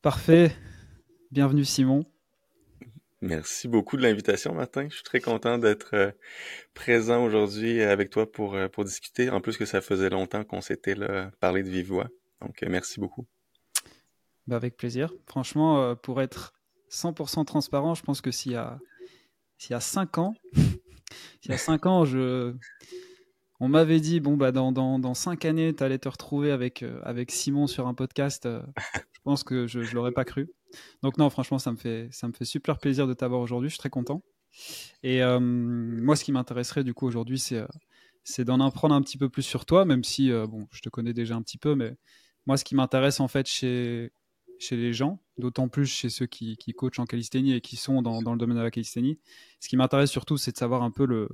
Parfait. Bienvenue Simon. Merci beaucoup de l'invitation, Martin. Je suis très content d'être euh, présent aujourd'hui avec toi pour, euh, pour discuter. En plus que ça faisait longtemps qu'on s'était parlé de vive voix. Donc, euh, merci beaucoup. Bah, avec plaisir. Franchement, pour être 100% transparent, je pense que s'il y a, s'il y a 5 ans, s'il y a 5 ans, je, on m'avait dit, bon, bah, dans, dans, dans 5 années, tu allais te retrouver avec, avec Simon sur un podcast. Je pense que je ne l'aurais pas cru. Donc non, franchement, ça me fait, ça me fait super plaisir de t'avoir aujourd'hui. Je suis très content. Et euh, moi, ce qui m'intéresserait du coup aujourd'hui, c'est, euh, c'est d'en apprendre un petit peu plus sur toi, même si euh, bon, je te connais déjà un petit peu, mais moi, ce qui m'intéresse en fait chez, chez les gens, d'autant plus chez ceux qui, qui coachent en calisthénie et qui sont dans, dans le domaine de la calisthénie, ce qui m'intéresse surtout, c'est de savoir un peu le,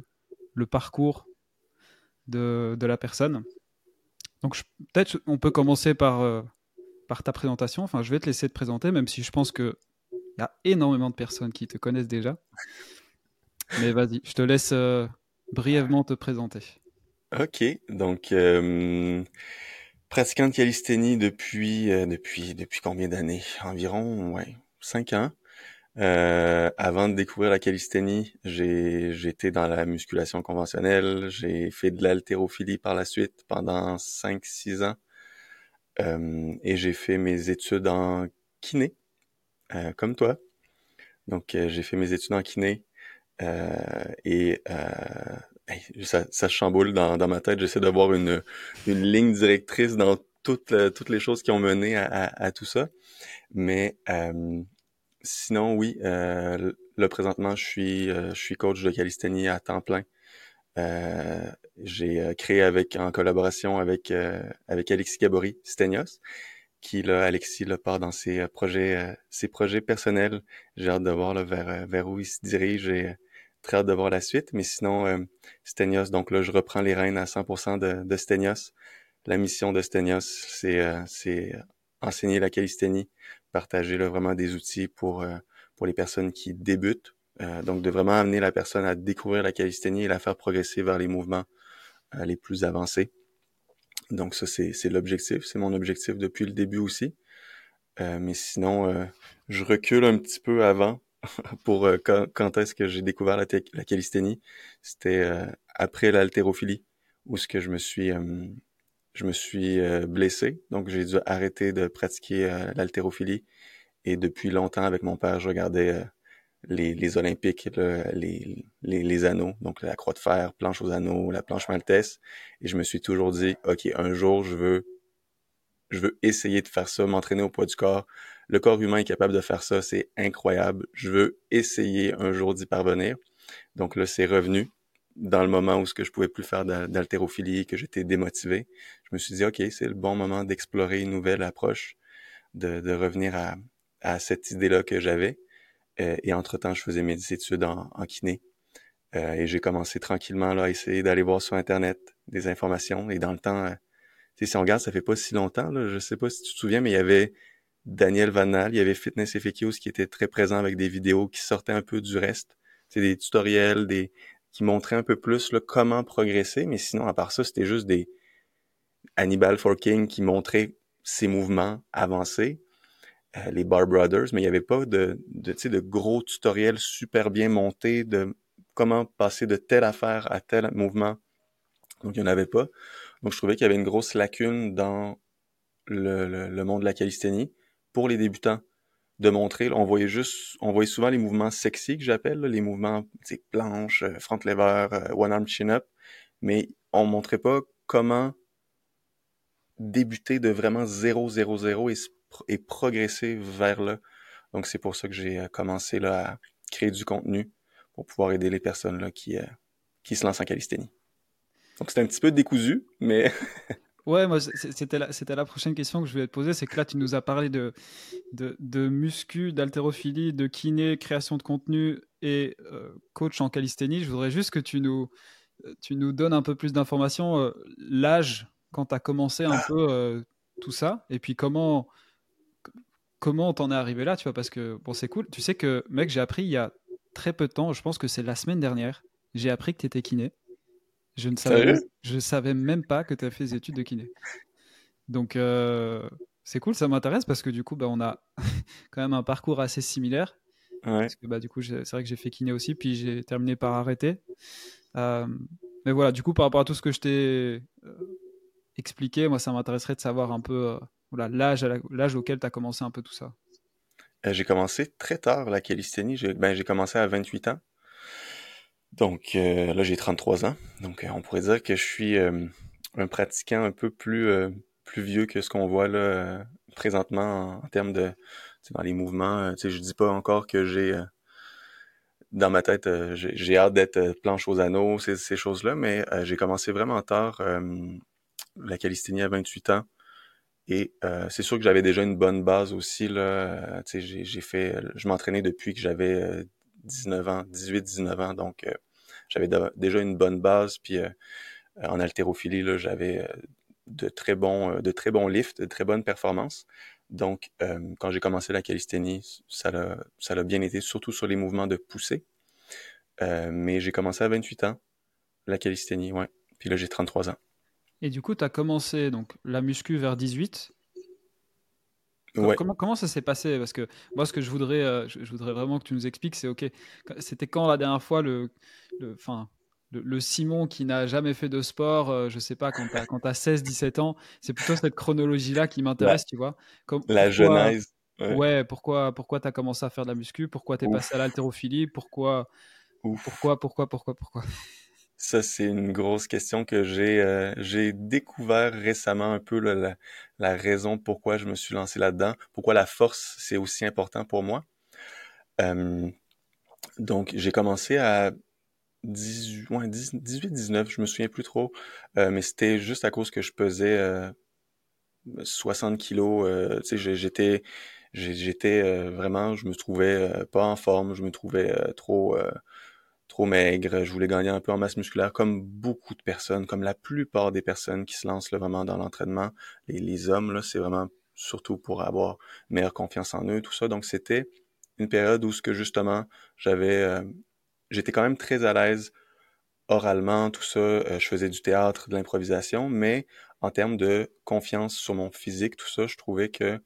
le parcours de, de, la personne. Donc peut-être on peut commencer par par ta présentation. Enfin, je vais te laisser te présenter, même si je pense qu'il y a énormément de personnes qui te connaissent déjà. Mais vas-y, je te laisse euh, brièvement te présenter. Ok, donc euh, pratiquant de calisthénie depuis, euh, depuis, depuis combien d'années? Environ ouais, 5 ans. avant de découvrir la calisthénie, j'ai j'étais dans la musculation conventionnelle, j'ai fait de l'haltérophilie par la suite pendant 5-6 ans. Euh, et j'ai fait mes études en kiné, euh, comme toi. Donc, euh, j'ai fait mes études en kiné et ça, ça chamboule dans, dans ma tête. J'essaie d'avoir une, une ligne directrice dans toutes, toutes les choses qui ont mené à, tout ça. Mais sinon, oui, euh, là présentement, je suis, je suis coach de calisthénie à temps plein. Euh, j'ai euh, créé avec en collaboration avec euh, avec Alexis Gabory Stenios qui là Alexis le part dans ses projets ses projets personnels. J'ai hâte de voir là, vers vers où il se dirige et très hâte de voir la suite. Mais sinon Stenios donc là je reprends les rênes à 100% de, de Stenios. La mission de Stenios c'est c'est enseigner la calisthénie partager là, vraiment des outils pour pour les personnes qui débutent euh, donc, de vraiment amener la personne à découvrir la calisthénie et la faire progresser vers les mouvements euh, les plus avancés. Donc, ça, c'est l'objectif. C'est mon objectif depuis le début aussi. Euh, mais sinon, je recule un petit peu avant pour quand, quand est-ce que j'ai découvert la, la calisthénie. C'était après l'haltérophilie où ce que je me suis je me suis blessé, donc j'ai dû arrêter de pratiquer l'haltérophilie. Et depuis longtemps, avec mon père, je regardais les, les Olympiques, les, les, les, anneaux, donc la croix de fer, planche aux anneaux, la planche maltaise. Et je me suis toujours dit, OK, un jour, je veux, je veux essayer de faire ça, m'entraîner au poids du corps. Le corps humain est capable de faire ça, c'est incroyable. Je veux essayer un jour d'y parvenir. Donc là, c'est revenu dans le moment où ce que je pouvais plus faire d'haltérophilie, que j'étais démotivé. Je me suis dit, OK, c'est le bon moment d'explorer une nouvelle approche, de, de revenir à, à cette idée-là que j'avais. Euh, et entre-temps, je faisais mes études en, en kiné. Euh, et j'ai commencé tranquillement là, à essayer d'aller voir sur Internet des informations. Et dans le temps, euh, si on regarde, ça fait pas si longtemps. Là, je sais pas si tu te souviens, mais il y avait Daniel Vanal, il y avait Fitness FAQs qui était très présent avec des vidéos qui sortaient un peu du reste. C'est des tutoriels, des qui montraient un peu plus là, comment progresser. Mais sinon, à part ça, c'était juste des Hannibal Forking qui montraient ses mouvements avancés. Euh, les Bar Brothers, mais il n'y avait pas de, de, de gros tutoriels super bien montés de comment passer de telle affaire à tel mouvement. Donc, il n'y en avait pas. Donc, je trouvais qu'il y avait une grosse lacune dans le, monde de la calisthénie pour les débutants de montrer. on voyait juste, on voyait souvent les mouvements sexy que j'appelle, les mouvements planche, euh, front lever, euh, one arm chin up, mais on montrait pas comment débuter de vraiment 0 0 0 et et progresser vers là. Donc, c'est pour ça que j'ai euh, commencé là, à créer du contenu pour pouvoir aider les personnes là, qui, euh, qui se lancent en calisthénie. Donc, c'est un petit peu décousu, mais... ouais, moi, c'était la, c'était la prochaine question que je voulais te poser. C'est que là, tu nous as parlé de, de, de muscu, d'haltérophilie, de kiné, création de contenu et euh, coach en calisthénie. Je voudrais juste que tu nous, tu nous donnes un peu plus d'informations. L'âge, quand tu as commencé un ah. peu tout ça, et puis comment comment t'en es arrivé là, tu vois, parce que bon, c'est cool. Tu sais que, mec, j'ai appris il y a très peu de temps, je pense que c'est la semaine dernière, j'ai appris que tu étais kiné. Je ne savais, je savais même pas que tu as fait des études de kiné. Donc, euh, C'est cool, ça m'intéresse parce que du coup, bah, on a quand même un parcours assez similaire. Parce que bah, du coup, c'est vrai que j'ai fait kiné aussi, puis j'ai terminé par arrêter. Euh, mais voilà, du coup, par rapport à tout ce que je t'ai euh, expliqué, moi, ça m'intéresserait de savoir un peu l'âge, auquel tu as commencé un peu tout ça. j'ai commencé très tard la calisthénie. J'ai ben, commencé à 28 ans. Donc là, j'ai 33 ans. Donc on pourrait dire que je suis un pratiquant un peu plus vieux que ce qu'on voit là présentement en, termes de dans les mouvements. Je dis pas encore que j'ai dans ma tête, j'ai hâte d'être planche aux anneaux, ces, ces choses-là, mais j'ai commencé vraiment tard la calisthénie à 28 ans. Et c'est sûr que j'avais déjà une bonne base aussi. Là. Tu sais, j'ai fait. Je m'entraînais depuis que j'avais 19 ans, 18-19 ans. Donc j'avais déjà une bonne base. Puis en haltérophilie, j'avais de très bons, euh, de très bons lifts, de très bonnes performances. Donc, euh, quand j'ai commencé la calisthénie, ça l'a, ça l'a bien été, surtout sur les mouvements de poussée. Euh, mais j'ai commencé à 28 ans, la calisthénie, ouais. Puis là, j'ai 33 ans. Et du coup, tu as commencé donc, la muscu vers 18. Ouais. Comment, comment ça s'est passé? Parce que moi, ce que je voudrais, je, voudrais vraiment que tu nous expliques, c'est OK, c'était quand la dernière fois le. le le, Simon qui n'a jamais fait de sport, euh, je sais pas, quand tu as, 16-17 ans, c'est plutôt cette chronologie-là qui m'intéresse, tu vois. Comme, la genèse. Ouais. pourquoi, pourquoi tu as commencé à faire de la muscu? Pourquoi tu es passé à l'haltérophilie? Pourquoi, pourquoi, pourquoi, pourquoi, pourquoi? Ça, c'est une grosse question que j'ai euh, j'ai découvert récemment un peu la, raison pourquoi je me suis lancé là-dedans, pourquoi la force, c'est aussi important pour moi. Donc, j'ai commencé à 18, 18, 19, je me souviens plus trop, euh, mais c'était juste à cause que je pesais 60 euh, kilos. J'étais, j'étais vraiment, je me trouvais pas en forme, je me trouvais trop, trop maigre. Je voulais gagner un peu en masse musculaire, comme beaucoup de personnes, comme la plupart des personnes qui se lancent là, vraiment dans l'entraînement. Les, hommes là, c'est vraiment surtout pour avoir meilleure confiance en eux, tout ça. Donc c'était une période où ce que justement j'avais j'étais quand même très à l'aise oralement, tout ça. Euh, je faisais du théâtre, de l'improvisation, mais en termes de confiance sur mon physique, tout ça, je trouvais que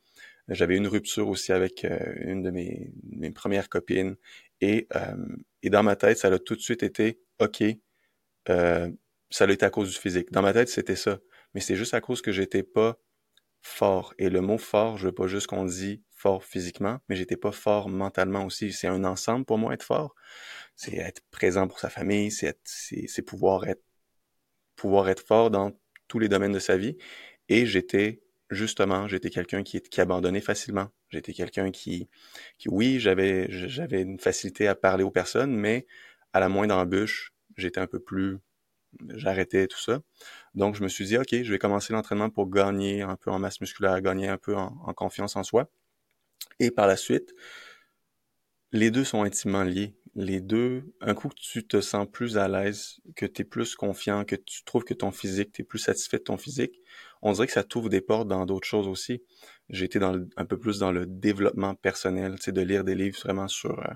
j'avais une rupture aussi avec euh, une de mes, premières copines. Et, euh, dans ma tête, ça a tout de suite été OK, ça a été à cause du physique. Dans ma tête, c'était ça. Mais c'est juste à cause que j'étais pas fort. Et le mot fort, je veux pas juste qu'on dit fort physiquement, mais j'étais pas fort mentalement aussi. C'est un ensemble pour moi être fort c'est être présent pour sa famille, c'est c'est pouvoir être pouvoir être fort dans tous les domaines de sa vie. Et j'étais justement, j'étais quelqu'un qui, qui abandonnait facilement. J'étais quelqu'un qui, qui, oui, j'avais j'avais une facilité à parler aux personnes, mais à la moindre embûche, j'étais un peu plus, j'arrêtais tout ça. Donc je me suis dit, ok, je vais commencer l'entraînement pour gagner un peu en masse musculaire, gagner un peu en, en confiance en soi. Et par la suite, les deux sont intimement liés les deux, un coup que tu te sens plus à l'aise, que tu es plus confiant, que tu trouves que ton physique, tu es plus satisfait de ton physique, on dirait que ça t'ouvre des portes dans d'autres choses aussi. J'ai été dans un peu plus dans le développement personnel, tu sais, de lire des livres vraiment sur euh,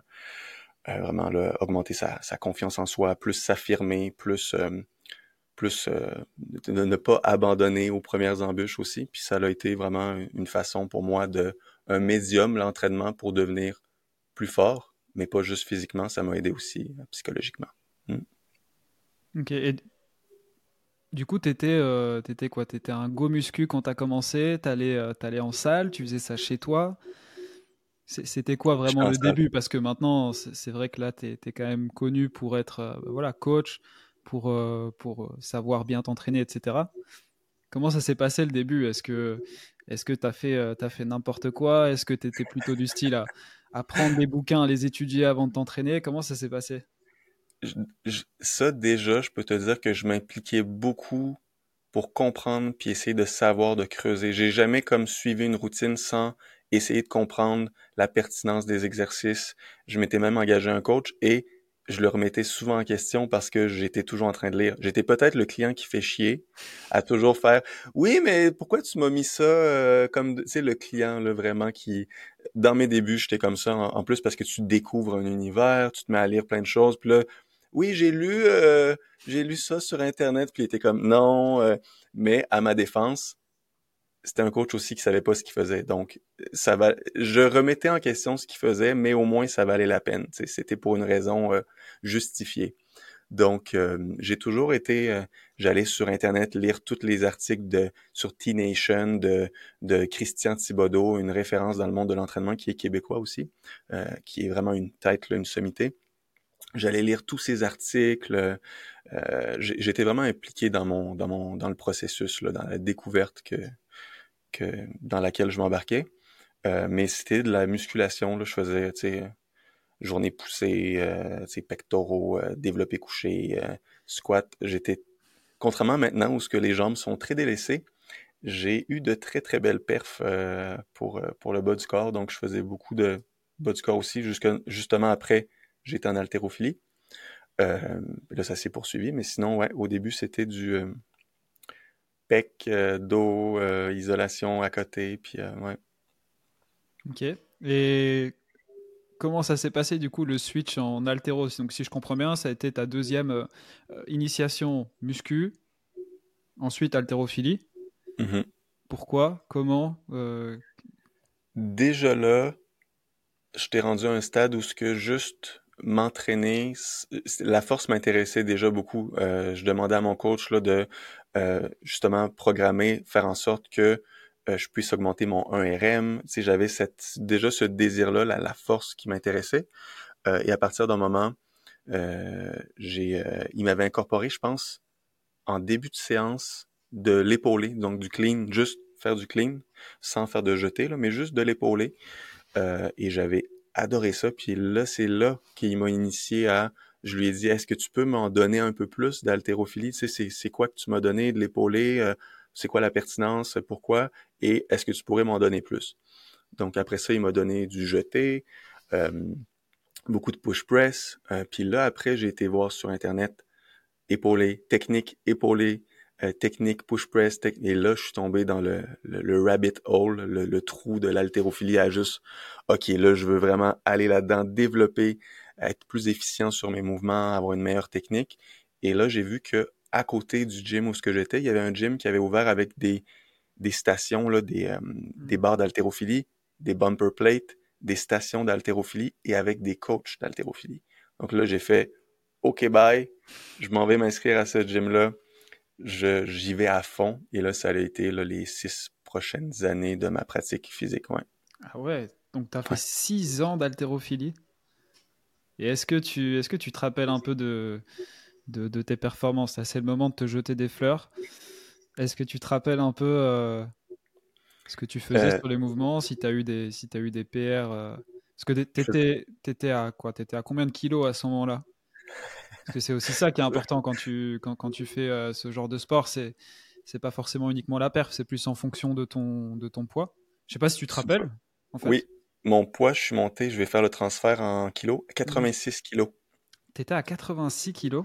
euh, vraiment augmenter sa, confiance en soi, plus s'affirmer, plus euh, plus de ne pas abandonner aux premières embûches aussi. Puis ça a été vraiment une façon pour moi de un médium l'entraînement pour devenir plus fort mais pas juste physiquement, ça m'a aidé aussi euh, psychologiquement. Hmm. Ok, et du coup, tu étais, euh, quoi? Tu étais un go muscu quand tu as commencé, tu allais, euh, allais, en salle, tu faisais ça chez toi. C'était quoi vraiment le début? Parce que maintenant, c'est vrai que là, tu es, quand même connu pour être euh, voilà, coach, pour, pour savoir bien t'entraîner, etc. Comment ça s'est passé le début? Est-ce que est-ce que tu as fait, as fait n'importe quoi? Est-ce que tu étais plutôt du style à, à prendre des bouquins, les étudier avant de t'entraîner Comment ça s'est passé? Ça, déjà, je peux te dire que je m'impliquais beaucoup pour comprendre puis essayer de savoir, de creuser. J'ai jamais comme suivi une routine sans essayer de comprendre la pertinence des exercices. Je m'étais même engagé un coach et je le remettais souvent en question parce que j'étais toujours en train de lire. J'étais peut-être le client qui fait chier à toujours faire oui, mais pourquoi tu m'as mis ça euh, comme tu le client là vraiment qui dans mes débuts j'étais comme ça en, plus parce que tu découvres un univers, tu te mets à lire plein de choses puis là oui j'ai lu euh, j'ai lu ça sur internet puis il était comme non euh, mais à ma défense c'était un coach aussi qui savait pas ce qu'il faisait. Donc, ça va, je remettais en question ce qu'il faisait, mais au moins ça valait la peine. C'était pour une raison euh, justifiée. Donc, euh, j'ai toujours été, euh, j'allais sur Internet lire tous les articles de sur T-Nation de, de Christian Thibodeau, une référence dans le monde de l'entraînement qui est québécois aussi, qui est vraiment une tête, une sommité. J'allais lire tous ces articles. J'étais vraiment impliqué dans mon, dans mon, dans le processus, là, dans la découverte que, dans laquelle je m'embarquais. Euh, mais c'était de la musculation. Là. Je faisais, journée poussée, euh, pectoraux, euh, développé couché, euh, squat. J'étais, contrairement maintenant où ce que les jambes sont très délaissées, j'ai eu de très très belles perfs euh, pour, pour le bas du corps. Donc je faisais beaucoup de bas du corps aussi. Jusque, justement après, j'étais en haltérophilie. là, ça s'est poursuivi. Mais sinon, ouais, au début, c'était du pec, euh, dos, euh, isolation à côté, puis euh, ouais. Ok. Et comment ça s'est passé du coup le switch en altéro Donc si je comprends bien, ça a été ta deuxième initiation muscu, ensuite haltérophilie. Mm-hmm. Pourquoi? Comment? Déjà là, je t'ai rendu à un stade où ce que juste m'entraîner, la force m'intéressait déjà beaucoup. je demandais à mon coach là, de euh, justement programmer, faire en sorte que euh, je puisse augmenter mon 1RM. Tu j'avais déjà ce désir-là, la, la, force qui m'intéressait. Euh, et à partir d'un moment, il m'avait incorporé, je pense, en début de séance, de l'épauler, donc du clean, juste faire du clean, sans faire de jeter, là, mais juste de l'épauler. et j'avais adoré ça. Puis là, c'est là qu'il m'a initié à je lui ai dit, est-ce que tu peux m'en donner un peu plus d'haltérophilie? Tu sais, c'est quoi que tu m'as donné de l'épauler? Euh, c'est quoi la pertinence? Pourquoi? Et est-ce que tu pourrais m'en donner plus? Donc après ça, il m'a donné du jeté, euh, beaucoup de push press. Euh, puis là, après, j'ai été voir sur Internet épaulé, technique épaulé, technique push press. et là, je suis tombé dans le, le, rabbit hole, le, le trou de l'haltérophilie à juste, OK, là, je veux vraiment aller là-dedans, développer être plus efficient sur mes mouvements, avoir une meilleure technique. Et là, j'ai vu que à côté du gym où ce que j'étais, il y avait un gym qui avait ouvert avec des, des stations, là, des, euh, des barres d'haltérophilie, des bumper plates, des stations d'haltérophilie et avec des coachs d'haltérophilie. Donc là, j'ai fait OK, bye, je m'en vais m'inscrire à ce gym-là. J'y vais à fond. Et là, ça a été là, les six prochaines années de ma pratique physique. Ouais. Ah ouais, donc tu as fait six ans d'haltérophilie et est-ce que, tu, est que tu te rappelles un peu de, de, tes performances? C'est le moment de te jeter des fleurs. Est-ce que tu te rappelles un peu euh, ce que tu faisais euh. sur les mouvements? Si tu as eu des, si as eu des PR euh? Parce que tu étais, à quoi? Étais à combien de kilos à ce moment-là? Parce que c'est aussi ça qui est important quand tu, quand, quand tu fais ce genre de sport. C'est c'est pas forcément uniquement la perf, c'est plus en fonction de ton, de ton poids. Je sais pas si tu te rappelles. En fait. Oui, mon poids, je suis monté, je vais faire le transfert en kilos, 86 kilos. T'étais à 86 kilos?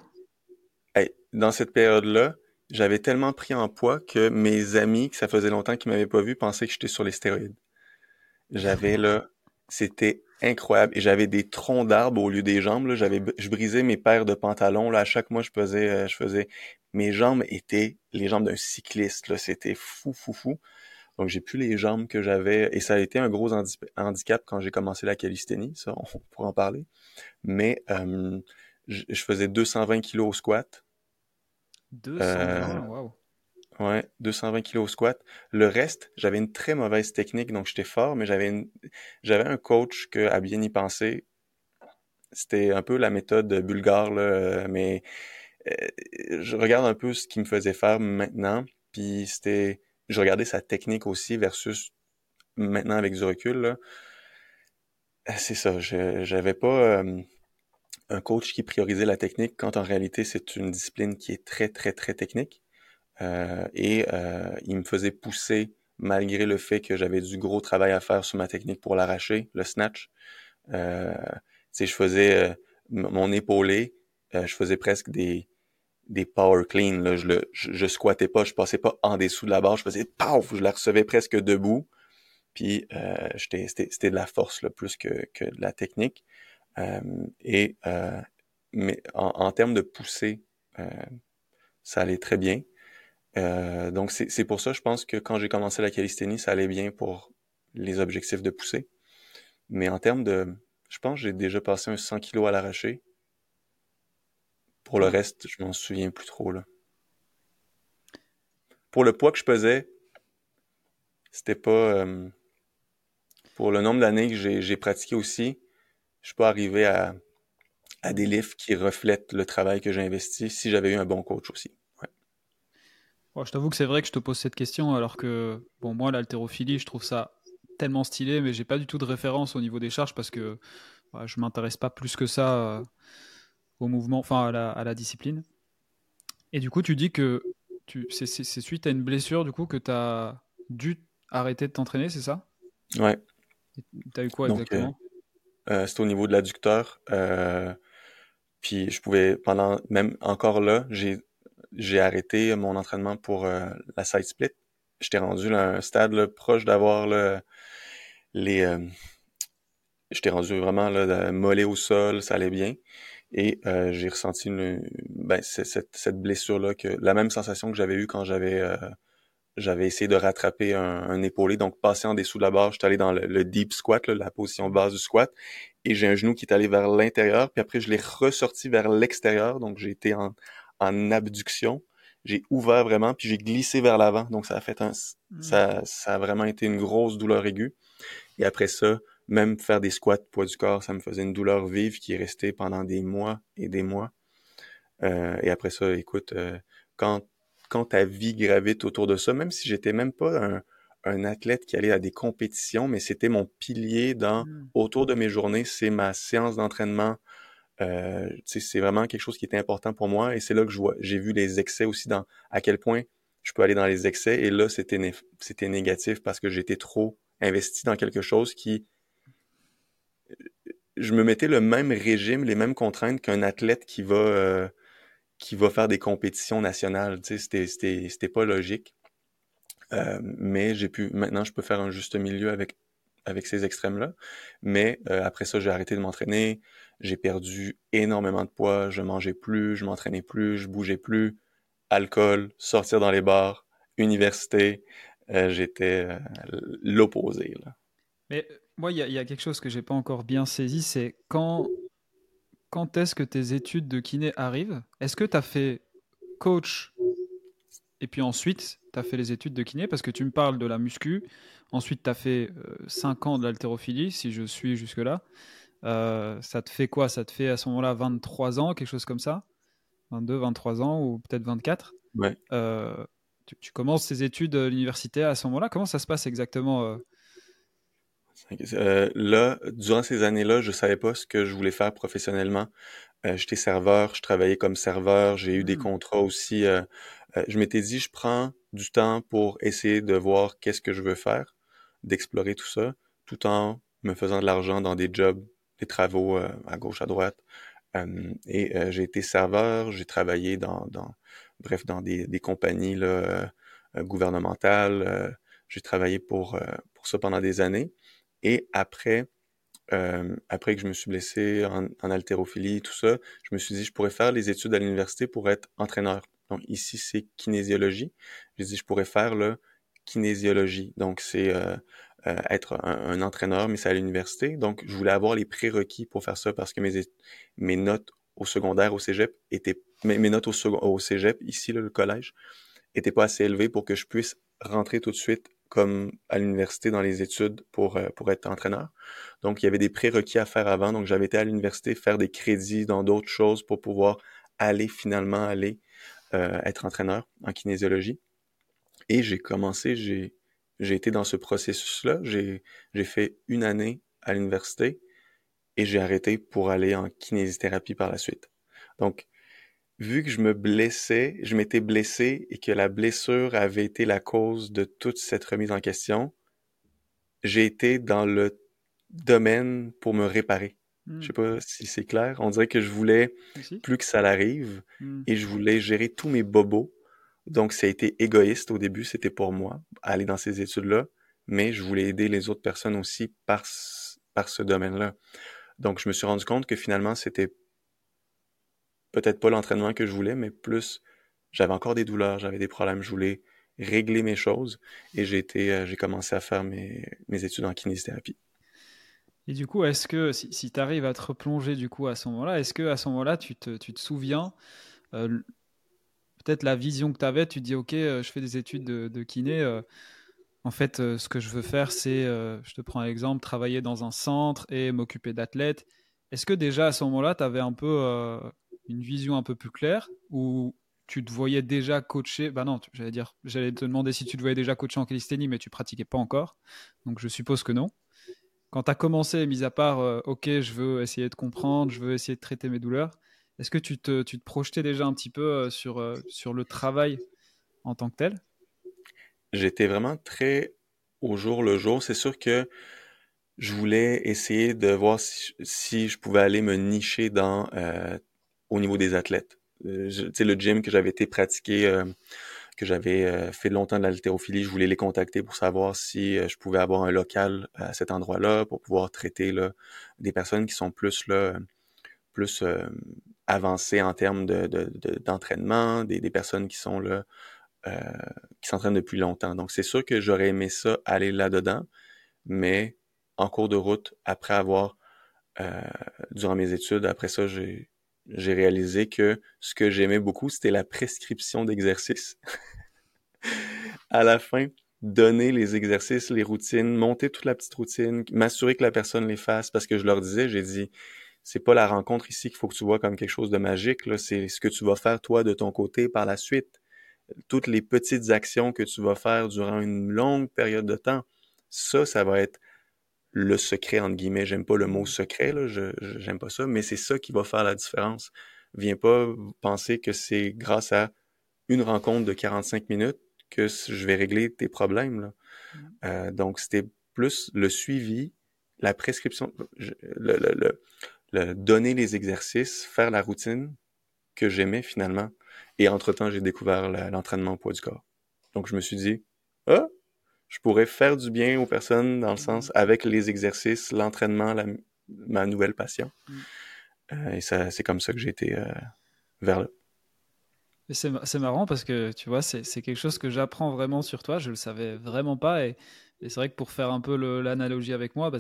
dans cette période-là, j'avais tellement pris en poids que mes amis, que ça faisait longtemps qu'ils m'avaient pas vu, pensaient que j'étais sur les stéroïdes. J'avais là, c'était incroyable. Et j'avais des troncs d'arbres au lieu des jambes. Là. J'avais, je brisais mes paires de pantalons. Là. À chaque mois, je faisais, euh, je faisais. Mes jambes étaient les jambes d'un cycliste. Là. C'était fou, fou, fou. Donc, j'ai plus les jambes que j'avais. Et ça a été un gros handicap quand j'ai commencé la calisthénie. Ça, on pourra en parler. Mais euh, je faisais 220 kilos au squat. 220, euh, wow. Ouais, 220 kilos au squat. Le reste, j'avais une très mauvaise technique, donc j'étais fort, mais j'avais j'avais un coach que, à bien y penser, c'était un peu la méthode bulgare, là, mais euh, je regarde un peu ce qu'il me faisait faire maintenant, puis c'était je regardais sa technique aussi versus maintenant avec du recul. Euh, c'est ça, j'avais pas euh, un coach qui priorisait la technique quand en réalité c'est une discipline qui est très très très technique. Euh, et il me faisait pousser malgré le fait que j'avais du gros travail à faire sur ma technique pour l'arracher, le snatch. Euh, je faisais mon épaulé, je faisais presque des des power clean. Là. Je, le, je, squattais pas, je passais pas en dessous de la barre, je faisais paf, je la recevais presque debout. Puis euh, c'était de la force là, plus que, que de la technique. Euh, et euh, mais en, en, termes de poussée, euh, ça allait très bien. Euh, donc, c'est pour ça, je pense que quand j'ai commencé la calisthénie, ça allait bien pour les objectifs de poussée. Mais en termes de... Je pense que j'ai déjà passé un 100 kg à l'arraché. Pour le reste, je m'en souviens plus trop, là. Pour le poids que je pesais, c'était pas... Euh, pour le nombre d'années que j'ai pratiqué aussi, je suis pas arrivé à, à des livres qui reflètent le travail que j'ai investi si j'avais eu un bon coach aussi. Je t'avoue que c'est vrai que je te pose cette question alors que, bon, moi, l'haltérophilie, je trouve ça tellement stylé, mais j'ai pas du tout de référence au niveau des charges parce que je m'intéresse pas plus que ça euh, au mouvement, enfin à la, discipline. Et du coup, tu dis que c'est suite à une blessure du coup que tu as dû arrêter de t'entraîner, c'est ça? Ouais. T'as eu quoi exactement? euh, euh, C'était au niveau de l'adducteur. Puis je pouvais, pendant, même encore là, j'ai, j'ai arrêté mon entraînement pour la side split. J'étais rendu à un stade proche d'avoir le, les. j'étais rendu vraiment là, mollet au sol, ça allait bien. Et j'ai ressenti une, ben, cette, cette blessure-là, que la même sensation que j'avais eue quand j'avais j'avais essayé de rattraper un, épaulé, donc passer en dessous de la barre, j'étais allé dans le, deep squat, la position basse du squat, et j'ai un genou qui est allé vers l'intérieur, puis après je l'ai ressorti vers l'extérieur, donc j'ai été en, en abduction, j'ai ouvert vraiment, puis j'ai glissé vers l'avant, donc ça a fait un, hmm. ça, ça a vraiment été une grosse douleur aiguë, et après ça, même faire des squats poids du corps, ça me faisait une douleur vive qui est restée pendant des mois et des mois. Euh, et après ça, écoute, euh, quand quand ta vie gravite autour de ça, même si j'étais même pas un, un, athlète qui allait à des compétitions, mais c'était mon pilier dans mmh. autour de mes journées, c'est ma séance d'entraînement. Euh, c'est vraiment quelque chose qui était important pour moi et c'est là que j'ai vu les excès aussi dans à quel point je peux aller dans les excès et là c'était c'était négatif parce que j'étais trop investi dans quelque chose qui je me mettais le même régime, les mêmes contraintes qu'un athlète qui va euh, qui va faire des compétitions nationales. Tu sais, c'était, c'était, pas logique. Euh, mais j'ai pu, maintenant, je peux faire un juste milieu avec, avec ces extrêmes-là. Mais euh, après ça, j'ai arrêté de m'entraîner. J'ai perdu énormément de poids. Je mangeais plus, je m'entraînais plus, je bougeais plus. Alcool, sortir dans les bars, université. Euh, j'étais l'opposé. Là. Mais moi, il y, a quelque chose que j'ai pas encore bien saisi, c'est quand quand est-ce que tes études de kiné arrivent? Est-ce que tu as fait coach et puis ensuite tu as fait les études de kiné? Parce que tu me parles de la muscu, ensuite tu as fait 5 euh, ans de l'haltérophilie, si je suis jusque-là. Euh, ça te fait quoi? Ça te fait à ce moment-là 23 ans, quelque chose comme ça? 22, 23 ans ou peut-être 24 Ouais. Euh, tu, tu, commences tes études universitaires à ce moment-là? Comment ça se passe exactement euh, là, durant ces années-là, je savais pas ce que je voulais faire professionnellement. Euh, j'étais serveur, je travaillais comme serveur, j'ai eu des mmh. contrats aussi. Euh, je m'étais dit, je prends du temps pour essayer de voir qu'est-ce que je veux faire, d'explorer tout ça, tout en me faisant de l'argent dans des jobs, des travaux à gauche, à droite. et j'ai été serveur, j'ai travaillé dans, dans, bref, dans des, des compagnies là, gouvernementales. j'ai travaillé pour, pour ça pendant des années. Et après, euh, après que je me suis blessé en, en, haltérophilie, tout ça, je me suis dit, je pourrais faire les études à l'université pour être entraîneur. Donc ici, c'est kinésiologie. J'ai dit, je pourrais faire le kinésiologie. Donc c'est euh, euh, être un, entraîneur, mais c'est à l'université. Donc je voulais avoir les prérequis pour faire ça parce que mes, mes notes au secondaire, au cégep, étaient, mes, mes notes au, au cégep, ici, le collège, étaient pas assez élevées pour que je puisse rentrer tout de suite comme à l'université dans les études pour, euh, pour être entraîneur. Donc, il y avait des prérequis à faire avant. Donc, j'avais été à l'université faire des crédits dans d'autres choses pour pouvoir aller finalement aller euh, être entraîneur en kinésiologie. Et j'ai commencé, j'ai, j'ai été dans ce processus-là. J'ai, j'ai fait une année à l'université et j'ai arrêté pour aller en kinésithérapie par la suite. Donc, vu que je me blessais, je m'étais blessé et que la blessure avait été la cause de toute cette remise en question, j'ai été dans le domaine pour me réparer. Je sais hmm. pas si c'est clair. On dirait que je voulais plus que ça l'arrive hmm. et je voulais gérer tous mes bobos. Donc, ça a été égoïste au début, c'était pour moi, aller dans ces études-là, mais je voulais aider les autres personnes aussi par, par ce domaine-là. Donc, je me suis rendu compte que finalement, c'était peut-être pas l'entraînement que je voulais, mais plus j'avais encore des douleurs, j'avais des problèmes, je voulais régler mes choses et j'ai été, j'ai commencé à faire mes, mes études en kinésithérapie. Et du coup, est-ce que si, si tu arrives à te replonger du coup à ce moment-là, est-ce que à ce moment-là, tu te, tu te souviens euh, peut-être la vision que tu avais, tu dis ok, euh, je fais des études de, kiné. Euh, en fait, ce que je veux faire, c'est, je te prends un exemple, travailler dans un centre et m'occuper d'athlètes. Est-ce que déjà à ce moment-là, tu avais un peu une vision un peu plus claire ou tu te voyais déjà coacher? Bah non, j'allais dire, j'allais te demander si tu te voyais déjà coacher en calisthénie, mais tu pratiquais pas encore. Donc je suppose que non quand tu as commencé, mis à part, euh, ok, je veux essayer de comprendre, je veux essayer de traiter mes douleurs, est-ce que tu te, projetais déjà un petit peu euh, sur, euh, sur le travail en tant que tel? J'étais vraiment très au jour le jour. C'est sûr que je voulais essayer de voir si, je pouvais aller me nicher dans au niveau des athlètes. Tu sais, le gym que j'avais été pratiqué que j'avais euh, fait longtemps de la haltérophilie, je voulais les contacter pour savoir si euh, je pouvais avoir un local à cet endroit-là pour pouvoir traiter des personnes qui sont plus là, plus euh, avancées en termes d'entraînement, de, des, des, personnes qui sont là, qui s'entraînent depuis longtemps. Donc c'est sûr que j'aurais aimé ça aller là-dedans, mais en cours de route, après avoir durant mes études, après ça, j'ai j'ai réalisé que ce que j'aimais beaucoup, c'était la prescription d'exercices. à la fin, donner les exercices, les routines, monter toute la petite routine, m'assurer que la personne les fasse, parce que je leur disais, j'ai dit, c'est pas la rencontre ici qu'il faut que tu vois comme quelque chose de magique, là, c'est ce que tu vas faire toi de ton côté par la suite. Toutes les petites actions que tu vas faire durant une longue période de temps, ça, ça va être le secret, entre guillemets. J'aime pas le mot mm. secret, là, je, j'aime pas ça, mais c'est ça qui va faire la différence. Viens pas penser que c'est grâce à une rencontre de 45 minutes que je vais régler tes problèmes. Là. Mm. Euh, donc, c'était plus le suivi, la prescription, le, le, le, donner les exercices, faire la routine que j'aimais finalement. Et entre-temps, j'ai découvert l'entraînement au poids du corps. Donc, je me suis dit, ah, je pourrais faire du bien aux personnes dans le sens avec les exercices, l'entraînement, ma nouvelle passion. Mm. Euh, et ça, c'est comme ça que j'ai été euh, vers là. C'est marrant parce que tu vois, c'est quelque chose que j'apprends vraiment sur toi. Je le savais vraiment pas. Et, et c'est vrai que pour faire un peu l'analogie avec moi, bah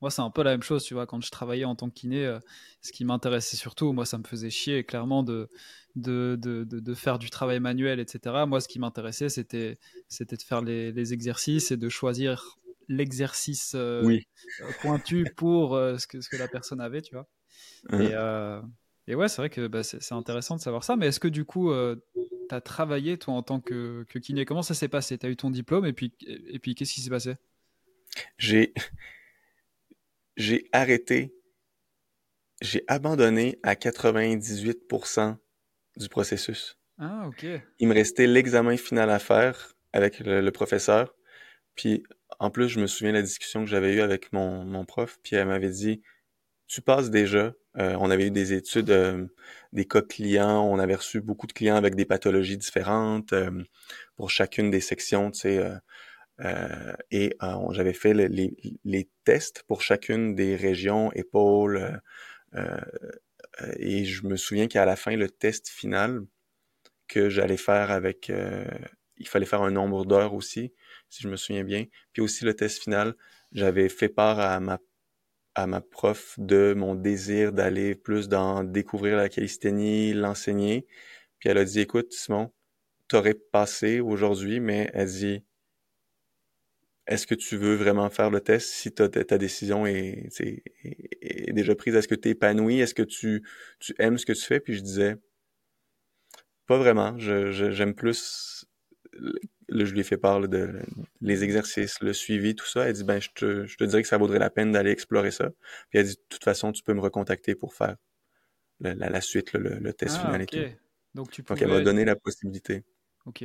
moi, c'est un peu la même chose. Tu vois, quand je travaillais en tant que kiné, euh, ce qui m'intéressait surtout, moi, ça me faisait chier clairement de, de, de, de, faire du travail manuel, etc. Moi, ce qui m'intéressait, c'était de faire les, les, exercices et de choisir l'exercice euh, oui. Euh, pointu pour ce, que, ce que la personne avait, tu vois. Hein. Et, et, ouais, c'est vrai que bah, c'est intéressant de savoir ça. Mais est-ce que du coup, tu as travaillé, toi, en tant que, que kiné? Comment ça s'est passé? Tu as eu ton diplôme et puis, et puis qu'est-ce qui s'est passé? J'ai j'ai arrêté, j'ai abandonné à 98% du processus. Ah, ok. Il me restait l'examen final à faire avec le, professeur. Puis, en plus, je me souviens de la discussion que j'avais eue avec mon, mon prof. Puis, elle m'avait dit, tu passes déjà. Euh, on avait eu des études, euh, des cas clients. On avait reçu beaucoup de clients avec des pathologies différentes euh, pour chacune des sections, tu sais. et j'avais fait les, les, tests pour chacune des régions, épaules, et je me souviens qu'à la fin, le test final que j'allais faire avec, il fallait faire un nombre d'heures aussi, si je me souviens bien. Puis aussi le test final, j'avais fait part à ma à ma prof de mon désir d'aller plus dans découvrir la calisthénie, l'enseigner. Puis elle a dit, écoute, Simon, t'aurais passé aujourd'hui, mais elle dit, est-ce que tu veux vraiment faire le test si ta, décision est, déjà prise? Est-ce que tu es épanoui? Est-ce que tu, aimes ce que tu fais? Puis je disais, pas vraiment. j'aime plus, je lui ai fait part de les exercices, le suivi, tout ça. Elle dit, ben, je te, je te dirais que ça vaudrait la peine d'aller explorer ça. Puis elle dit, de toute façon, tu peux me recontacter pour faire la, la, suite, le, test ah, final et tout. Donc, tu pouvais... Donc, elle m'a donné la possibilité. Ok.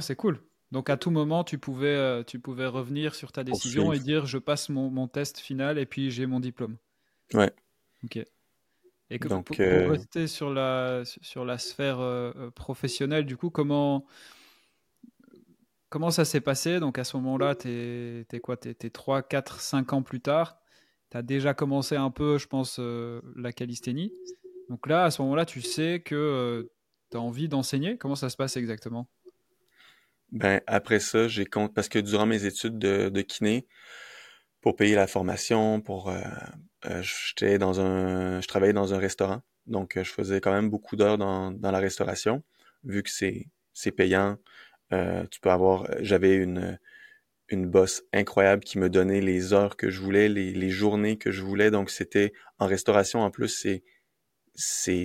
c'est cool. Donc à tout moment, tu pouvais, euh, tu pouvais revenir sur ta décision et dire je passe mon, mon, test final et puis j'ai mon diplôme. Ouais. Ok. Et que, Donc, pour, euh, rester sur la, sur la sphère euh, professionnelle, du coup, comment, comment ça s'est passé? Donc à ce moment-là, tu es, quoi? Tu es, 3, 4, 5 ans plus tard. Tu as déjà commencé un peu, je pense, la calisthénie. Donc là, à ce moment-là, tu sais que as envie d'enseigner Comment ça se passe exactement? Ben, après ça, j'ai compte parce que durant mes études de, kiné, pour payer la formation, pour euh, euh, dans un je travaillais dans un restaurant. Donc je faisais quand même beaucoup d'heures dans, dans la restauration, vu que c'est payant. Euh, tu peux avoir j'avais une une boss incroyable qui me donnait les heures que je voulais, les, les journées que je voulais. Donc c'était en restauration en plus c'est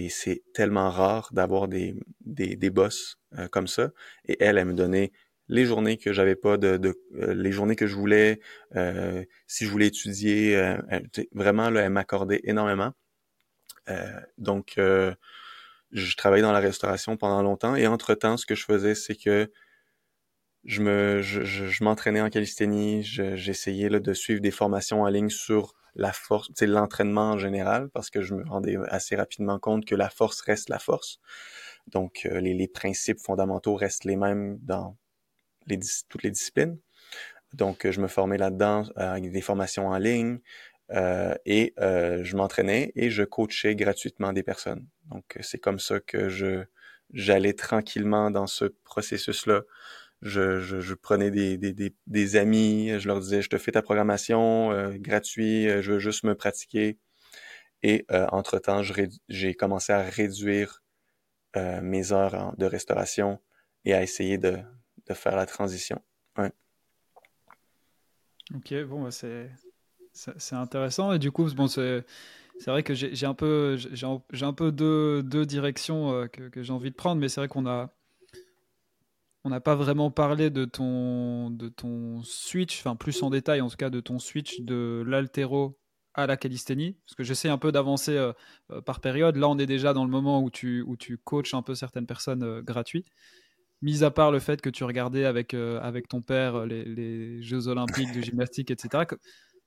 c'est tellement rare d'avoir des des des boss comme ça et elle elle me donnait les journées que j'avais pas de, de euh, les journées que je voulais, euh, si je voulais étudier, euh, vraiment là, elle m'accordait énormément. donc je travaillais dans la restauration pendant longtemps et entre temps, ce que je faisais, c'est que je me je, je, m'entraînais en calisthénie, j'essayais là, de suivre des formations en ligne sur la force, l'entraînement en général, parce que je me rendais assez rapidement compte que la force reste la force. Donc, les, les, principes fondamentaux restent les mêmes dans toutes les disciplines. Donc, je me formais là-dedans euh, avec des formations en ligne euh, et euh, je m'entraînais et je coachais gratuitement des personnes. Donc, c'est comme ça que je j'allais tranquillement dans ce processus-là. Je, je, prenais des, des, des, amis, je leur disais, je te fais ta programmation euh, gratuit, je veux juste me pratiquer. Et entre-temps, j'ai commencé à réduire mes heures de restauration et à essayer de, de faire la transition. Ouais. Ok, bon, bah, c'est, intéressant. Et du coup, bon, c'est, vrai que j'ai un peu, j'ai un peu deux, deux directions euh, que, que j'ai envie de prendre, mais c'est vrai qu'on a, on n'a pas vraiment parlé de ton, de ton switch, enfin plus en détail en tout cas, de ton switch de l'altéro à la calisthénie, parce que j'essaie un peu d'avancer euh, euh, par période. Là, on est déjà dans le moment où tu, où tu coaches un peu certaines personnes gratuites mis à part le fait que tu regardais avec, euh, avec ton père euh, les, Jeux Olympiques de gymnastique, etc.,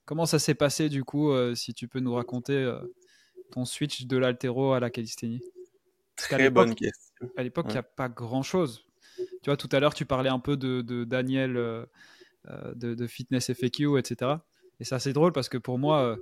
comment ça s'est passé du coup, euh, si tu peux nous raconter ton switch de l'altéro à la calisthénie? Très bonne question. À l'époque, il n'y a pas grand-chose. Tu vois, tout à l'heure, tu parlais un peu de, de Daniel de, de, Fitness FAQ, etc. Et ça, c'est drôle parce que pour moi,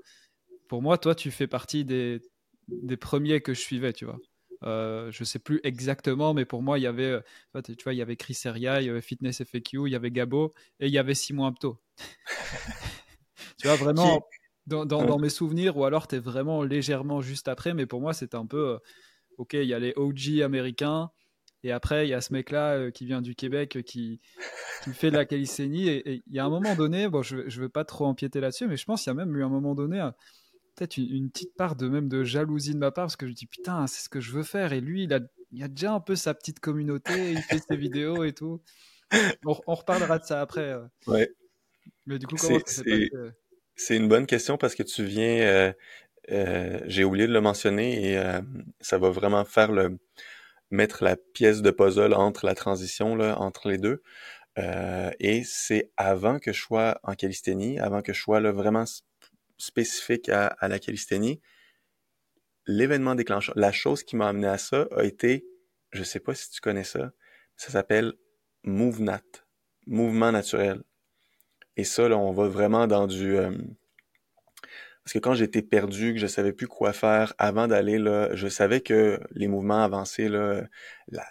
pour moi, toi, tu fais partie des, des premiers que je suivais, tu vois. Euh, je sais plus exactement, mais pour moi, il y avait, euh, tu vois, il y avait Chris Eria, il y avait Fitness FAQ, il y avait Gabo et il y avait Simon Apto. tu vois, vraiment, dans, mes souvenirs, ou alors tu es vraiment légèrement juste après, mais pour moi, c'est un peu, euh, ok, il y a les OG américains, et après, il y a ce mec-là qui vient du Québec qui, qui fait de la calisthénie. Et il y a un moment donné, bon, je ne veux pas trop empiéter là-dessus, mais je pense qu'il y a même eu un moment donné peut-être une, petite part de même de jalousie de ma part parce que je dis putain c'est ce que je veux faire et lui il a, il a déjà un peu sa petite communauté il fait ses vidéos et tout on, reparlera de ça après euh. ouais mais du coup comment c'est euh? c'est une bonne question parce que tu viens euh, j'ai oublié de le mentionner et ça va vraiment faire le mettre la pièce de puzzle entre la transition là entre les deux et c'est avant que je sois en calisthénie avant que je sois là, vraiment spécifique à, la calisthénie, l'événement déclencheur, la chose qui m'a amené à ça a été, je sais pas si tu connais ça, ça s'appelle MoveNat, mouvement naturel. Et ça, là, on va vraiment dans du... Euh, parce que quand j'étais perdu, que je savais plus quoi faire, avant d'aller là, je savais que les mouvements avancés,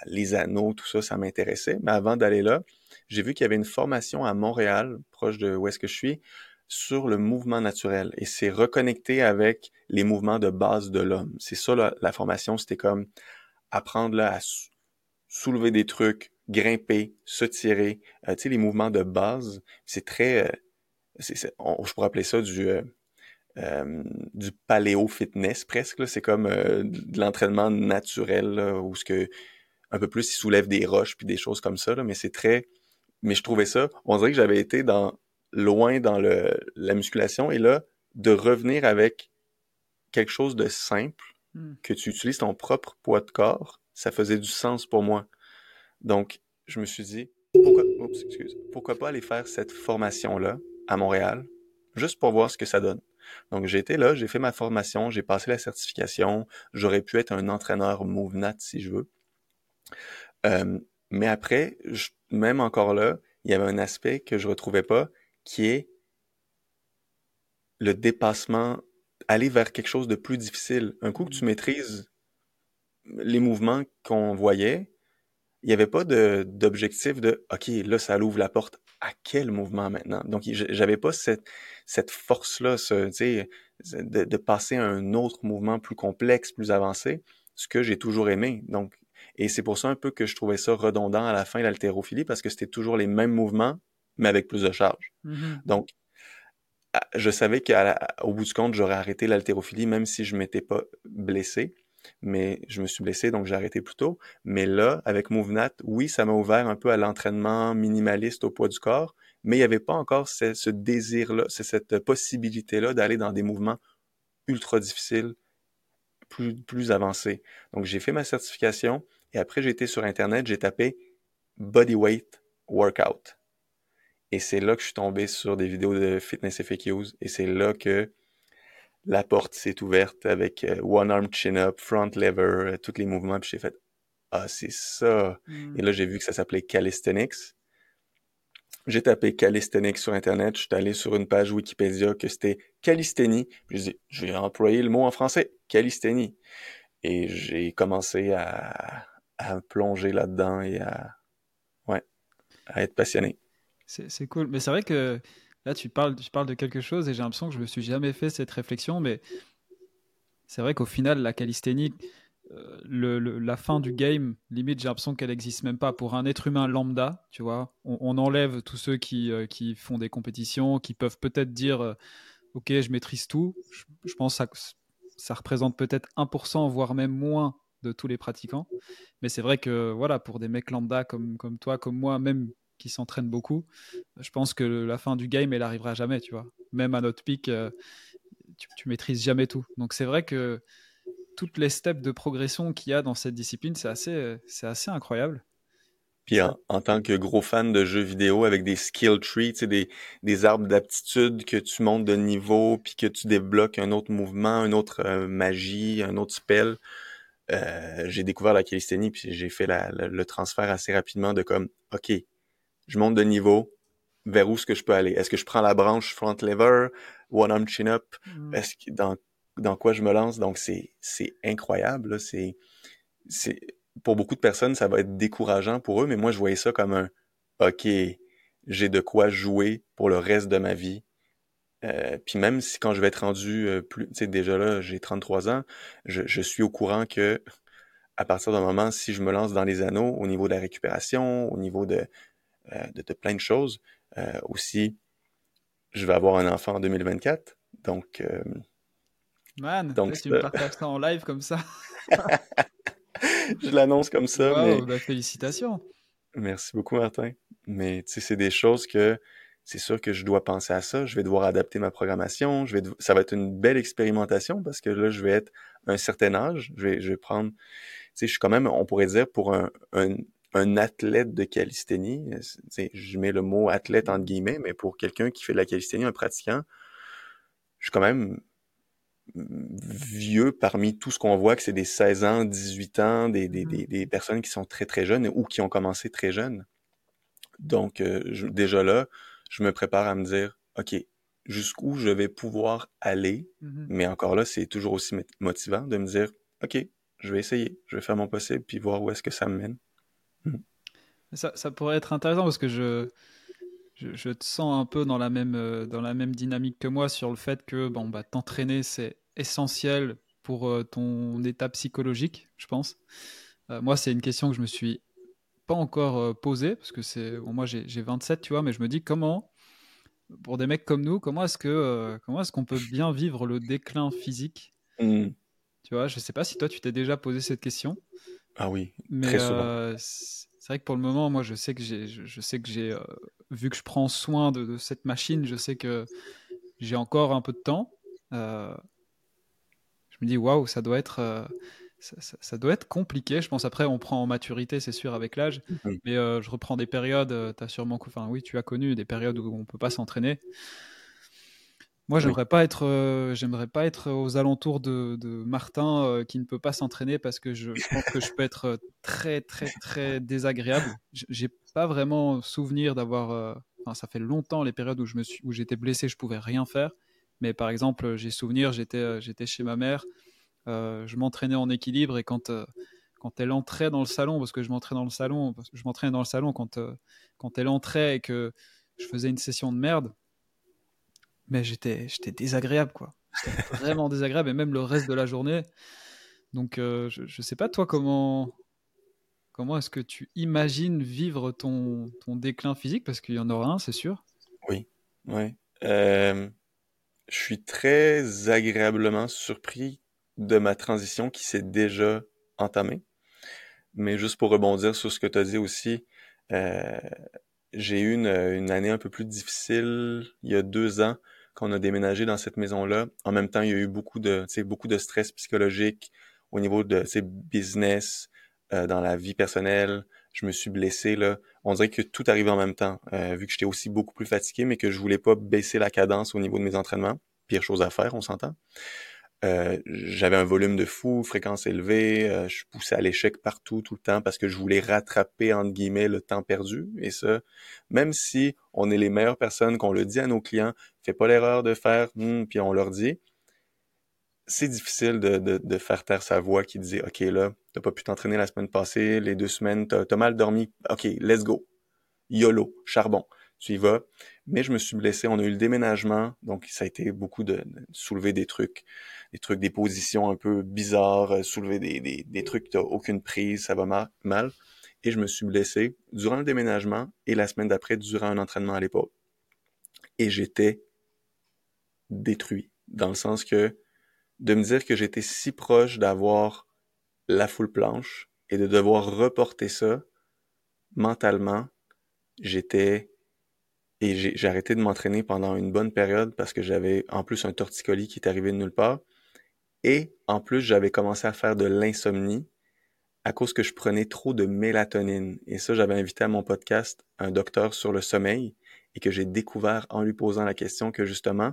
les anneaux, tout ça, ça m'intéressait. Mais avant d'aller là, j'ai vu qu'il y avait une formation à Montréal, proche de où est-ce que je suis, sur le mouvement naturel et c'est reconnecté avec les mouvements de base de l'homme. C'est ça la, formation, c'était comme apprendre là, à soulever des trucs, grimper, se tirer, euh, tu sais les mouvements de base, c'est très euh, je pourrais appeler ça du euh, euh du paléo fitness presque c'est comme de l'entraînement naturel où ce que un peu plus il soulève des roches puis des choses comme ça là, mais c'est très mais je trouvais ça on dirait que j'avais été dans loin dans le, la musculation et là, de revenir avec quelque chose de simple, hmm. que tu utilises ton propre poids de corps, ça faisait du sens pour moi. Donc, je me suis dit, pourquoi, pourquoi pas aller faire cette formation-là à Montréal, juste pour voir ce que ça donne. Donc, j'ai été là, j'ai fait ma formation, j'ai passé la certification, j'aurais pu être un entraîneur MoveNat si je veux. Euh, mais après, même encore là, il y avait un aspect que je retrouvais pas, qui est le dépassement, aller vers quelque chose de plus difficile. Un coup que tu maîtrises les mouvements qu'on voyait, il n'y avait pas d'objectif de, OK, là, ça l'ouvre la porte à quel mouvement maintenant? Donc, j'avais pas cette, cette force-là, sais, de, de, passer à un autre mouvement plus complexe, plus avancé, ce que j'ai toujours aimé. Donc, et c'est pour ça un peu que je trouvais ça redondant à la fin, l'haltérophilie, parce que c'était toujours les mêmes mouvements, mais avec plus de charge. Mm-hmm. Donc, je savais qu'au bout du compte, j'aurais arrêté l'haltérophilie, même si je m'étais pas blessé mais je me suis blessé, donc j'ai arrêté plus tôt. Mais là, avec MoveNat, oui, ça m'a ouvert un peu à l'entraînement minimaliste au poids du corps, mais il n'y avait pas encore ce, désir-là, cette possibilité-là d'aller dans des mouvements ultra difficiles, plus, plus avancés. Donc j'ai fait ma certification et après j'ai été sur Internet, j'ai tapé Bodyweight Workout. Et c'est là que je suis tombé sur des vidéos de fitness FAQs et c'est là que la porte s'est ouverte avec euh, one arm chin up, front lever, euh, tous les mouvements, puis j'ai fait ah c'est ça. Hmm. Et là j'ai vu que ça s'appelait calisthenics. J'ai tapé calisthenics sur internet, je suis allé sur une page Wikipédia que c'était calisthénie, puis j'ai dit je vais employer le mot en français, calisthénie. Et j'ai commencé à, à plonger là-dedans et à ouais, à être passionné. C'est cool, mais c'est vrai que Là, tu parles, tu parles de quelque chose et j'ai l'impression que je me suis jamais fait cette réflexion, mais c'est vrai qu'au final, la calisthénie, euh, le, la fin du game, limite, j'ai l'impression qu'elle n'existe même pas. Pour un être humain lambda, tu vois, on, enlève tous ceux qui, euh, qui, font des compétitions, qui peuvent peut-être dire euh, Ok, je maîtrise tout. Je, pense que ça, ça représente peut-être 1%, voire même moins de tous les pratiquants. Mais c'est vrai que voilà, pour des mecs lambda comme, comme toi, comme moi, même qui s'entraîne beaucoup, je pense que la fin du game, elle arrivera jamais, tu vois. Même à notre pic, euh, tu, maîtrises jamais tout. Donc c'est vrai que toutes les steps de progression qu'il y a dans cette discipline, c'est assez, c'est assez incroyable. Puis en, tant que gros fan de jeux vidéo avec des skill trees, des, des arbres d'aptitude que tu montes de niveau, puis que tu débloques un autre mouvement, une autre euh, magie, un autre spell, euh, j'ai découvert la calisthénie, puis j'ai fait le transfert assez rapidement de comme, OK, je monte de niveau, vers où est-ce que je peux aller? Est-ce que je prends la branche front lever, one arm chin up? Mm. Est-ce que dans, dans quoi je me lance? Donc, c'est, c'est incroyable, C'est, c'est, pour beaucoup de personnes, ça va être décourageant pour eux, mais moi, je voyais ça comme un, OK, j'ai de quoi jouer pour le reste de ma vie. Euh, puis même si quand je vais être rendu euh, plus, tu sais, déjà là, j'ai 33 ans, je, je suis au courant que à partir d'un moment, si je me lance dans les anneaux, au niveau de la récupération, au niveau de, euh, de, plein de choses. Euh, aussi, je vais avoir un enfant en 2024. Donc. Euh, Man, donc, tu me partages ça en live comme ça. je l'annonce comme ça. Wow, bah, félicitations. Merci beaucoup, Martin. Mais tu sais, c'est des choses que c'est sûr que je dois penser à ça. Je vais devoir adapter ma programmation. Je vais, ça va être une belle expérimentation parce que là, je vais être à un certain âge. Je vais, je vais prendre, tu sais, je suis quand même, on pourrait dire pour un, un, un athlète de calisthénie, je mets le mot athlète entre guillemets, mais pour quelqu'un qui fait de la calisthénie, un pratiquant, je suis quand même vieux parmi tout ce qu'on voit, que c'est des 16 ans, 18 ans, des, des, des, personnes qui sont très très jeunes ou qui ont commencé très jeunes. Donc euh, déjà là, je me prépare à me dire, OK, jusqu'où je vais pouvoir aller, mm-hmm. mais encore là, c'est toujours aussi motivant de me dire, OK, je vais essayer, je vais faire mon possible, puis voir où est-ce que ça me mène. Ça, ça, pourrait être intéressant parce que je, je, te sens un peu dans la, même, euh, dans la même dynamique que moi sur le fait que bon, bah, t'entraîner, c'est essentiel pour euh, ton état psychologique, je pense. Euh, moi, c'est une question que je me suis pas encore posée parce que c'est bon, moi j'ai 27, tu vois, mais je me dis comment, pour des mecs comme nous, comment est-ce que comment est-ce qu'on peut bien vivre le déclin physique? Mmh. Tu vois, je sais pas si toi tu t'es déjà posé cette question. Ah oui, mais très souvent. Euh, c'est vrai que pour le moment, moi, je sais que j'ai, je, sais que j'ai, euh, vu que je prends soin de, cette machine, je sais que j'ai encore un peu de temps. Euh, je me dis, waouh, ça doit être, ça, doit être compliqué. Je pense après, on prend en maturité, c'est sûr, avec l'âge. Mais je reprends des périodes. tu as sûrement, enfin oui, tu as connu des périodes où on peut pas s'entraîner. Moi, j'aimerais pas être, euh, j'aimerais pas être aux alentours de, Martin euh, qui ne peut pas s'entraîner parce que je, pense que je peux être euh, très, très, très désagréable. J'ai pas vraiment souvenir d'avoir. Enfin, ça fait longtemps les périodes où je me suis, où j'étais blessé, je pouvais rien faire. Mais par exemple, j'ai souvenir, j'étais, j'étais chez ma mère, je m'entraînais en équilibre et quand quand elle entrait dans le salon, parce que je m'entrais dans le salon, je m'entraînais dans le salon quand, euh, quand elle entrait et que je faisais une session de merde, mais j'étais, désagréable, quoi. Vraiment désagréable, et même le reste de la journée. Donc, euh, je, je sais pas, toi, comment, comment est-ce que tu imagines vivre ton, ton déclin physique? Parce qu'il y en aura un, c'est sûr. Oui, oui. Euh, je suis très agréablement surpris de ma transition qui s'est déjà entamée. Mais juste pour rebondir sur ce que tu as dit aussi, euh, j'ai eu une, année un peu plus difficile il y a deux ans quand on a déménagé dans cette maison-là. En même temps, il y a eu beaucoup de, beaucoup de stress psychologique au niveau de business, euh, dans la vie personnelle. Je me suis blessé là. On dirait que tout arrivait en même temps, euh, vu que j'étais aussi beaucoup plus fatigué, mais que je voulais pas baisser la cadence au niveau de mes entraînements. Pire chose à faire, on s'entend. Euh, j'avais un volume de fou, fréquence élevée, euh, je poussais à l'échec partout, tout le temps, parce que je voulais rattraper, entre guillemets, le temps perdu. Et ça, même si on est les meilleures personnes, qu'on le dit à nos clients, fais pas l'erreur de faire, hmm, puis on leur dit, c'est difficile de, de, de, faire taire sa voix qui dit, OK, là, t'as pas pu t'entraîner la semaine passée, les deux semaines, t'as as mal dormi, OK, let's go. YOLO, charbon, tu y vas. Mais je me suis blessé, on a eu le déménagement, donc ça a été beaucoup de, soulever des trucs des trucs, des positions un peu bizarres, euh, soulever des, des, des trucs, t'as aucune prise, ça va mal. Et je me suis blessé durant le déménagement et la semaine d'après durant un entraînement à l'épaule. Et j'étais détruit, dans le sens que de me dire que j'étais si proche d'avoir la foule planche et de devoir reporter ça mentalement, j'étais et j'ai arrêté de m'entraîner pendant une bonne période parce que j'avais en plus un torticolis qui est arrivé de nulle part. Et en plus, j'avais commencé à faire de l'insomnie à cause que je prenais trop de mélatonine. Et ça, j'avais invité à mon podcast un docteur sur le sommeil et que j'ai découvert en lui posant la question que justement,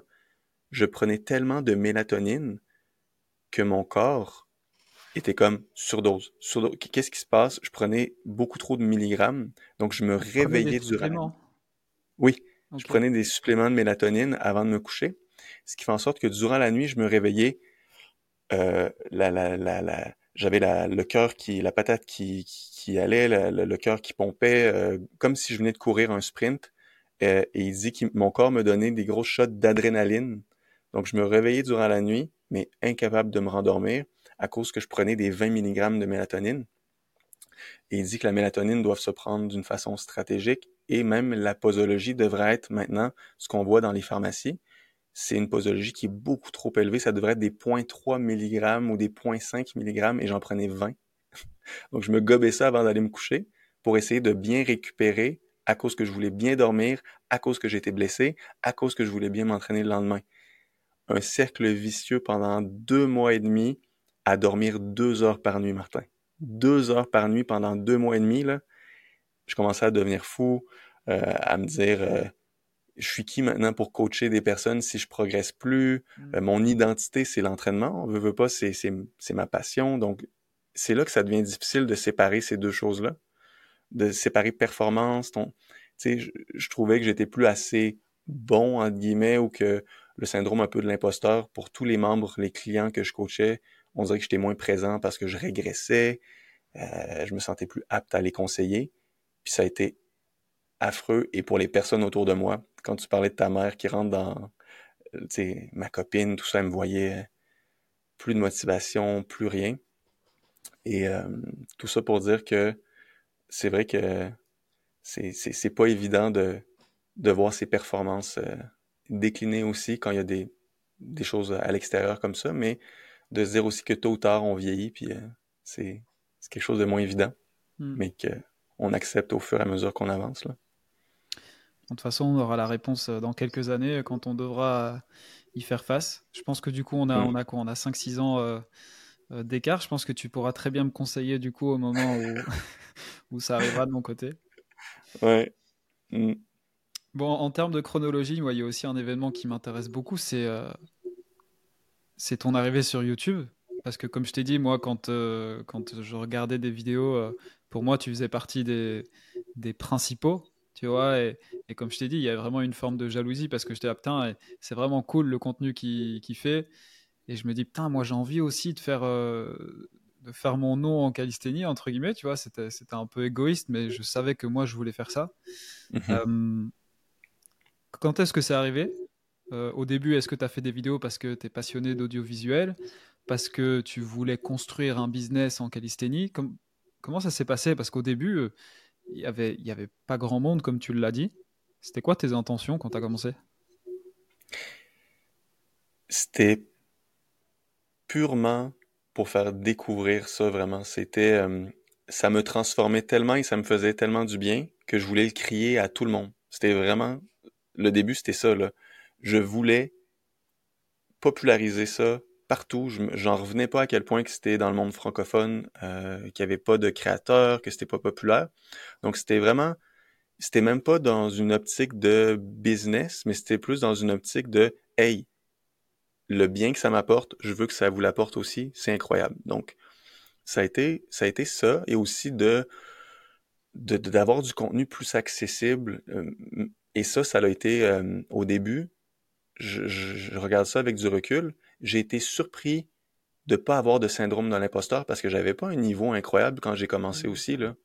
je prenais tellement de mélatonine que mon corps était comme surdose. surdose. Qu'est-ce qui se passe? Je prenais beaucoup trop de milligrammes, donc je me réveillais durant. Oui, je prenais des suppléments de mélatonine avant de me coucher, ce qui fait en sorte que durant la nuit, je me réveillais euh, la, la, la, la j'avais la, le cœur qui, la patate qui, qui, allait, le, le cœur qui pompait, euh, comme si je venais de courir un sprint. Euh, et il dit que mon corps me donnait des gros shots d'adrénaline. Donc je me réveillais durant la nuit, mais incapable de me rendormir à cause que je prenais des 20 mg de mélatonine. Et il dit que la mélatonine doit se prendre d'une façon stratégique et même la posologie devrait être maintenant ce qu'on voit dans les pharmacies c'est une posologie qui est beaucoup trop élevée. Ça devrait être des 0.3 mg ou des 0.5 mg et j'en prenais 20. Donc je me gobais ça avant d'aller me coucher pour essayer de bien récupérer à cause que je voulais bien dormir, à cause que j'étais blessé, à cause que je voulais bien m'entraîner le lendemain. Un cercle vicieux pendant deux mois et demi à dormir deux heures par nuit, Martin. Deux heures par nuit pendant deux mois et demi, là. Je commençais à devenir fou, euh, à me dire, euh, je suis qui maintenant pour coacher des personnes si je progresse plus? Mm. Euh, mon identité, c'est l'entraînement. On veut, veut pas, c'est, c'est, c'est ma passion. Donc, c'est là que ça devient difficile de séparer ces deux choses-là. De séparer performance, ton, tu sais, je, je, trouvais que j'étais plus assez bon, entre guillemets, ou que le syndrome un peu de l'imposteur pour tous les membres, les clients que je coachais, on dirait que j'étais moins présent parce que je régressais, euh, je me sentais plus apte à les conseiller. Puis ça a été affreux et pour les personnes autour de moi. Quand tu parlais de ta mère qui rentre dans, euh, ma copine, tout ça, elle me voyait plus de motivation, plus rien. Et euh, tout ça pour dire que c'est vrai que c'est, c'est, c'est pas évident de, de voir ses performances euh, décliner aussi quand il y a des, des choses à l'extérieur comme ça, mais de se dire aussi que tôt ou tard on vieillit, puis euh, c'est, c'est quelque chose de moins évident, mm. mais qu'on accepte au fur et à mesure qu'on avance. Là. De toute façon, on aura la réponse euh, dans quelques années euh, quand on devra euh, y faire face. Je pense que du coup, on a, mm. on a quoi? On a 5-6 ans d'écart. Je pense que tu pourras très bien me conseiller du coup au moment où, où ça arrivera de mon côté. Ouais. Mm. Bon, en termes de chronologie, moi, il y a aussi un événement qui m'intéresse beaucoup, c'est c'est ton arrivée sur YouTube. Parce que comme je t'ai dit, moi, quand, quand je regardais des vidéos, pour moi, tu faisais partie des, des principaux tu vois. Et, comme je t'ai dit, il y a vraiment une forme de jalousie parce que j'étais là, putain, c'est vraiment cool le contenu qu'il qui fait. Et je me dis, putain, moi j'ai envie aussi de faire, euh, de faire mon nom en calisthénie, entre guillemets, tu vois, c'était un peu égoïste, mais je savais que moi, je voulais faire ça. Mhm. quand est-ce que c'est arrivé? Au début, est-ce que tu as fait des vidéos parce que tu es passionné d'audiovisuel? Parce que tu voulais construire un business en calisthénie? Comment ça s'est passé? Parce qu'au début, il n'y avait, y avait pas grand monde, comme tu l'as dit. C'était quoi tes intentions quand tu as commencé? C'était purement pour faire découvrir ça vraiment. C'était, euh, ça me transformait tellement et ça me faisait tellement du bien que je voulais le crier à tout le monde. C'était vraiment, le début c'était ça là. Je voulais populariser ça partout. J'en revenais pas à quel point que c'était dans le monde francophone, euh, qu'il n'y avait pas de créateurs, que c'était pas populaire. Donc c'était vraiment, c'était même pas dans une optique de business, mais c'était plus dans une optique de hey, le bien que ça m'apporte, je veux que ça vous l'apporte aussi, c'est incroyable. Donc, ça a été ça, a été ça et aussi de d'avoir du contenu plus accessible. Euh, et ça, ça a été euh, au début, je, je, regarde ça avec du recul, j'ai été surpris de pas avoir de syndrome de l'imposteur parce que j'avais pas un niveau incroyable quand j'ai commencé mmh. aussi. Là.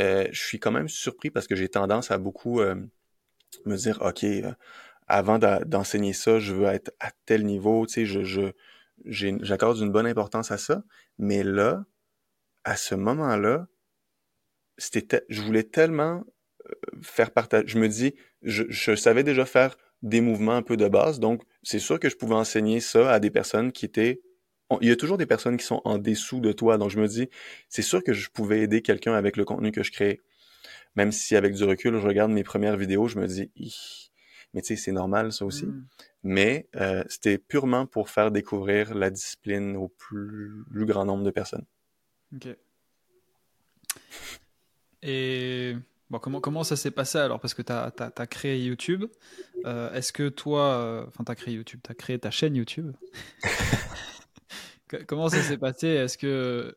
Euh, je suis quand même surpris parce que j'ai tendance à beaucoup me dire, OK, avant d'enseigner ça, je veux être à tel niveau, tu sais, je, je j'accorde une bonne importance à ça. Mais là, à ce moment-là, c'était, je voulais tellement euh, faire partager. Je me dis, je, je savais déjà faire des mouvements un peu de base, donc c'est sûr que je pouvais enseigner ça à des personnes qui étaient il y a toujours des personnes qui sont en dessous de toi. Donc, je me dis, c'est sûr que je pouvais aider quelqu'un avec le contenu que je crée. Même si, avec du recul, je regarde mes premières vidéos, je me dis, mais tu sais, c'est normal ça aussi. Mm. Mais euh, c'était purement pour faire découvrir la discipline au plus, grand nombre de personnes. Ok. Et comment, ça s'est passé alors? Parce que tu as, créé YouTube. Euh, est-ce que toi, euh, enfin, tu as créé YouTube, tu as créé ta chaîne YouTube? comment ça s'est passé? Est-ce que,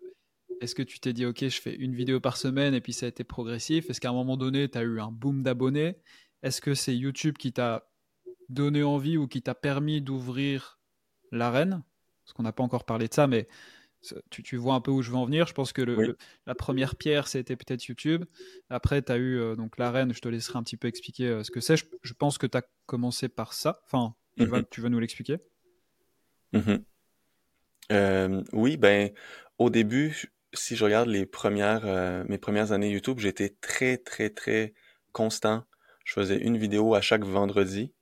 est que tu t'es dit, OK, je fais une vidéo par semaine et puis ça a été progressif? Est-ce qu'à un moment donné, tu as eu un boom d'abonnés? Est-ce que c'est YouTube qui t'a donné envie ou qui t'a permis d'ouvrir l'arène? Parce qu'on n'a pas encore parlé de ça, mais tu, vois un peu où je veux en venir. Je pense que la première pierre, c'était peut-être YouTube. Après, tu as eu euh, donc l'arène. Je te laisserai un petit peu expliquer euh, ce que c'est. Je, pense que tu as commencé par ça. Enfin, tu, vas, mhm. nous l'expliquer? Mhm. euh, Oui, ben, au début, si je regarde les premières, mes premières années YouTube, j'étais très, très, très constant je faisais une vidéo à chaque vendredi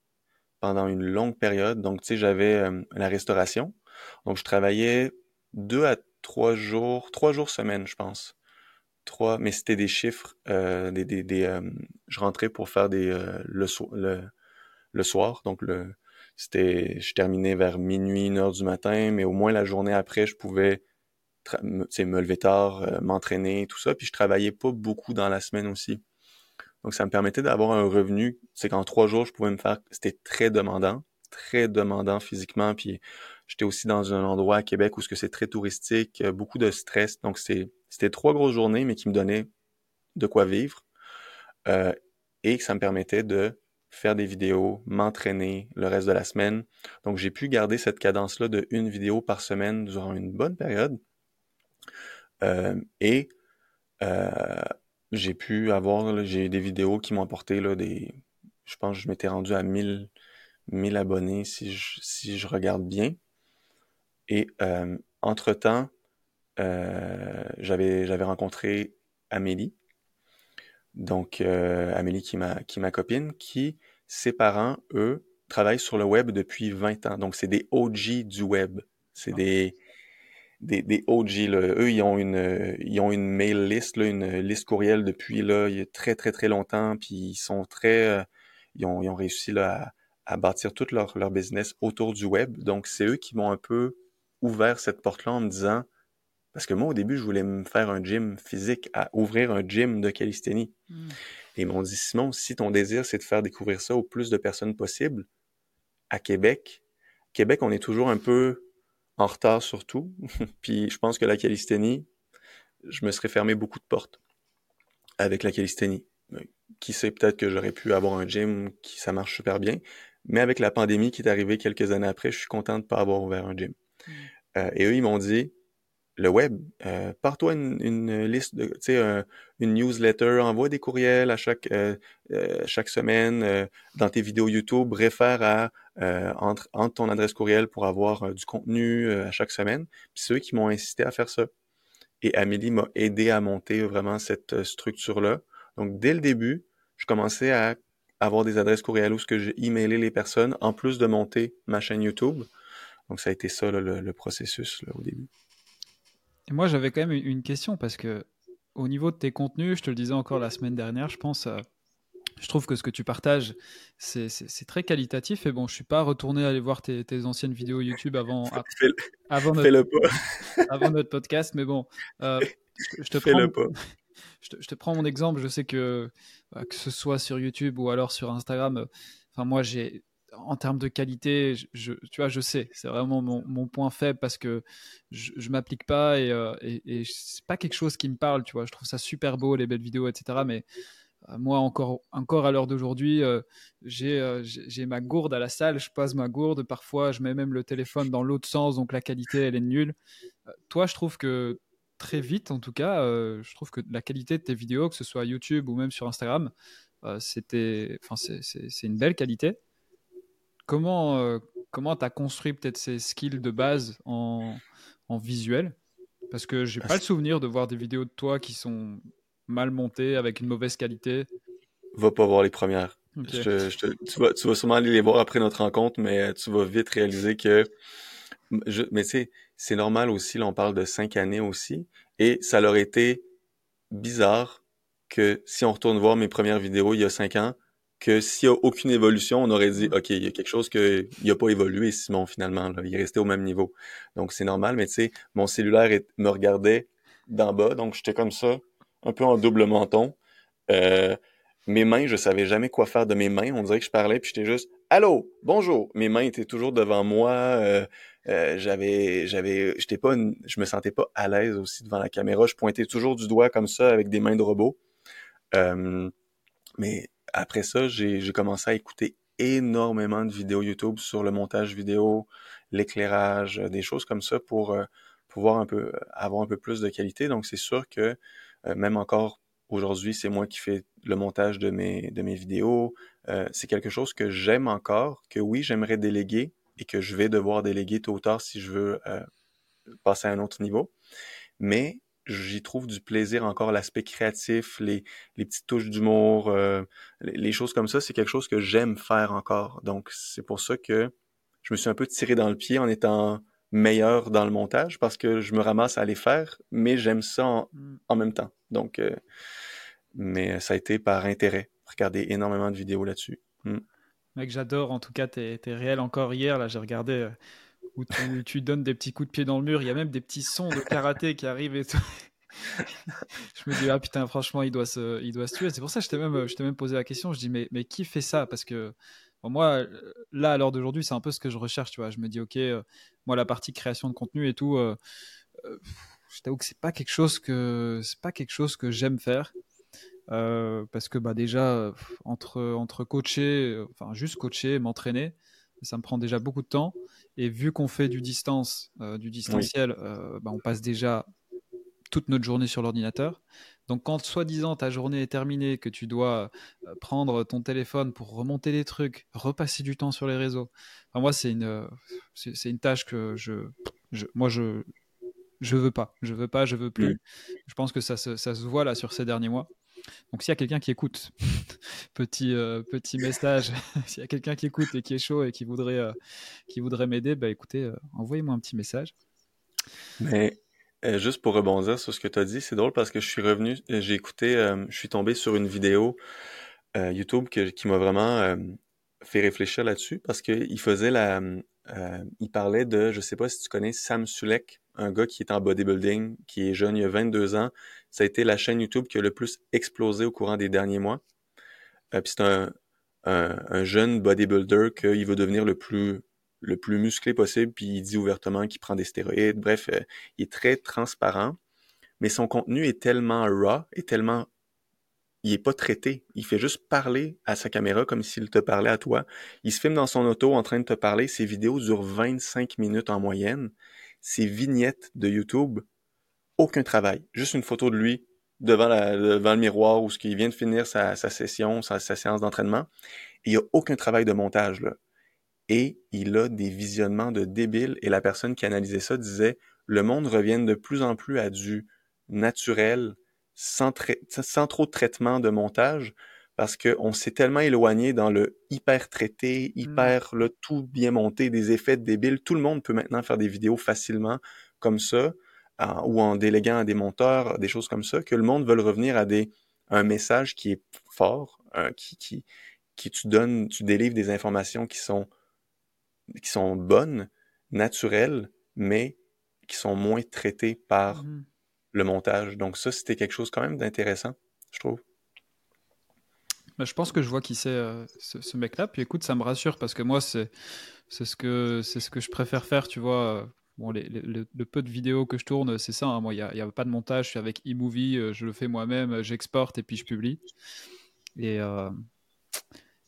pendant une longue période. Donc, tu sais, j'avais euh, la restauration. Donc, je travaillais deux à trois jours, trois jours semaine, je pense. Trois, mais c'était des chiffres, euh, euh, je rentrais pour faire des le, le, le, soir. Donc, le, c'était, je terminais vers minuit, une heure du matin, mais au moins la journée après, je pouvais me, me lever tard, m'entraîner, tout ça. Puis je travaillais pas beaucoup dans la semaine aussi. Donc, ça me permettait d'avoir un revenu. C'est qu'en trois jours, je pouvais me faire. C'était très demandant, très demandant physiquement. Puis, j'étais aussi dans un endroit à Québec où c'est très touristique, euh, beaucoup de stress. Donc, c'était trois grosses journées, mais qui me donnaient de quoi vivre. Euh, et que ça me permettait de faire des vidéos, m'entraîner le reste de la semaine. Donc, j'ai pu garder cette cadence-là de une vidéo par semaine durant une bonne période. Euh, et j'ai pu avoir, j'ai des vidéos qui m'ont apporté là, des. Je pense que je m'étais rendu à 1000, 1000 abonnés si je, si je regarde bien. Et euh, entre-temps, euh, j'avais, rencontré Amélie. Donc, euh, Amélie qui qui ma copine, qui, ses parents, eux, travaillent sur le web depuis 20 ans. Donc, c'est des OG du web. C'est des des, OG. Eux, ils ont une, ils ont une mail list, une liste courriel depuis là, il y a très très très longtemps. Puis ils sont très, ils, ont, réussi à bâtir tout leur, leur business autour du web. Donc c'est eux qui m'ont un peu ouvert cette porte-là en me disant, parce que moi au début je voulais me faire un gym physique, à ouvrir un gym de calisthénie. Hmm. Et ils m'ont dit Simon, si ton désir c'est de faire découvrir ça au plus de personnes possible, à Québec, Québec on est toujours un peu en retard surtout. Puis je pense que la calisthénie, je me serais fermé beaucoup de portes avec la calisthénie. Qui sait, peut-être que j'aurais pu avoir un gym qui ça marche super bien. Mais avec la pandémie qui est arrivée quelques années après, je suis content de ne pas avoir ouvert un gym. Euh, et eux, ils m'ont dit, le web. Euh, Pars-toi une, liste tu sais, une newsletter, envoie des courriels à chaque euh, euh, chaque semaine dans tes vidéos YouTube, réfère à entre, entre ton adresse courriel pour avoir du contenu à chaque semaine. Puis c'est eux qui m'ont incité à faire ça. Et Amélie m'a aidé à monter vraiment cette structure-là. Donc dès le début, je commençais à avoir des adresses courriel où ce que j'ai emailé les personnes en plus de monter ma chaîne YouTube. Donc ça a été ça le, le, processus là, au début. Et moi j'avais quand même une question parce que au niveau de tes contenus, je te le disais encore la semaine dernière, je pense, euh, je trouve que ce que tu partages, c'est très qualitatif. Et bon, je suis pas retourné aller voir tes, anciennes vidéos YouTube avant, avant, notre, avant, notre, podcast, mais bon, euh, je, te prends, je, te, je, te, prends mon exemple. Je sais que bah, que ce soit sur YouTube ou alors sur Instagram, euh, enfin moi j'ai en termes de qualité, je, tu vois, je sais, c'est vraiment mon, point faible parce que je, je m'applique pas et, euh, et, c'est pas quelque chose qui me parle, tu vois. Je trouve ça super beau, les belles vidéos, etc. Mais euh, moi, encore, à l'heure d'aujourd'hui, euh, j'ai, j'ai ma gourde à la salle, je pose ma gourde. Parfois, je mets même le téléphone dans l'autre sens, donc la qualité, elle est nulle. toi, je trouve que très vite, en tout cas, je trouve que la qualité de tes vidéos, que ce soit YouTube ou même sur Instagram, c'était, enfin, c'est une belle qualité. Comment euh, comment tu as construit peut-être ces skills de base en, en visuel? Parce que j'ai pas le souvenir de voir des vidéos de toi qui sont mal montées avec une mauvaise qualité. Va pas voir les premières. tu, vas, tu, vas, sûrement aller les voir après notre rencontre, mais tu vas vite réaliser que. Je, mais tu sais, c'est normal aussi, là, on parle de cinq années aussi, et ça leur été bizarre que si on retourne voir mes premières vidéos il y a cinq ans, que s'il n'y a aucune évolution, on aurait dit. OK, il y a quelque chose qui n'a pas évolué, Simon, finalement. Là. Il est resté au même niveau. Donc, c'est normal, mais tu sais, mon cellulaire me regardait d'en bas, donc j'étais comme ça, un peu en double menton. Euh, mes mains, je savais jamais quoi faire de mes mains. On dirait que je parlais, puis j'étais juste Allô, bonjour. Mes mains étaient toujours devant moi. Euh, euh, j'avais, j'avais, j'étais pas, je me sentais pas à l'aise aussi devant la caméra. Je pointais toujours du doigt comme ça avec des mains de robot. mais après ça, j'ai commencé à écouter énormément de vidéos YouTube sur le montage vidéo, l'éclairage, euh, des choses comme ça pour euh, pouvoir un peu avoir un peu plus de qualité. Donc c'est sûr que euh, même encore aujourd'hui, c'est moi qui fais le montage de mes de mes vidéos. c'est quelque chose que j'aime encore, que oui, j'aimerais déléguer et que je vais devoir déléguer tôt ou tard si je veux passer à un autre niveau. Mais j'y trouve du plaisir encore, l'aspect créatif, les, les petites touches d'humour, euh, les, choses comme ça, c'est quelque chose que j'aime faire encore. Donc, c'est pour ça que je me suis un peu tiré dans le pied en étant meilleur dans le montage parce que je me ramasse à les faire, mais j'aime ça en, mm. même temps. Donc, euh, mais ça a été par intérêt. Regarder énormément de vidéos là-dessus. Mm. Mec, j'adore en tout cas tes, tes réels. Encore hier, là, j'ai regardé euh, où tu, donnes des petits coups de pied dans le mur. Il y a même des petits sons de karaté qui arrivent et tout. je me dis, ah putain, franchement, il doit se, il se tuer. C'est pour ça que je t'ai même, même posé la question. Je dis, mais, mais qui fait ça? Parce que moi, là, à l'heure d'aujourd'hui, c'est un peu ce que je recherche. Tu vois. Je me dis, ok, euh, moi, la partie création de contenu et tout, euh, euh, je t'avoue que c'est pas quelque chose que, pas quelque chose que j'aime faire. parce que bah, déjà, entre, entre coacher, enfin, juste coacher, m'entraîner, ça me prend déjà beaucoup de temps. Et vu qu'on fait du distance, euh, du distanciel, euh, bah, on passe déjà toute notre journée sur l'ordinateur. Donc quand soi-disant ta journée est terminée, que tu dois euh, prendre ton téléphone pour remonter les trucs, repasser du temps sur les réseaux, moi c'est une, c'est une tâche que je, je, moi je, je veux pas, je veux pas, je veux plus. Je pense que ça ça se voit là sur ces derniers mois. Donc s'il y a quelqu'un qui écoute, petit, euh, petit message, s'il y a quelqu'un qui écoute et qui est chaud et qui voudrait, euh, m'aider, bah écoutez, euh, envoyez-moi un petit message. Mais juste pour rebondir sur ce que tu as dit, c'est drôle parce que je suis revenu, j'ai écouté, je suis tombé sur une vidéo YouTube qui m'a vraiment fait réfléchir là-dessus parce qu'il faisait la, il parlait de, je sais pas si tu connais Sam Sulek, un gars qui est en bodybuilding, qui est jeune, il a 22 ans. Ça a été la chaîne YouTube qui a le plus explosé au courant des derniers mois. Euh, puis c'est un, un, jeune bodybuilder qu'il veut devenir le plus le plus musclé possible, puis il dit ouvertement qu'il prend des stéroïdes. Bref, euh, il est très transparent, mais son contenu est tellement raw, est tellement il est pas traité. Il fait juste parler à sa caméra comme s'il te parlait à toi. Il se filme dans son auto en train de te parler. Ses vidéos durent 25 minutes en moyenne. Ses vignettes de YouTube aucun travail. Juste une photo de lui devant, le miroir où ce qui vient de finir sa, sa session, sa, sa séance d'entraînement. Il n'y a aucun travail de montage, là. Et il a des visionnements de débiles. Et la personne qui analysait ça disait, le monde revient de plus en plus à du naturel, sans, sans trop de traitement de montage, parce qu'on s'est tellement éloigné dans le hyper traité, mmh. hyper le tout bien monté, des effets débiles. Tout le monde peut maintenant faire des vidéos facilement comme ça, ou en déléguant à des monteurs, des choses comme ça, que le monde veut revenir à des un message qui est fort, qui, qui, qui tu donnes, tu délivres des informations qui sont qui sont bonnes, naturelles, mais qui sont moins traitées par mmh le montage. Donc ça, c'était quelque chose quand même d'intéressant, je trouve. Bah, je pense que je vois qui c'est euh, ce, mec-là. Puis écoute, ça me rassure parce que moi, c'est ce que c'est ce que je préfère faire, tu vois. Bon, les, le peu de vidéos que je tourne, c'est ça. Hein. Moi, il n'y a, pas de montage. Je suis avec eMovie, euh, je le fais moi-même, j'exporte et puis je publie. Et, euh,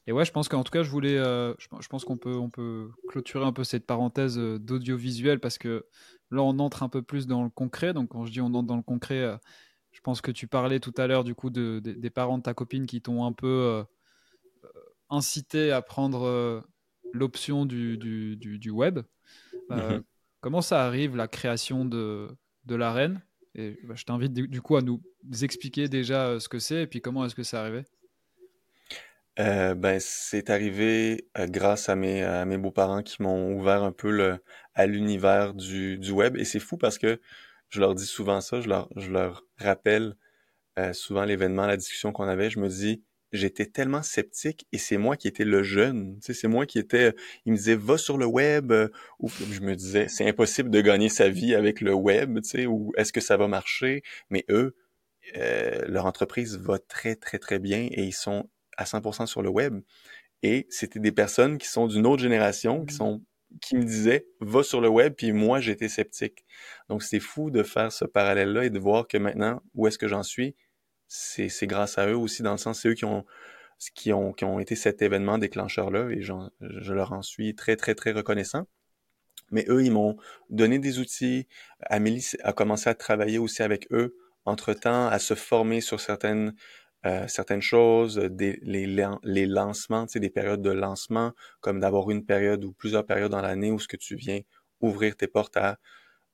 et ouais, je pense qu'en tout cas, je voulais, je, pense qu'on peut, on peut clôturer un peu cette parenthèse d'audiovisuel parce que là, on entre un peu plus dans le concret. Donc, quand je dis on entre dans le concret, je pense que tu parlais tout à l'heure du coup de, des parents de ta copine qui t'ont un peu euh, euh, incité à prendre euh, l'option du, du, du, web. Mhm. Comment ça arrive la création de, de l'arène Et bah, je t'invite du, coup à nous expliquer déjà ce que c'est et puis comment est-ce que c'est arrivé? Ben, c'est arrivé grâce à mes, à mes beaux-parents qui m'ont ouvert un peu le, à l'univers du, du web. Et c'est fou parce que je leur dis souvent ça, je leur, je leur rappelle euh, souvent l'événement, la discussion qu'on avait, je me dis, j'étais tellement sceptique et c'est moi qui étais le jeune, tu sais, c'est moi qui étais, il me disait, va sur le web, euh, ou je me disais, c'est impossible de gagner sa vie avec le web, tu sais, ou est-ce que ça va marcher? Mais eux, euh, leur entreprise va très, très, très bien et ils sont à 100% sur le web. Et c'était des personnes qui sont d'une autre génération, qui mmh. sont qui me disait va sur le web, puis moi j'étais sceptique. Donc c'est fou de faire ce parallèle-là et de voir que maintenant, où est-ce que j'en suis, c'est, grâce à eux aussi, dans le sens, c'est eux qui ont, qui ont, qui ont été cet événement déclencheur-là, et je leur en suis très, très, très reconnaissant. Mais eux, ils m'ont donné des outils. Amélie a commencé à travailler aussi avec eux entre-temps, à se former sur certaines euh, certaines choses, des, les, les lancements, tu sais, des périodes de lancement, comme d'avoir une période ou plusieurs périodes dans l'année où ce que tu viens ouvrir tes portes à,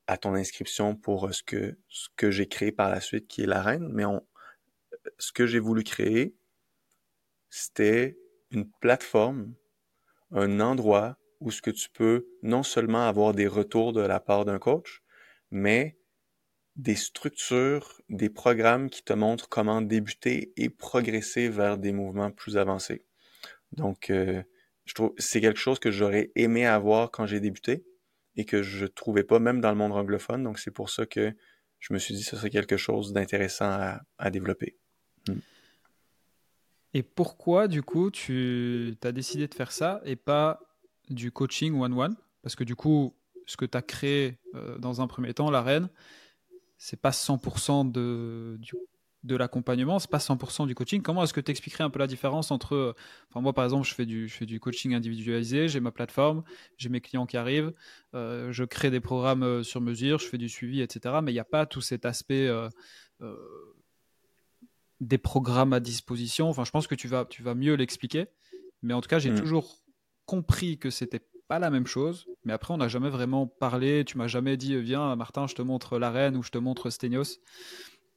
à ton inscription pour euh, ce que, ce que j'ai créé par la suite, qui est l'arène. Mais on, ce que j'ai voulu créer, c'était une plateforme, un endroit où ce que tu peux non seulement avoir des retours de la part d'un coach, mais des structures, des programmes qui te montrent comment débuter et progresser vers des mouvements plus avancés. Donc, euh, je trouve c'est quelque chose que j'aurais aimé avoir quand j'ai débuté et que je trouvais pas même dans le monde anglophone. Donc, c'est pour ça que je me suis dit que ce serait quelque chose d'intéressant à, développer. Hmm. Et pourquoi, du coup, tu as décidé de faire ça et pas du coaching one-one? Parce que, du coup, ce que tu as créé euh, dans un premier temps, l'arène, c'est pas 100% de, du, de l'accompagnement, c'est pas 100% du coaching. Comment est-ce que tu expliquerais un peu la différence entre, enfin moi par exemple, je fais du, je fais du coaching individualisé, j'ai ma plateforme, j'ai mes clients qui arrivent, euh, je crée des programmes euh, sur mesure, je fais du suivi, etc. Mais il n'y a pas tout cet aspect euh, des programmes à disposition. Enfin, je pense que tu vas, tu vas mieux l'expliquer. Mais en tout cas, j'ai mmh. toujours compris que c'était pas la même chose, mais après, on n'a jamais vraiment parlé. Tu m'as jamais dit, viens, Martin, je te montre l'arène ou je te montre Stenios.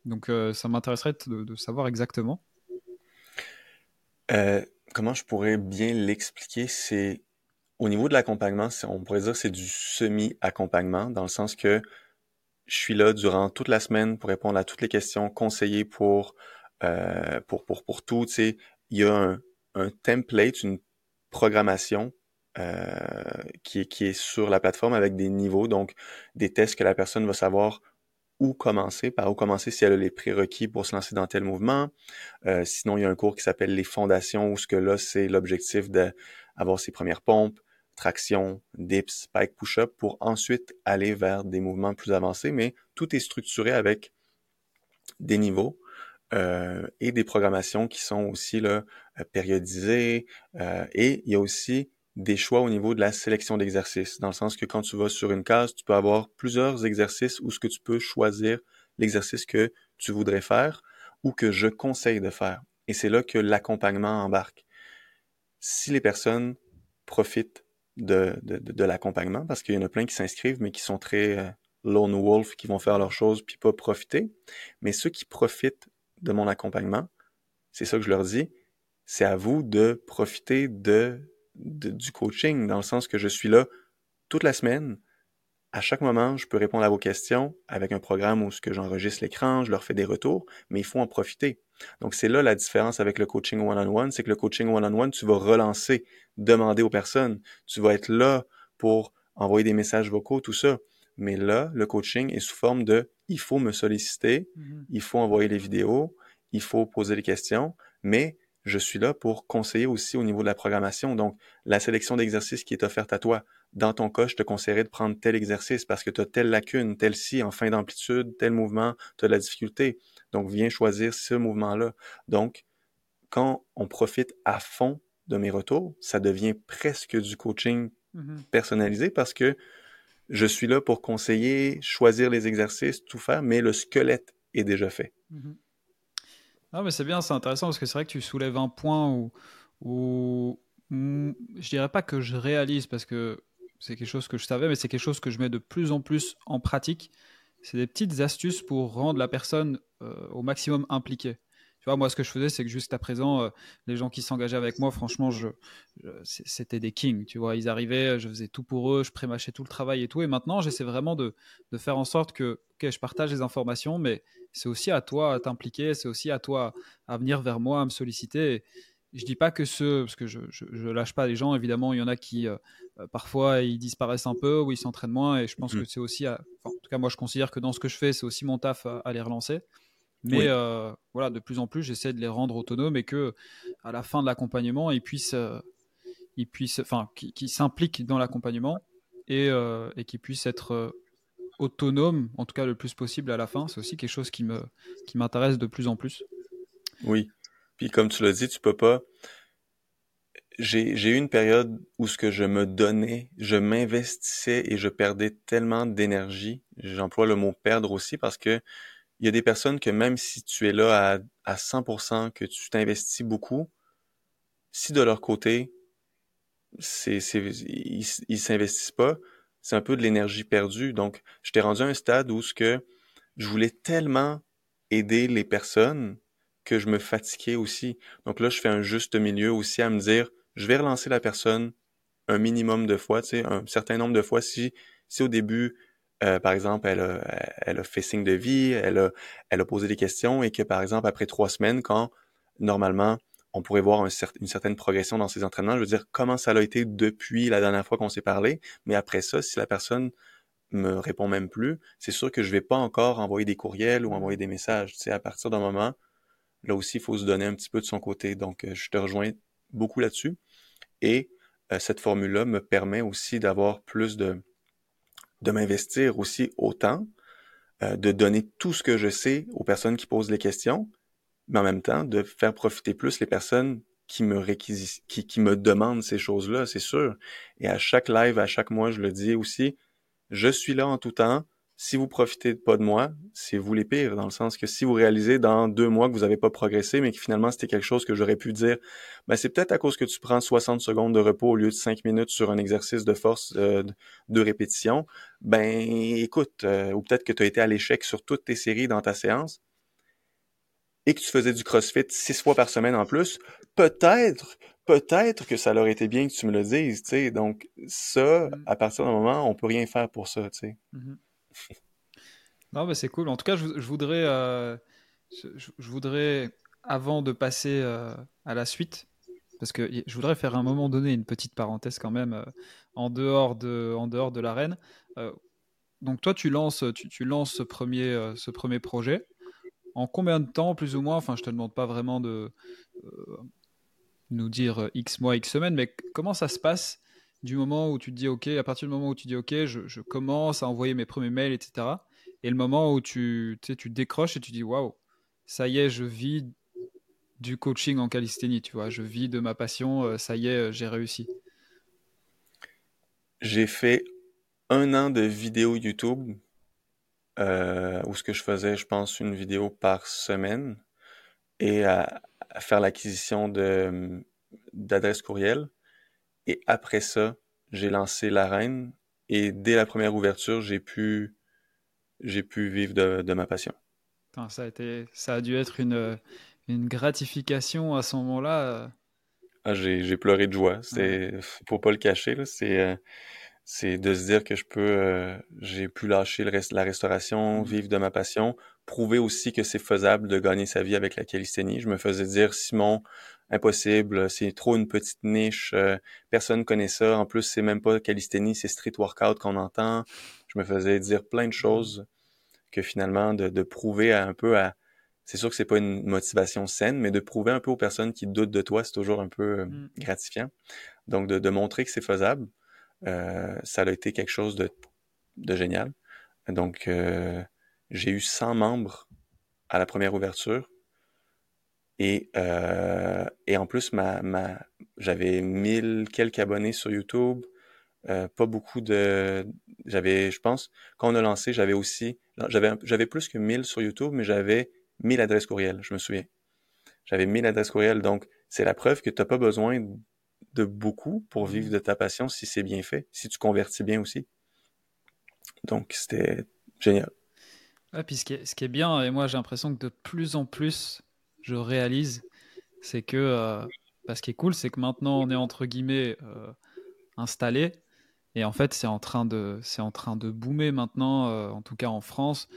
Donc, euh, ça m'intéresserait de, savoir exactement. Euh, comment je pourrais bien l'expliquer? C'est au niveau de l'accompagnement, on pourrait dire c'est du semi-accompagnement, dans le sens que je suis là durant toute la semaine pour répondre à toutes les questions, conseiller pour, euh, pour, pour, pour tout. Tu sais, il y a un template, une programmation euh, qui, est, qui est sur la plateforme avec des niveaux, donc des tests que la personne va savoir où commencer, par où commencer si elle a les prérequis pour se lancer dans tel mouvement. Euh, sinon, il y a un cours qui s'appelle les fondations, où ce que là, c'est l'objectif d'avoir ses premières pompes, traction, dips, spike, push-up, pour ensuite aller vers des mouvements plus avancés, mais tout est structuré avec des niveaux. Euh, et des programmations qui sont aussi là, périodisées. Euh, et il y a aussi des choix au niveau de la sélection d'exercices, dans le sens que quand tu vas sur une case, tu peux avoir plusieurs exercices où ce que tu peux choisir l'exercice que tu voudrais faire ou que je conseille de faire. Et c'est là que l'accompagnement embarque. Si les personnes profitent de, de, l'accompagnement, parce qu'il y en a plein qui s'inscrivent, mais qui sont très euh, lone wolf, qui vont faire leurs choses puis pas profiter. Mais ceux qui profitent de mon accompagnement, c'est ça que je leur dis, c'est à vous de profiter de, du coaching, dans le sens que je suis là toute la semaine. À chaque moment, je peux répondre à vos questions avec un programme où ce que j'enregistre l'écran, je leur fais des retours, mais il faut en profiter. Donc, c'est là la différence avec le coaching one-on-one, c'est que le coaching one-on-one, tu vas relancer, demander aux personnes, tu vas être là pour envoyer des messages vocaux, tout ça. Mais là, le coaching est sous forme de il faut me solliciter, mm-hmm. il faut envoyer les vidéos, il faut poser les questions, mais je suis là pour conseiller aussi au niveau de la programmation. Donc, la sélection d'exercices qui est offerte à toi. Dans ton cas, je te conseillerais de prendre tel exercice parce que tu as telle lacune, tel ci en fin d'amplitude, tel mouvement, tu as de la difficulté. Donc, viens choisir ce mouvement-là. Donc, quand on profite à fond de mes retours, ça devient presque du coaching mm-hmm. personnalisé parce que je suis là pour conseiller, choisir les exercices, tout faire, mais le squelette est déjà fait. Mm-hmm. Non, mais c'est bien, c'est intéressant parce que c'est vrai que tu soulèves un point où, où, je dirais pas que je réalise parce que c'est quelque chose que je savais, mais c'est quelque chose que je mets de plus en plus en pratique. C'est des petites astuces pour rendre la personne euh, au maximum impliquée. Tu vois, moi, ce que je faisais, c'est que juste à présent, euh, les gens qui s'engageaient avec moi, franchement, je, c'était des kings. Tu vois, ils arrivaient, je faisais tout pour eux, je prémâchais tout le travail et tout. Et maintenant, j'essaie vraiment de, de, faire en sorte que, ok, je partage les informations, mais c'est aussi à toi à t'impliquer, c'est aussi à toi à venir vers moi, à me solliciter. je dis pas que ce, parce que je, je, lâche pas les gens, évidemment, il y en a qui, euh, euh, parfois, ils disparaissent un peu ou ils s'entraînent moins. Et je pense mmh. que c'est aussi, en tout cas, moi, je considère que dans ce que je fais, c'est aussi mon taf à les relancer. Mais euh, voilà, de plus en plus, j'essaie de les rendre autonomes et que à la fin de l'accompagnement, ils puissent, euh, ils puissent, enfin, qui, s'impliquent dans l'accompagnement et, euh, et qu'ils puissent être autonomes, en tout cas le plus possible à la fin. C'est aussi quelque chose qui me, qui m'intéresse de plus en plus. Oui. Puis comme tu l'as dit, tu peux pas. J'ai, eu une période où ce que je me donnais, je m'investissais et je perdais tellement d'énergie. J'emploie le mot perdre aussi parce que il y a des personnes que même si tu es là à, à 100%, que tu t'investis beaucoup, si de leur côté, c'est, ils, ils s'investissent pas, c'est un peu de l'énergie perdue. Donc, je t'ai rendu à un stade où ce que je voulais tellement aider les personnes que je me fatiguais aussi. Donc là, je fais un juste milieu aussi à me dire, je vais relancer la personne un minimum de fois, tu sais, un certain nombre de fois. Si, si au début, euh, par exemple, elle a, elle a fait signe de vie, elle a, elle a posé des questions et que, par exemple, après trois semaines, quand normalement on pourrait voir une certaine progression dans ses entraînements, je veux dire comment ça a été depuis la dernière fois qu'on s'est parlé, mais après ça, si la personne me répond même plus, c'est sûr que je vais pas encore envoyer des courriels ou envoyer des messages. Sais, à partir d'un moment, là aussi, il faut se donner un petit peu de son côté. Donc, euh, je te rejoins beaucoup là-dessus. Et euh, cette formule-là me permet aussi d'avoir plus de, de m'investir aussi autant, euh, de donner tout ce que je sais aux personnes qui posent les questions, mais en même temps de faire profiter plus les personnes qui me qui me demandent ces choses-là, c'est sûr. Et à chaque live, à chaque mois, je le dis aussi, je suis là en tout temps, si vous profitez pas de moi, c'est vous les pires, dans le sens que si vous réalisez dans deux mois que vous n'avez pas progressé, mais que finalement c'était quelque chose que j'aurais pu dire, ben c'est peut-être à cause que tu prends 60 secondes de repos au lieu de 5 minutes sur un exercice de force euh, de répétition, ben écoute, euh, ou peut-être que tu as été à l'échec sur toutes tes séries dans ta séance, et que tu faisais du CrossFit six fois par semaine en plus, peut-être, peut-être que ça aurait été bien que tu me le dises, tu sais. Donc, ça, mm. à partir d'un moment, on peut rien faire pour ça, tu sais. Mm-hmm. Non, mais c'est cool. En tout cas, je, voudrais, euh, je, voudrais, avant de passer euh, à la suite, parce que je voudrais faire à un moment donné une petite parenthèse quand même euh, en dehors de, en dehors de l'arène. donc toi, tu lances, tu, tu lances ce premier, ce premier projet. En combien de temps, plus ou moins Enfin, je te demande pas vraiment de nous dire X mois, X semaines, mais comment ça se passe du moment où tu te dis OK, à partir du moment où tu dis OK, je, commence à envoyer mes premiers mails, etc. Et le moment où tu, décroches et tu dis waouh, ça y est, je vis du coaching en calisthénie, tu vois, je vis de ma passion, euh, ça y est, euh, j'ai réussi. J'ai fait un an de vidéos YouTube euh, où ce que je faisais, je pense, une vidéo par semaine et à, faire l'acquisition de d'adresses courriel. Et après ça, j'ai lancé l'arène et dès la première ouverture, j'ai pu j'ai pu vivre de, ma passion. ça a été, ça a dû être une, une gratification à ce moment-là. Ah, j'ai pleuré de joie. C'est, pour pas le cacher, c'est, euh, c'est de se dire que je peux, euh, j'ai pu lâcher le reste, la restauration, mmh. vivre de ma passion, prouver aussi que c'est faisable de gagner sa vie avec la calisthénie. Je me faisais dire, Simon, impossible, c'est trop une petite niche, euh, personne connaît ça. En plus, c'est même pas calisthénie, c'est street workout qu'on entend. Je me faisais dire plein de mmh. choses que finalement, de, de prouver un peu à, c'est sûr que c'est pas une motivation saine, mais de prouver un peu aux personnes qui doutent de toi, c'est toujours un peu euh, mmh. gratifiant. Donc, de, de montrer que c'est faisable. Euh, ça a été quelque chose de, de génial. Donc, euh, j'ai eu 100 membres à la première ouverture. Et, euh, et en plus, j'avais 1000 quelques abonnés sur YouTube. pas beaucoup de... J'avais, je pense, quand on a lancé, j'avais aussi... J'avais, j'avais plus que 1000 sur YouTube, mais j'avais 1000 adresses courriel, je me souviens. J'avais 1000 adresses courriel. Donc, c'est la preuve que tu n'as pas besoin de beaucoup pour vivre mmh. de ta passion si c'est bien fait, si tu convertis bien aussi. Donc, c'était génial. puis ce qui, est, ce qui est bien, et moi j'ai l'impression que de plus en plus, je réalise, c'est que euh, bah, ce qui est cool, c'est que maintenant on est entre guillemets euh, installé. Et en fait, c'est en train de, c'est en train de boomer maintenant, euh, en tout cas en France.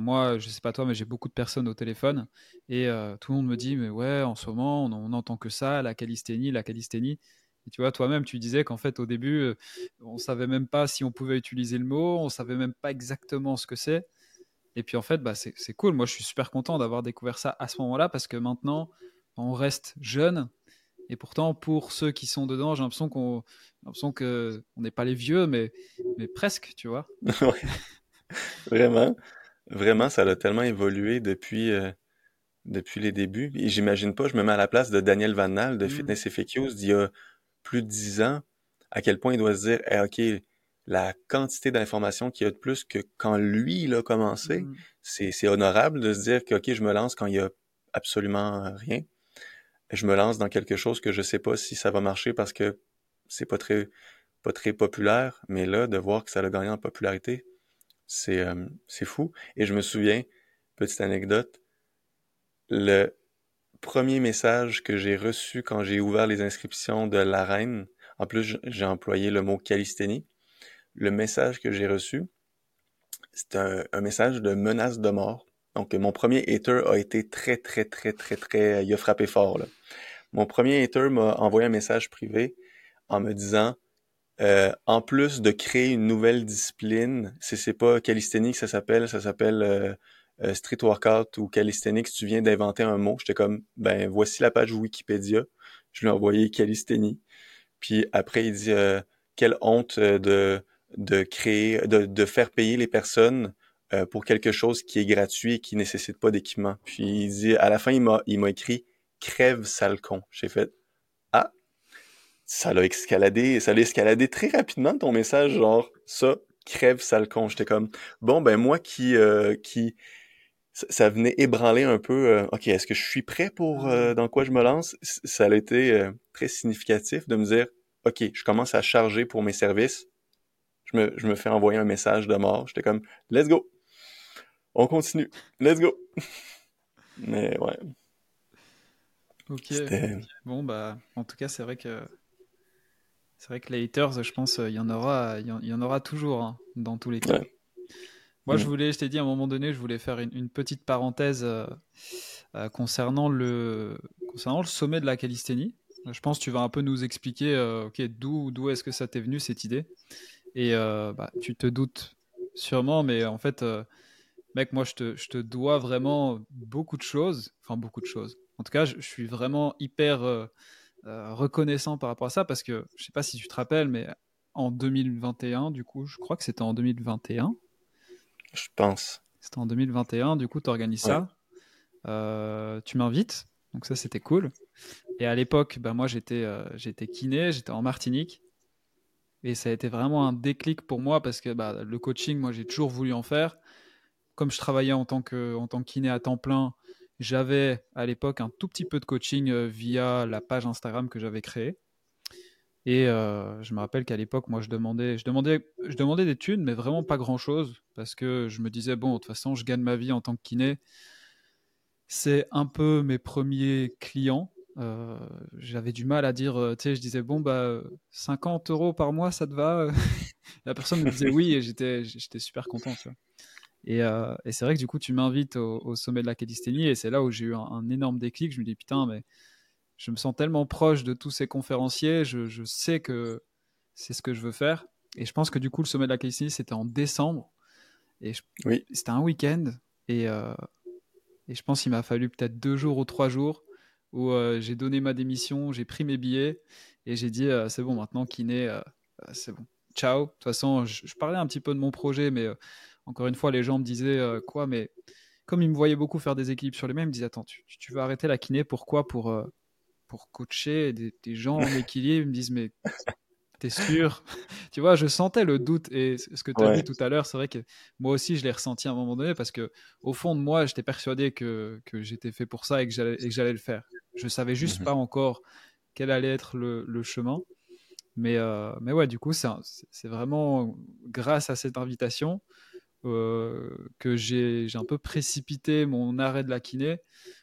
Moi, je sais pas toi, mais j'ai beaucoup de personnes au téléphone et tout le monde me dit, mais ouais, en ce moment, on, on entend que ça, la calisthénie, la calisthénie. Et tu vois, toi-même, tu disais qu'en fait, au début, euh, on savait même pas si on pouvait utiliser le mot, on savait même pas exactement ce que c'est. Et puis en fait, bah, c'est cool. Moi, je suis super content d'avoir découvert ça à ce moment-là parce que maintenant, on reste jeune. Et pourtant, pour ceux qui sont dedans, j'ai l'impression qu'on, n'est pas les vieux, mais, mais presque, tu vois. Vraiment, vraiment, ça a tellement évolué depuis. Euh, depuis les débuts. Et j'imagine pas, je me mets à la place de Daniel Van de mmh. Fitness FAQs d'il y a plus de 10 ans, à quel point il doit se dire, OK, la quantité d'informations qu'il y a de plus que quand lui, il a commencé, mm. c'est honorable de se dire que, OK, je me lance quand il y a absolument rien. Je me lance dans quelque chose que je sais pas si ça va marcher parce que c'est pas très, pas très populaire, mais là, de voir que ça a gagné en popularité, c'est euh, fou. Et je me souviens, petite anecdote, le premier message que j'ai reçu quand j'ai ouvert les inscriptions de l'arène, en plus j'ai employé le mot calisthénie, le message que j'ai reçu, c'est un, message de menace de mort. Donc mon premier hater a été très très très très très, il a frappé fort. Là. Mon premier hater m'a envoyé un message privé en me disant euh, en plus de créer une nouvelle discipline, c'est pas calisthénie que ça s'appelle, ça s'appelle euh, euh, street workout ou calisthenics, tu viens d'inventer un mot. J'étais comme, ben voici la page Wikipédia. Je lui ai envoyé calisthénie. Puis après, il dit, euh, quelle honte de, de créer, de, de faire payer les personnes pour quelque chose qui est gratuit et qui nécessite pas d'équipement. Puis il dit, à la fin, il m'a, il m'a écrit, crève sale con. J'ai fait, ça l'a escaladé, ça l'a escaladé très rapidement ton message, genre, ça, crève sale con. J'étais comme, bon, ben moi qui, qui, ça, venait ébranler un peu, euh, OK, est-ce que je suis prêt pour ah. euh, dans quoi je me lance? Ça a été euh, très significatif de me dire, OK, je commence à charger pour mes services. Je me, je me fais envoyer un message de mort. J'étais comme, let's go. On continue. Let's go. Mais ouais. Ok. Bon, bah, en tout cas, c'est vrai que c'est vrai que les haters, je pense, il y en aura, il y en, aura toujours hein, dans tous les cas. Moi, je voulais, je t'ai dit à un moment donné, je voulais faire une, petite parenthèse euh, euh, concernant, le, concernant le sommet de la calisthénie. Je pense que tu vas un peu nous expliquer euh, ok d'où, d'où est-ce que ça t'est venu cette idée. Et bah, tu te doutes sûrement, mais en fait, mec, moi, je te, je te, dois vraiment beaucoup de choses. Enfin, beaucoup de choses. En tout cas, je, je suis vraiment hyper reconnaissant par rapport à ça parce que je sais pas si tu te rappelles, mais en 2021, du coup, je crois que c'était en 2021 je pense. C'était en 2021, du coup, tu organises ça. Euh, tu m'invites, donc ça, c'était cool. Et à l'époque, bah, moi, j'étais euh, j'étais kiné, j'étais en Martinique. Et ça a été vraiment un déclic pour moi parce que bah, le coaching, moi, j'ai toujours voulu en faire. comme je travaillais en tant que, en tant que kiné à temps plein, j'avais à l'époque un tout petit peu de coaching euh, via la page Instagram que j'avais créée. Et euh, je me rappelle qu'à l'époque, moi, je demandais, je demandais, je demandais des thunes, mais vraiment pas grand-chose, parce que je me disais bon, de toute façon, je gagne ma vie en tant que kiné. C'est un peu mes premiers clients. Euh, j'avais du mal à dire, tu sais, je disais bon bah 50 euros par mois, ça te va? La personne me disait oui, et j'étais, j'étais super content. Tu vois. Euh, et, c'est vrai que du coup, tu m'invites au, sommet de la calisthénie et c'est là où j'ai eu un, énorme déclic. Je me dis, putain, mais je me sens tellement proche de tous ces conférenciers, je, sais que c'est ce que je veux faire. Et je pense que du coup, le sommet de la calisthénie, c'était en décembre. Et oui. c'était un week-end. Et, euh, et je pense qu'il m'a fallu peut-être deux jours ou trois jours où euh, j'ai donné ma démission, j'ai pris mes billets et j'ai dit, c'est bon, maintenant, kiné, c'est bon. Ciao. De toute façon, je, je, parlais un petit peu de mon projet, mais encore une fois, les gens me disaient euh, quoi, mais comme ils me voyaient beaucoup faire des équilibres sur les mêmes, ils me disaient Attends, tu, tu veux arrêter la kiné, pourquoi? Pour, euh, pour coacher des, gens en équilibre? Ils me disent Mais t'es sûr? Tu vois, je sentais le doute. Et ce que tu as dit tout à l'heure, c'est vrai que moi aussi je l'ai ressenti à un moment donné parce que au fond de moi, j'étais persuadé que, que j'étais fait pour ça et que j'allais le faire. Je savais juste mmh pas encore quel allait être le, le chemin. Mais, euh, mais ouais, du coup, c'est vraiment grâce à cette invitation que j'ai un peu précipité mon arrêt de la kiné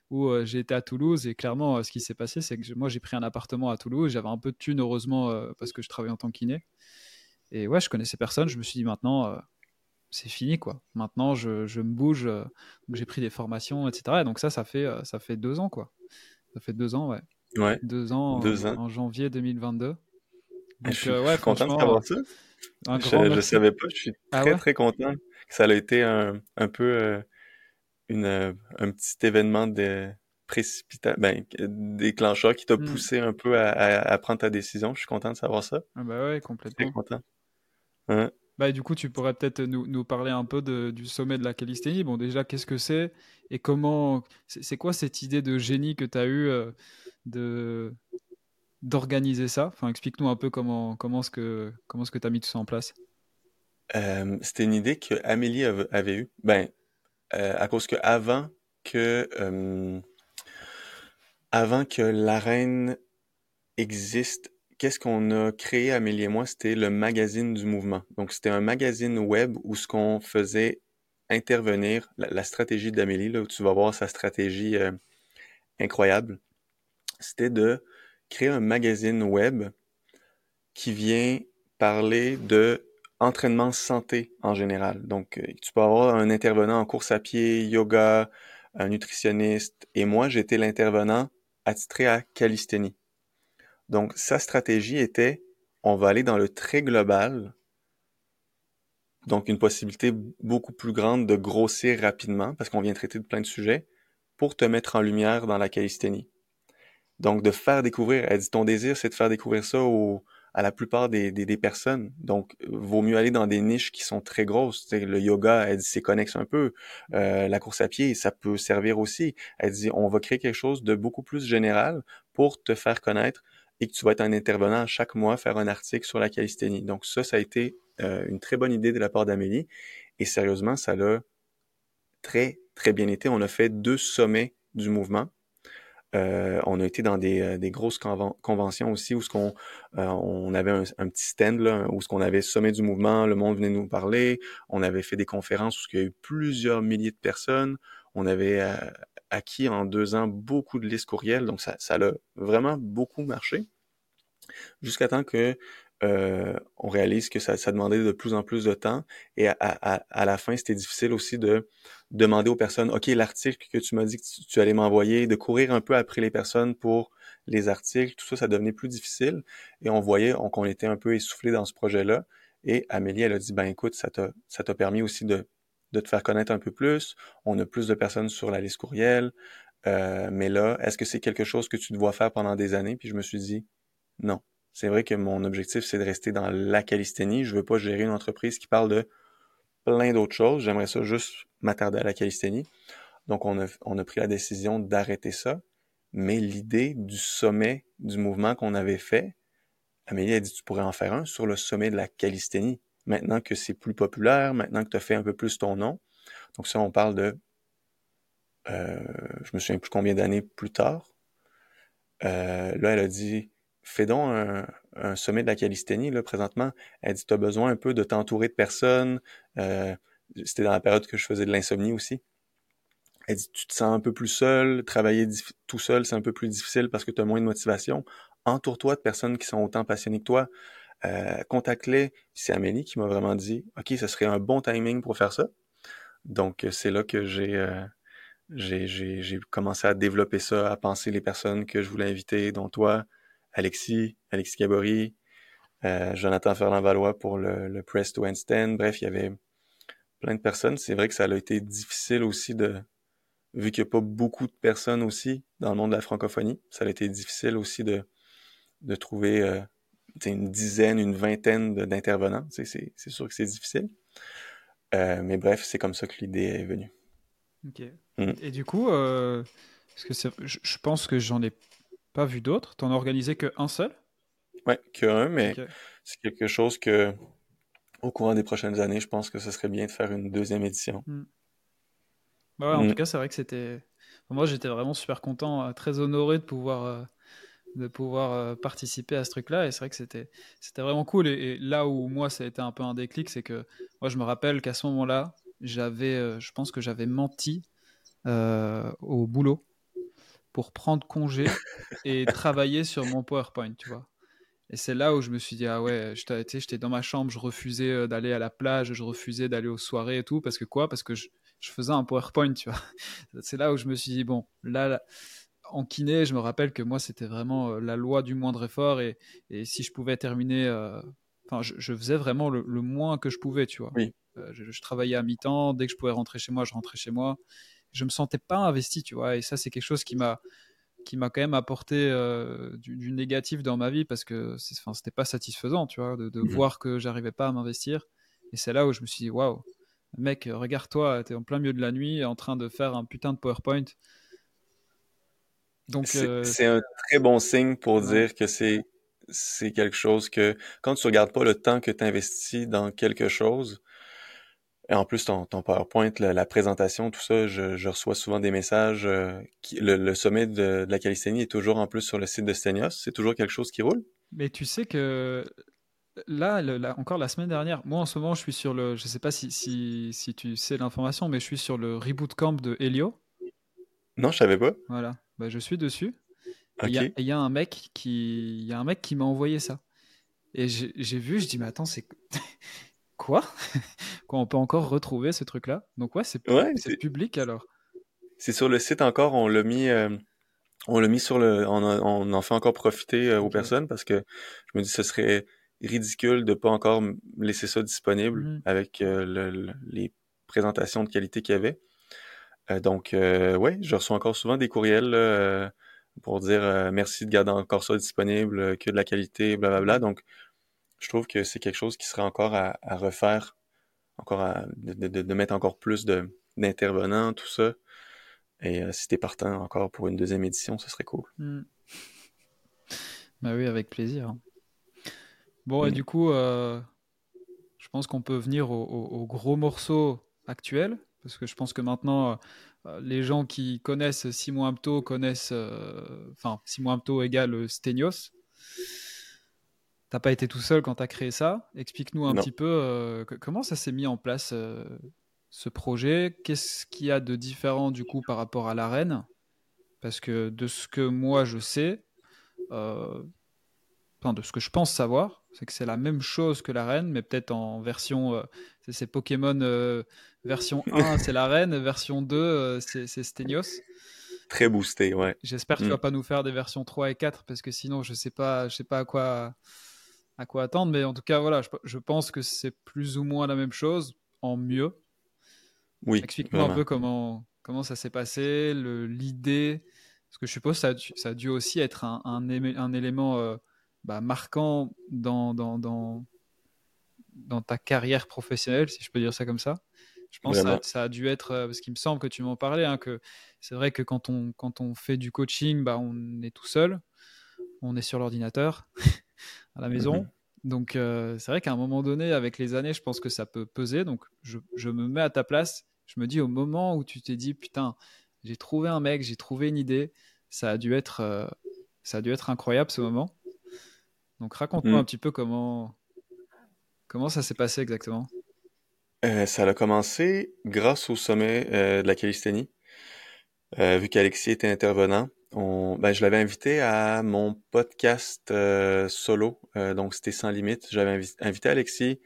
où euh, j'ai été à Toulouse et clairement euh, ce qui s'est passé c'est que moi j'ai pris un appartement à Toulouse j'avais un peu de thunes heureusement parce que je travaillais en tant que kiné. Et ouais je connaissais personne je me suis dit maintenant c'est fini quoi. Maintenant je, je me bouge donc j'ai pris des formations etc et donc ça ça fait ça fait deux ans quoi. Ça fait deux ans ouais. Ouais. Deux ans, deux ans. En, janvier 2022 donc, je suis ouais, content de savoir ça je, ne savais pas je suis ah très très content ça a été un, un peu euh, une, euh, un petit événement de précipitant, ben, déclencheur qui t'a hmm. poussé un peu à, à, prendre ta décision. Je suis content de savoir ça. Ah bah ouais, complètement. Très content. Bah, du coup, tu pourrais peut-être nous, nous, parler un peu de, du sommet de la calisthénie. Bon, déjà, qu'est-ce que c'est? Et comment. C'est quoi cette idée de génie que tu as eue euh, de d'organiser ça Enfin, explique-nous un peu comment, comment est-ce que tu as mis tout ça en place. Euh, c'était une idée que Amélie avait eue. Ben, euh, à cause que avant que euh, avant que l'arène existe, qu'est-ce qu'on a créé Amélie et moi? C'était le magazine du mouvement. Donc c'était un magazine web où ce qu'on faisait intervenir la, stratégie d'Amélie là où tu vas voir sa stratégie incroyable. C'était de créer un magazine web qui vient parler de entraînement santé en général. Donc, euh, tu peux avoir un intervenant en course à pied, yoga, un nutritionniste, et moi, j'étais l'intervenant attitré à calisthénie. Donc, sa stratégie était, on va aller dans le très global, donc une possibilité beaucoup plus grande de grossir rapidement, parce qu'on vient traiter de plein de sujets, pour te mettre en lumière dans la calisthénie. Donc, de faire découvrir, elle dit, ton désir, c'est de faire découvrir ça aux, à la plupart des, personnes. Donc, vaut mieux aller dans des niches qui sont très grosses. le yoga, elle dit, c'est connexe un peu. Euh, la course à pied, ça peut servir aussi. Elle dit, on va créer quelque chose de beaucoup plus général pour te faire connaître et que tu vas être un intervenant chaque mois, faire un article sur la calisthénie. Donc ça, ça a été euh, une très bonne idée de la part d'Amélie. Et sérieusement, ça l'a très, très bien été. On a fait deux sommets du mouvement. Euh, on a été dans des, euh, grosses conventions aussi où ce qu'on euh, on avait un, petit stand là, où ce qu'on avait sommet du mouvement, le monde venait nous parler. On avait fait des conférences où il y a eu plusieurs milliers de personnes. On avait acquis en deux ans beaucoup de listes courriels, donc ça, ça a vraiment beaucoup marché. Jusqu'à temps que euh, on réalise que ça, ça, demandait de plus en plus de temps. Et à, la fin, c'était difficile aussi de demander aux personnes, OK, l'article que tu m'as dit que tu, allais m'envoyer, de courir un peu après les personnes pour les articles, tout ça, ça devenait plus difficile. Et on voyait qu'on était un peu essoufflé dans ce projet-là. Et Amélie, elle a dit, ben écoute, ça t'a, ça t'a permis aussi de, de te faire connaître un peu plus. On a plus de personnes sur la liste courriel. Euh, mais là, est-ce que c'est quelque chose que tu dois faire pendant des années? Puis je me suis dit, non c'est vrai que mon objectif, c'est de rester dans la calisthénie. Je veux pas gérer une entreprise qui parle de plein d'autres choses. J'aimerais ça juste m'attarder à la calisthénie. Donc, on a, on a pris la décision d'arrêter ça. Mais l'idée du sommet du mouvement qu'on avait fait, Amélie a dit, tu pourrais en faire un sur le sommet de la calisthénie. Maintenant que c'est plus populaire, maintenant que tu as fait un peu plus ton nom, Donc ça, on parle de, euh, je me souviens plus combien d'années plus tard. Euh, là, elle a dit, fais donc un, sommet de la calisthénie, là, présentement. Elle dit, tu besoin un peu de t'entourer de personnes. Euh, c'était dans la période que je faisais de l'insomnie aussi. Elle dit, tu te sens un peu plus seul, travailler tout seul, c'est un peu plus difficile parce que tu as moins de motivation. Entoure-toi de personnes qui sont autant passionnées que toi. Euh, contacte-les. C'est Amélie qui m'a vraiment dit, OK, ce serait un bon timing pour faire ça. Donc, c'est là que j'ai euh, j'ai commencé à développer ça, à penser les personnes que je voulais inviter, dont toi, Alexis, Alexis Gabory, euh, Jonathan Ferland-Valois pour le, le Press to Handstand. Bref, il y avait plein de personnes. C'est vrai que ça a été difficile aussi de, vu qu'il n'y a pas beaucoup de personnes aussi dans le monde de la francophonie, ça a été difficile aussi de, de trouver euh, une dizaine, une vingtaine d'intervenants. C'est sûr que c'est difficile. Euh, mais bref, c'est comme ça que l'idée est venue. Ok. Mm. Et du coup, euh, parce que je, pense que j'en ai pas vu d'autres. T'en as organisé qu'un seul? Ouais, qu'un, mais c'est quelque chose que, au courant des prochaines années, je pense que ce serait bien de faire une deuxième édition. Mm. Bah en mm. tout cas, c'est vrai que c'était. Moi, j'étais vraiment super content, euh, très honoré de pouvoir, euh, de pouvoir participer à ce truc-là. Et c'est vrai que c'était, c'était vraiment cool. Et, là où moi, ça a été un peu un déclic, c'est que moi, je me rappelle qu'à ce moment-là, j'avais, je pense que j'avais menti euh, au boulot pour prendre congé et travailler sur mon PowerPoint, tu vois. Et c'est là où je me suis dit, ah ouais, j'étais dans ma chambre, je refusais euh, d'aller à la plage, je refusais d'aller aux soirées et tout, parce que quoi? Parce que je, faisais un PowerPoint, tu vois. C'est là où je me suis dit, bon, là, en kiné, je me rappelle que moi, c'était vraiment euh, la loi du moindre effort, et, et si je pouvais terminer, enfin, je, faisais vraiment le, moins que je pouvais, tu vois. Oui. je, je, travaillais à mi-temps, dès que je pouvais rentrer chez moi, je rentrais chez moi je me sentais pas investi, tu vois. Et ça, c'est quelque chose qui m'a qui m'a quand même apporté euh, du, négatif dans ma vie parce que enfin, c'était pas satisfaisant, tu vois, de, mhm. voir que j'arrivais pas à m'investir. Et c'est là où je me suis dit, waouh, mec, regarde-toi, tu es en plein milieu de la nuit en train de faire un putain de PowerPoint. Donc euh, c'est un très bon signe pour dire que c'est c'est quelque chose que quand tu regardes pas le temps que tu investis dans quelque chose, et en plus, ton, ton PowerPoint, la, présentation, tout ça, je, reçois souvent des messages. Euh, le, sommet de, la calisthénie est toujours en plus sur le site de Stenios. C'est toujours quelque chose qui roule? Mais tu sais que là, encore la semaine dernière, moi en ce moment, je suis sur le. Je sais pas si, si, si tu sais l'information, mais je suis sur le reboot camp de Helio. Non, je savais pas. Voilà, bah, je suis dessus. Il y, a un mec qui, y a un mec qui m'a envoyé ça. Et j'ai vu, je dis mais attends, c'est quoi? Quoi, on peut encore retrouver ce truc-là? Donc ouais, c'est public alors. C'est sur le site encore, on l'a mis, euh, on l'a mis sur le, on, en fait encore profiter euh, aux personnes parce que je me dis ce serait ridicule de pas encore laisser ça disponible mm-hmm. avec euh, les présentations de qualité qu'il y avait. donc ouais, je reçois encore souvent des courriels pour dire merci de garder encore ça disponible, que de la qualité, blablabla. Donc je trouve que c'est quelque chose qui serait encore à, refaire, encore à, de, mettre encore plus d'intervenants, tout ça. Et euh, si t'es partant encore pour une deuxième édition, ce serait cool. Hmm. Bah oui, avec plaisir. Bon, et du coup, euh, je pense qu'on peut venir au, gros morceau actuel, parce que je pense que maintenant, euh, les gens qui connaissent Simon Amto connaissent, enfin, Simon Amto égale Stenios. T'as pas été tout seul quand tu as créé ça? Explique-nous un petit peu euh, comment ça s'est mis en place euh, ce projet? Qu'est-ce qu'il y a de différent du coup par rapport à l'arène? Parce que de ce que moi je sais, euh, enfin de ce que je pense savoir, c'est que c'est la même chose que l'arène, mais peut-être en version. c'est Pokémon version 1, c'est l'arène, version 2, c'est Stenios. Très boosté, ouais. J'espère que tu mm. vas pas nous faire des versions 3 et 4 parce que sinon je sais pas, je sais pas à quoi à quoi attendre. Mais en tout cas, voilà, je, pense que c'est plus ou moins la même chose, en mieux. Oui. Explique-moi un peu comment, comment ça s'est passé, l'idée. Parce que je suppose que ça a dû, ça a dû aussi être un, un, un élément euh, bah, marquant dans, dans, dans, dans, ta carrière professionnelle, si je peux dire ça comme ça. Je pense que ça, ça, a dû être, euh, parce qu'il me semble que tu m'en parlais, hein, que c'est vrai que quand on, quand on fait du coaching, bah, on est tout seul, on est sur l'ordinateur. à la maison. Mhm. Donc, euh, c'est vrai qu'à un moment donné, avec les années, je pense que ça peut peser. Donc, je, me mets à ta place. je me dis au moment où tu t'es dit, putain, j'ai trouvé un mec, j'ai trouvé une idée, ça a dû être, euh, ça a dû être incroyable ce moment. Donc raconte-moi mm. un petit peu comment, comment ça s'est passé exactement. Euh, ça a commencé grâce au sommet de la calisthénie. vu qu'Alexis était intervenant, ben, je l'avais invité à mon podcast solo, donc c'était sans limite. J'avais invité Alexis,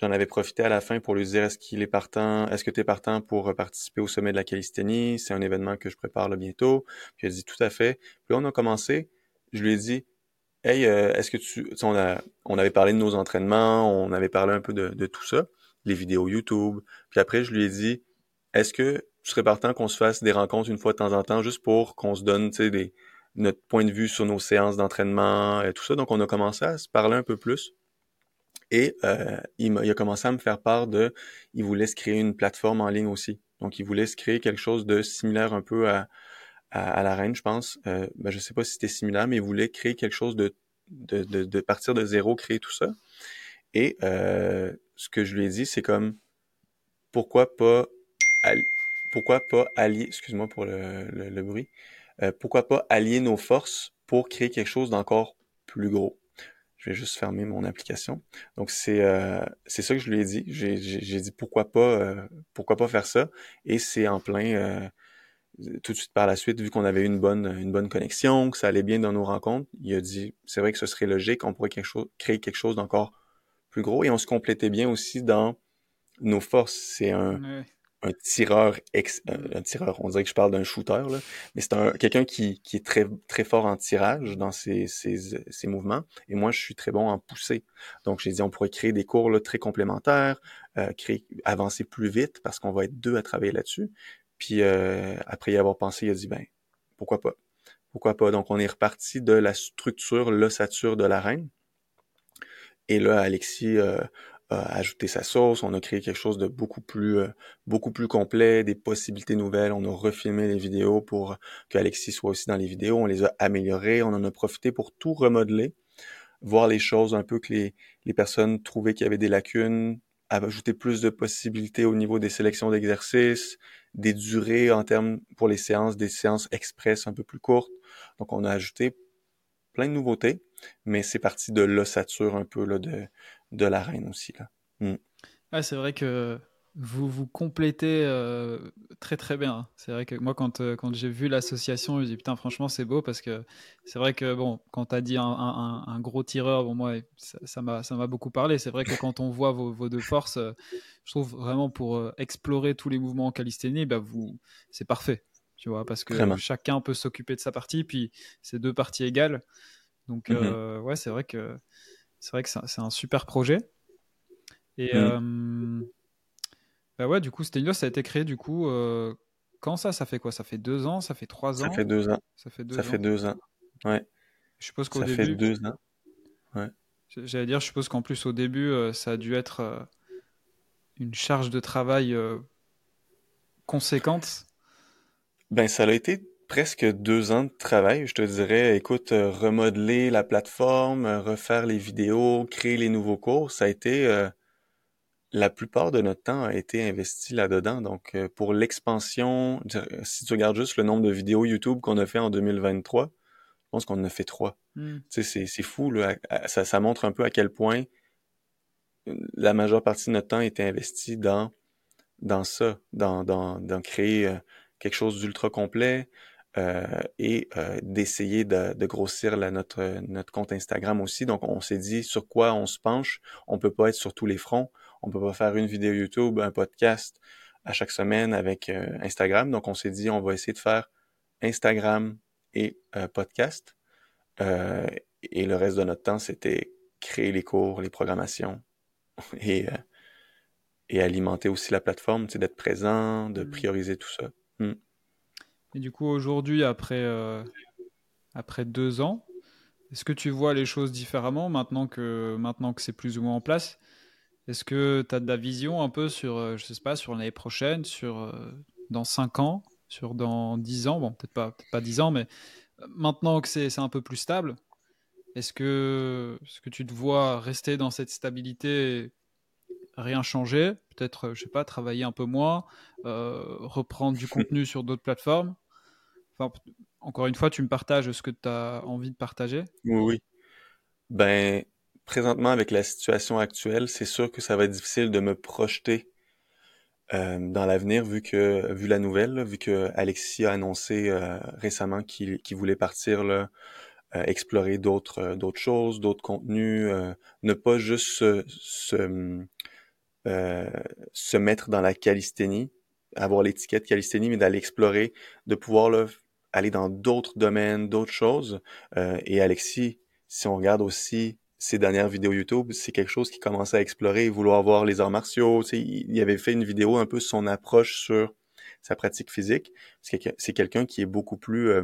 J'en avais profité à la fin pour lui dire est-ce qu'il est partant, est-ce que tu es partant pour participer au sommet de la calisthénie? C'est un événement que je prépare là bientôt. Puis il a dit tout à fait. Puis là, on a commencé. Je lui ai dit Hey, euh, est-ce que tu. On, a, on avait parlé de nos entraînements, on avait parlé un peu de, de tout ça, les vidéos YouTube. Puis après, je lui ai dit Est-ce que tu serais partant qu'on se fasse des rencontres une fois de temps en temps, juste pour qu'on se donne des, notre point de vue sur nos séances d'entraînement et tout ça. Donc, on a commencé à se parler un peu plus. Et euh, il, a, commencé à me faire part de, il voulait se créer une plateforme en ligne aussi. Donc, il voulait se créer quelque chose de similaire un peu à, à, la reine, je pense. Euh, ben, je sais pas si c'était similaire, mais il voulait créer quelque chose de, de, de, partir de zéro, créer tout ça. Et euh, ce que je lui ai dit, c'est comme, pourquoi pas, pourquoi pas allier, excuse-moi pour le, le, bruit, euh, pourquoi pas allier nos forces pour créer quelque chose d'encore plus gros? Je vais juste fermer mon application. Donc c'est euh, c'est ça que je lui ai dit. J'ai dit pourquoi pas euh, pourquoi pas faire ça. Et c'est en plein euh, tout de suite par la suite, vu qu'on avait une bonne une bonne connexion, que ça allait bien dans nos rencontres, il a dit c'est vrai que ce serait logique, on pourrait quelque chose, créer quelque chose d'encore plus gros. Et on se complétait bien aussi dans nos forces. C'est un un tireur, ex, un, tireur, on dirait que je parle d'un shooter, là, mais c'est un, quelqu'un qui, qui est très, très fort en tirage dans ses, ses, ses, mouvements, et moi, je suis très bon en poussée. Donc, j'ai dit, on pourrait créer des cours là, très complémentaires, euh, créer, avancer plus vite, parce qu'on va être deux à travailler là-dessus. Puis, euh, après y avoir pensé, il a dit, ben, pourquoi pas? Pourquoi pas? Donc, on est reparti de la structure, l'ossature de la reine. Et là, Alexis euh, ajouter sa sauce, on a créé quelque chose de beaucoup plus euh, beaucoup plus complet, des possibilités nouvelles, on a refilmé les vidéos pour que Alexis soit aussi dans les vidéos, on les a améliorées, on en a profité pour tout remodeler, voir les choses un peu que les, les personnes trouvaient qu'il y avait des lacunes, ajouter plus de possibilités au niveau des sélections d'exercices, des durées en termes pour les séances, des séances express un peu plus courtes. Donc on a ajouté plein de nouveautés, mais c'est parti de l'ossature un peu là, de, de la reine aussi. Là. Mm. c'est vrai que vous vous complétez euh, très très bien. C'est vrai que moi, quand, euh, quand j'ai vu l'association, je me dis putain, franchement, c'est beau parce que c'est vrai que bon, quand tu as dit un, un, gros tireur, bon, moi, ça m'a ça m'a beaucoup parlé. C'est vrai que quand on voit vos, vos deux forces, euh, je trouve vraiment pour explorer tous les mouvements en calisthénie, bah, vous, c'est parfait. Tu vois, parce que chacun peut s'occuper de sa partie, puis c'est deux parties égales. Donc, mm-hmm. ouais, c'est vrai que c'est vrai que c'est un super projet. Et mm. euh, bah ouais, du coup, Stelios, ça a été créé du coup. Euh, quand ça? Ça fait quoi? Ça fait deux ans? Ça fait trois ans? Ça fait deux ans. Ça fait deux ça ans. fait deux ans. Ouais. Je suppose qu'au début. Ça fait deux ans. Ouais. J'allais dire, je suppose qu'en plus au début, euh, ça a dû être une charge de travail conséquente. Ben, ça a été presque deux ans de travail, je te dirais. Écoute, euh, remodeler la plateforme, euh, refaire les vidéos, créer les nouveaux cours, ça a été euh, la plupart de notre temps a été investi là-dedans. Donc, pour l'expansion, si tu regardes juste le nombre de vidéos YouTube qu'on a fait en 2023, je pense qu'on en a fait trois. Hmm. Tu sais, c'est fou, là. Ça, ça montre un peu à quel point la majeure partie de notre temps était investie dans, dans ça, dans, dans, dans créer quelque chose d'ultra complet, et euh, d'essayer de, de, grossir la, notre, notre compte Instagram aussi. Donc, on s'est dit sur quoi on se penche? On peut pas être sur tous les fronts. On peut pas faire une vidéo YouTube, un podcast à chaque semaine avec euh, Instagram. Donc, on s'est dit, on va essayer de faire Instagram et podcast. et le reste de notre temps, c'était créer les cours, les programmations et, et alimenter aussi la plateforme, d'être présent, de mmh. prioriser tout ça. Hmm. Et du coup, aujourd'hui, après, euh, après deux ans, est-ce que tu vois les choses différemment maintenant que, maintenant que c'est plus ou moins en place? Est-ce que tu as de la vision un peu sur, euh, je sais pas, sur l'année prochaine, sur euh, dans cinq ans, sur dans dix ans? Bon, peut-être pas, pas dix ans, mais maintenant que c'est un peu plus stable, est-ce que, est -ce que tu te vois rester dans cette stabilité rien changer, peut-être, je sais pas, travailler un peu moins, reprendre du contenu sur d'autres plateformes. Enfin, encore une fois, tu me partages ce que tu as envie de partager. Oui, oui. Ben, présentement, avec la situation actuelle, c'est sûr que ça va être difficile de me projeter euh, dans l'avenir, vu que vu la nouvelle, vu que Alexis a annoncé euh, récemment qu'il voulait partir là, euh, explorer d'autres d'autres choses, d'autres contenus, ne pas juste se, se, se, mettre dans la calisthénie, avoir l'étiquette calisthénie, mais d'aller explorer, de pouvoir là, aller dans d'autres domaines, d'autres choses. et Alexis, si on regarde aussi ses dernières vidéos YouTube, c'est quelque chose qui commençait à explorer, vouloir voir les arts martiaux. il avait fait une vidéo un peu son approche sur sa pratique physique. C'est quelqu'un qui est beaucoup plus, euh,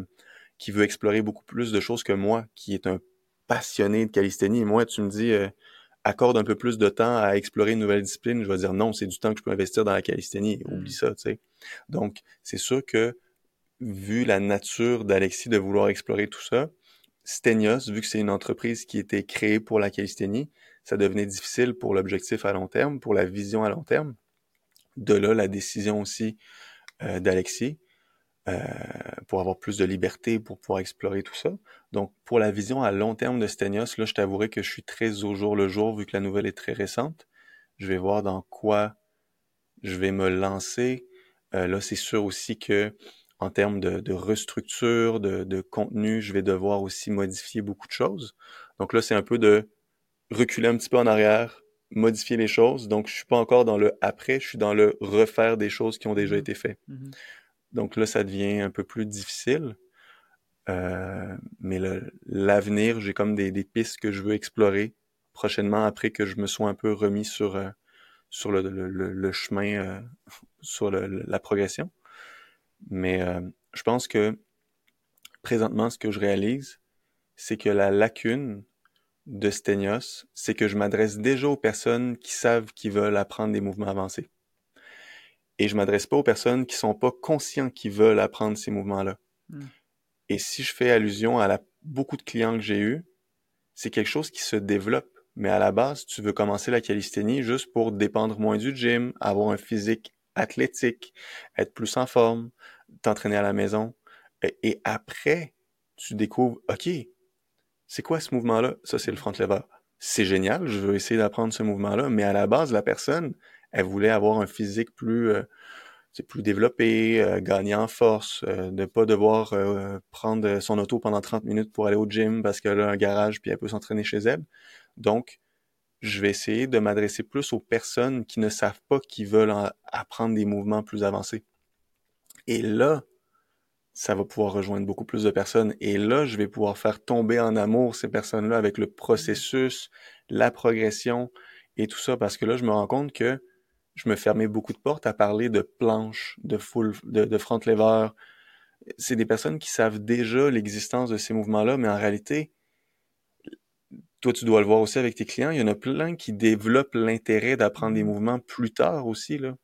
qui veut explorer beaucoup plus de choses que moi, qui est un passionné de calisthénie. Moi, tu me dis, euh, accorde un peu plus de temps à explorer une nouvelle discipline. Je vais dire non, c'est du temps que je peux investir dans la calisthénie. Mm. Oublie ça, tu sais. Donc, c'est sûr que vu la nature d'Alexis de vouloir explorer tout ça, Stenios, vu que c'est une entreprise qui était créée pour la calisthénie, ça devenait difficile pour l'objectif à long terme, pour la vision à long terme. De là, la décision aussi euh, d'Alexis euh, pour avoir plus de liberté, pour pouvoir explorer tout ça. Donc, pour la vision à long terme de Stenios, là, je t'avouerai que je suis très au jour le jour, vu que la nouvelle est très récente. Je vais voir dans quoi je vais me lancer. Euh, là, c'est sûr aussi que en termes de, de restructure, de, de, contenu, je vais devoir aussi modifier beaucoup de choses. Donc là, c'est un peu de reculer un petit peu en arrière, modifier les choses. Donc, je suis pas encore dans le après, je suis dans le refaire des choses qui ont déjà mm-hmm. été faites. Mm-hmm. Donc là, ça devient un peu plus difficile. Euh, mais l'avenir, j'ai comme des, des, pistes que je veux explorer prochainement après que je me sois un peu remis sur, euh, sur le, chemin, euh, sur la progression. Mais je pense que présentement, ce que je réalise, c'est que la lacune de Stenios, c'est que je m'adresse déjà aux personnes qui savent qu'ils veulent apprendre des mouvements avancés. Et je m'adresse pas aux personnes qui sont pas conscients qu'ils veulent apprendre ces mouvements-là. Hmm. Et si je fais allusion à la, beaucoup de clients que j'ai eus, c'est quelque chose qui se développe. Mais à la base, tu veux commencer la calisthénie juste pour dépendre moins du gym, avoir un physique athlétique, être plus en forme, t'entraîner à la maison. Et, après, tu découvres, OK, c'est quoi ce mouvement-là? Ça, c'est le front lever. C'est génial, je veux essayer d'apprendre ce mouvement-là, mais à la base, la personne, elle voulait avoir un physique plus, euh, plus développé, euh, gagner en force, euh, de pas devoir euh, prendre son auto pendant 30 minutes pour aller au gym parce qu'elle a un garage puis elle peut s'entraîner chez elle. Donc, je vais essayer de m'adresser plus aux personnes qui ne savent pas qu'ils veulent apprendre des mouvements plus avancés. Et là, ça va pouvoir rejoindre beaucoup plus de personnes. Et là, je vais pouvoir faire tomber en amour ces personnes-là avec le processus, la progression et tout ça. Parce que là, je me rends compte que je me fermais beaucoup de portes à parler de planches, de full, de, de front lever. C'est des personnes qui savent déjà l'existence de ces mouvements-là, mais en réalité, toi, tu dois le voir aussi avec tes clients. Il y en a plein qui développent l'intérêt d'apprendre des mm-hmm. mouvements plus tard aussi, là.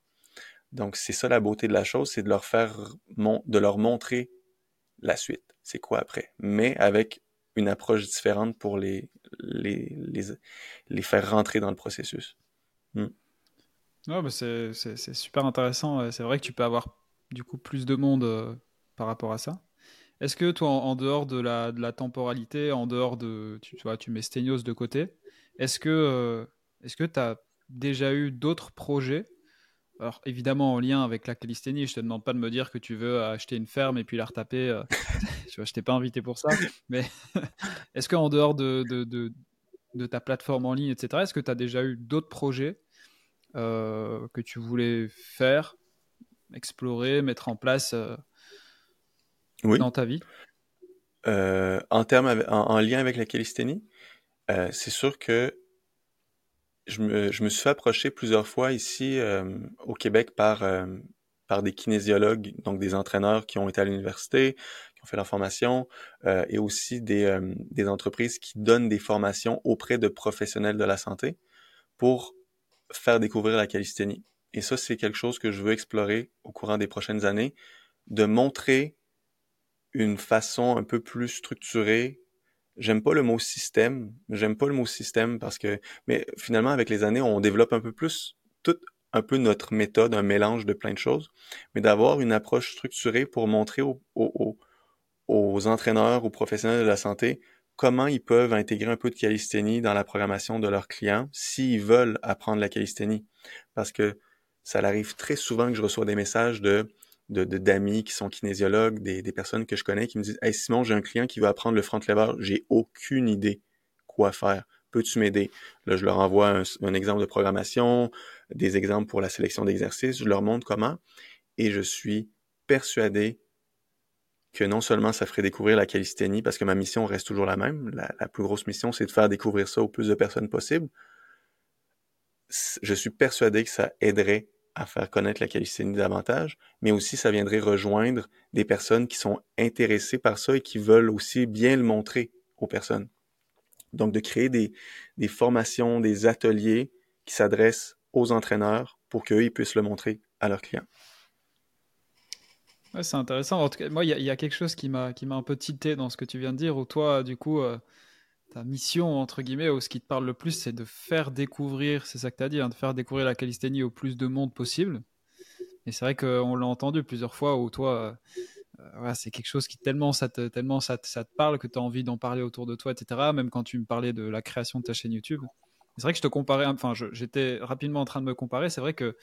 Donc, c'est ça la beauté de la chose, c'est de leur faire, de leur montrer la suite. C'est quoi après? Mais avec une approche différente pour les, les, les, faire rentrer dans le processus. Hmm. C'est super intéressant. C'est vrai que tu peux avoir du coup plus de monde euh, par rapport à ça. Est-ce que toi, en, dehors de la, de temporalité, en dehors de, tu, vois, tu mets Stenios de côté, est-ce que euh, que tu as déjà eu d'autres projets? Alors évidemment en lien avec la calisthénie, je te demande pas de me dire que tu veux acheter une ferme et puis la retaper. Euh, je t'ai pas invité pour ça. Mais est-ce qu'en dehors de, de, ta plateforme en ligne, etc., est-ce que tu as déjà eu d'autres projets euh, que tu voulais faire, explorer, mettre en place euh, dans ta vie? En, termes en, lien avec la calisthénie, c'est sûr que je me, je me, suis fait approcher plusieurs fois ici euh, au Québec par, euh, par des kinésiologues, donc des entraîneurs qui ont été à l'université, qui ont fait leur formation, euh, et aussi des, des entreprises qui donnent des formations auprès de professionnels de la santé pour faire découvrir la calisthénie. Et ça, c'est quelque chose que je veux explorer au courant des prochaines années, de montrer une façon un peu plus structurée J'aime pas le mot système. J'aime pas le mot système parce que, mais finalement, avec les années, on développe un peu plus tout un peu notre méthode, un mélange de plein de choses, mais d'avoir une approche structurée pour montrer aux, aux, aux, entraîneurs, aux professionnels de la santé comment ils peuvent intégrer un peu de calisthénie dans la programmation de leurs clients s'ils veulent apprendre la calisthénie. Parce que ça arrive très souvent que je reçois des messages de d'amis qui sont kinésiologues, des, personnes que je connais qui me disent Hey Simon, j'ai un client qui veut apprendre le front lever, j'ai aucune idée quoi faire. Peux-tu m'aider? Là, je leur envoie un, exemple de programmation, des exemples pour la sélection d'exercices, je leur montre comment, et je suis persuadé que non seulement ça ferait découvrir la calisthénie, parce que ma mission reste toujours la même, la, plus grosse mission, c'est de faire découvrir ça au plus de personnes possible. Je suis persuadé que ça aiderait à faire connaître la calisthénie davantage, mais aussi ça viendrait rejoindre des personnes qui sont intéressées par ça et qui veulent aussi bien le montrer aux personnes. Donc de créer des, des formations, des ateliers qui s'adressent aux entraîneurs pour qu'eux ils puissent le montrer à leurs clients. Ouais, c'est intéressant. En tout cas, moi, il y, a quelque chose qui m'a un peu tilté dans ce que tu viens de dire, où toi, du coup, euh, ta mission, entre guillemets, ou ce qui te parle le plus, c'est de faire découvrir, c'est ça que tu as dit, hein, de faire découvrir la calisthénie au plus de monde possible. Et c'est vrai qu'on l'a entendu plusieurs fois où toi, euh, ouais, c'est quelque chose qui tellement ça te, tellement ça ça te parle que tu as envie d'en parler autour de toi, etc. Même quand tu me parlais de la création de ta chaîne YouTube. C'est vrai que je te comparais, enfin, j'étais rapidement en train de me comparer. C'est vrai que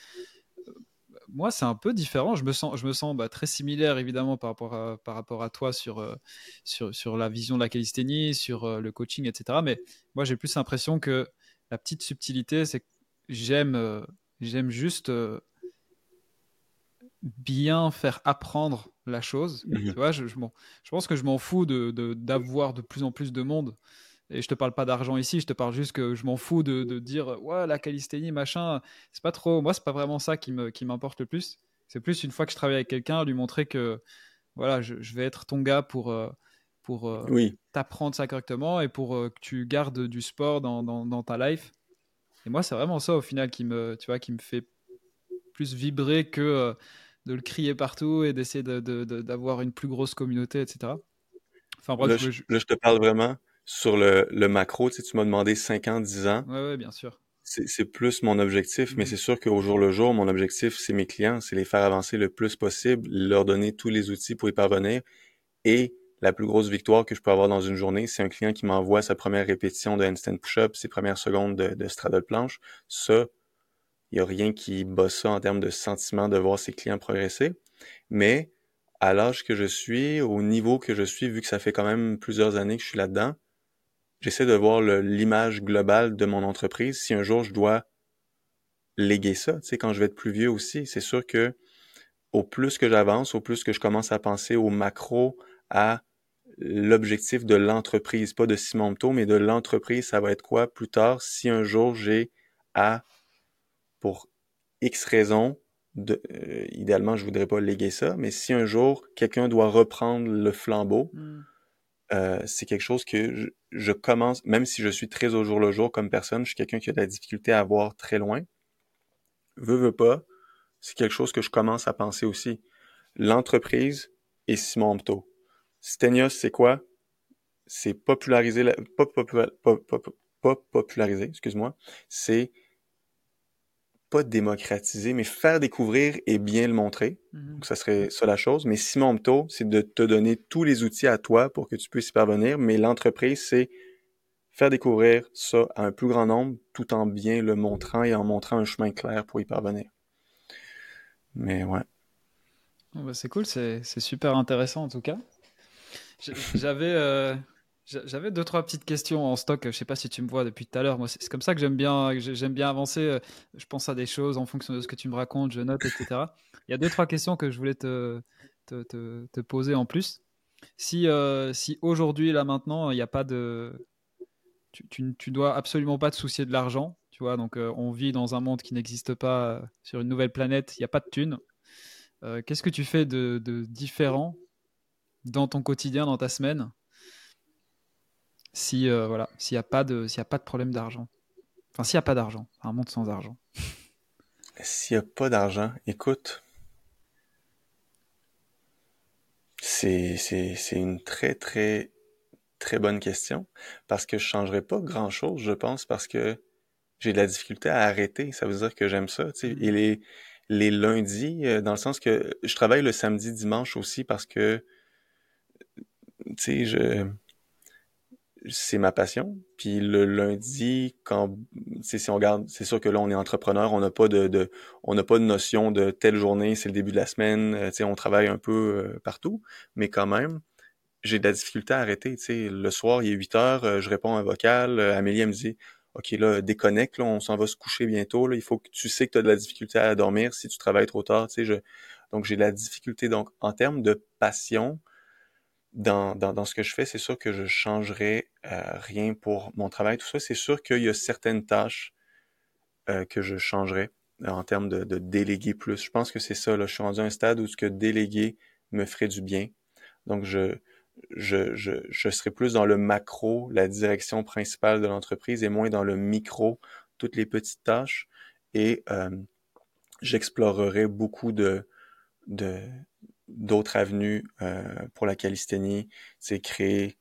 moi, c'est un peu différent. Je me sens, je me sens bah, très similaire, évidemment, par rapport à, par rapport à toi sur, euh, sur, sur la vision de la calisthénie, sur euh, le coaching, etc. Mais moi, j'ai plus l'impression que la petite subtilité, c'est que j'aime euh, j'aime juste bien faire apprendre la chose. Mmh tu vois, je, je, je, pense que je m'en fous d'avoir de, d'avoir de plus en plus de monde et je te parle pas d'argent ici, je te parle juste que je m'en fous de, de, dire ouais la calisthénie machin, c'est pas trop. Moi c'est pas vraiment ça qui me qui m'importe le plus. C'est plus une fois que je travaille avec quelqu'un, lui montrer que voilà je, je, vais être ton gars pour euh, pour euh, oui. t'apprendre ça correctement et pour euh, que tu gardes du sport dans, dans, dans ta life. Et moi c'est vraiment ça au final qui me tu vois qui me fait plus vibrer que de le crier partout et d'essayer d'avoir de, une plus grosse communauté, etc. Enfin bref, là, je, là, je te parle vraiment sur le, le macro, tu, sais, tu m'as demandé 5 ans, 10 ans. Oui, ouais, bien sûr. C'est plus mon objectif, mais Mhm. c'est sûr qu'au jour le jour, mon objectif, c'est mes clients, c'est les faire avancer le plus possible, leur donner tous les outils pour y parvenir. Et la plus grosse victoire que je peux avoir dans une journée, c'est un client qui m'envoie sa première répétition de handstand push-up, ses premières secondes de, de straddle planche. Ça, il n'y a rien qui bat ça en termes de sentiment de voir ses clients progresser. Mais à l'âge que je suis, au niveau que je suis, vu que ça fait quand même plusieurs années que je suis là-dedans, j'essaie de voir l'image globale de mon entreprise. Si un jour je dois léguer ça, tu sais, quand je vais être plus vieux aussi, c'est sûr que au plus que j'avance, au plus que je commence à penser au macro, à l'objectif de l'entreprise, pas de Simon Mto, mais de l'entreprise, ça va être quoi plus tard si un jour j'ai à, pour X raisons, euh, idéalement je voudrais pas léguer ça, mais si un jour quelqu'un doit reprendre le flambeau, Mm. Euh, c'est quelque chose que je, commence, même si je suis très au jour le jour comme personne, je suis quelqu'un qui a de la difficulté à voir très loin. Veux, veux pas, c'est quelque chose que je commence à penser aussi. L'entreprise et Simon Mto. Stenios, c'est quoi? C'est populariser, la, pas, pas, pas, pas populariser, excuse-moi, c'est pas démocratiser, mais faire découvrir et bien le montrer. Mhm. Donc, ça serait ça la chose. Mais Simon Mto, c'est de te donner tous les outils à toi pour que tu puisses y parvenir. Mais l'entreprise, c'est faire découvrir ça à un plus grand nombre tout en bien le montrant et en montrant un chemin clair pour y parvenir. Mais ouais. Oh, bah, c'est cool, c'est c'est super intéressant en tout cas. J'avais euh, j'avais deux trois petites questions en stock. Je sais pas si tu me vois depuis tout à l'heure. C'est comme ça que j'aime bien bien avancer. Euh, Je pense à des choses en fonction de ce que tu me racontes, je note, etc. Il y a deux trois questions que je voulais te te, te, poser en plus. Si euh, si aujourd'hui là maintenant il n'y a pas de tu, tu, tu dois absolument pas te soucier de l'argent, tu vois. Donc euh, on vit dans un monde qui n'existe pas sur une nouvelle planète. Il n'y a pas de thunes. Qu'est-ce que tu fais de, de différent dans ton quotidien, dans ta semaine, si euh, voilà, s'il n'y a pas de s'il a pas de problème d'argent. Enfin, s'il n'y a pas d'argent, un monde sans argent. S'il n'y a pas d'argent, écoute, c'est, une très, très, très bonne question parce que je changerais pas grand-chose, je pense, parce que j'ai de la difficulté à arrêter. Ça veut dire que j'aime ça. tu sais. Et les, les lundis, euh, dans le sens que je travaille le samedi, dimanche aussi parce que, tu sais, je c'est ma passion. Puis le lundi, quand si on regarde, c'est sûr que là on est entrepreneur, on n'a pas de, on n'a pas de notion de telle journée, c'est le début de la semaine. Euh, tu on travaille un peu euh, partout, mais quand même, j'ai de la difficulté à arrêter. Tu le soir il est 8 heures, euh, je réponds à un vocal, Amélie elle me dit OK, là, déconnecte, là, on s'en va se coucher bientôt. Là. Il faut que tu sais que tu as de la difficulté à dormir si tu travailles trop tard. Tu. Donc, j'ai de la difficulté. Donc, en termes de passion, dans, dans, dans ce que je fais, c'est sûr que je changerai euh, rien pour mon travail, tout ça. C'est sûr qu'il y a certaines tâches euh, que je changerai en termes de, de, déléguer plus. Je pense que c'est ça. Là. Je suis rendu à un stade où ce que déléguer me ferait du bien. Donc, je, je, je, je serai plus dans le macro, la direction principale de l'entreprise, et moins dans le micro, toutes les petites tâches. Et euh, j'explorerai beaucoup de, de, d'autres avenues euh, pour la calisthénie, c'est créer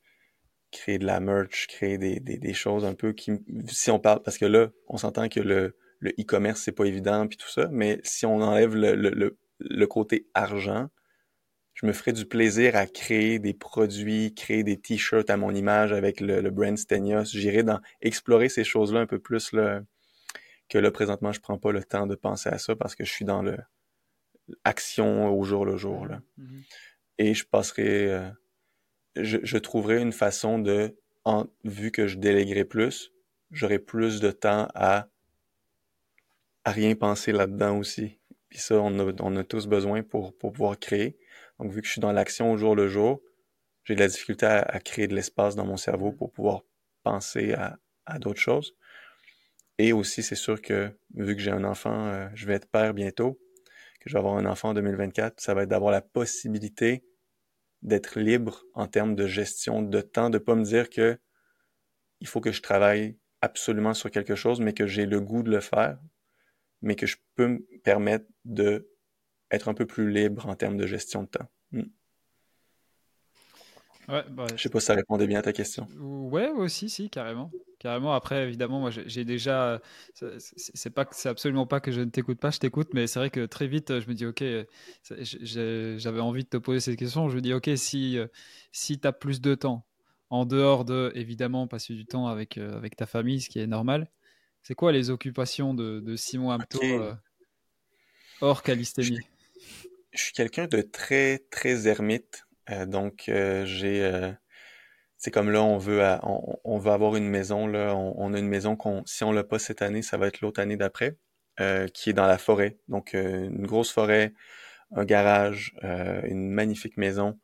créer de la merch, créer des, des, choses un peu qui si on parle parce que là on s'entend que le le e-commerce c'est pas évident puis tout ça, mais si on enlève le, le, le, côté argent, je me ferais du plaisir à créer des produits, créer des t-shirts à mon image avec le, le brand Stenios. J'irai dans explorer ces choses-là un peu plus là, que là présentement je prends pas le temps de penser à ça parce que je suis dans le action au jour le jour. Là. Mm-hmm. Et je passerai, euh, je, je, trouverai une façon de, en, vu que je déléguerai plus, j'aurai plus de temps à, à rien penser là-dedans aussi. Puis ça, on a, on a tous besoin pour, pour pouvoir créer. Donc, vu que je suis dans l'action au jour le jour, j'ai de la difficulté à, à créer de l'espace dans mon cerveau pour pouvoir penser à, à d'autres choses. Et aussi, c'est sûr que vu que j'ai un enfant, euh, je vais être père bientôt je vais avoir un enfant en 2024, ça va être d'avoir la possibilité d'être libre en termes de gestion de temps, de pas me dire que il faut que je travaille absolument sur quelque chose, mais que j'ai le goût de le faire, mais que je peux me permettre de être un peu plus libre en termes de gestion de temps. Hmm. Ouais, bah, je sais pas si ça répondait bien à ta question. Ouais, aussi, si, carrément. Carrément. Après, évidemment, moi, j'ai déjà. C'est pas, c'est absolument pas que je ne t'écoute pas, je t'écoute, mais c'est vrai que très vite, je me dis, ok, j'avais envie de te poser cette question. Je me dis, ok, si si as plus de temps en dehors de, évidemment, passer du temps avec euh, avec ta famille, ce qui est normal. C'est quoi les occupations de, de Simon Amto euh, hors calisthénie? Je, suis quelqu'un de très très ermite, euh, donc j'ai c'est comme là, on veut, on, on, veut avoir une maison. Là, on, a une maison qu'on, si on l'a pas cette année, ça va être l'autre année d'après, euh, qui est dans la forêt. Donc, euh, une grosse forêt, un garage, euh, une magnifique maison.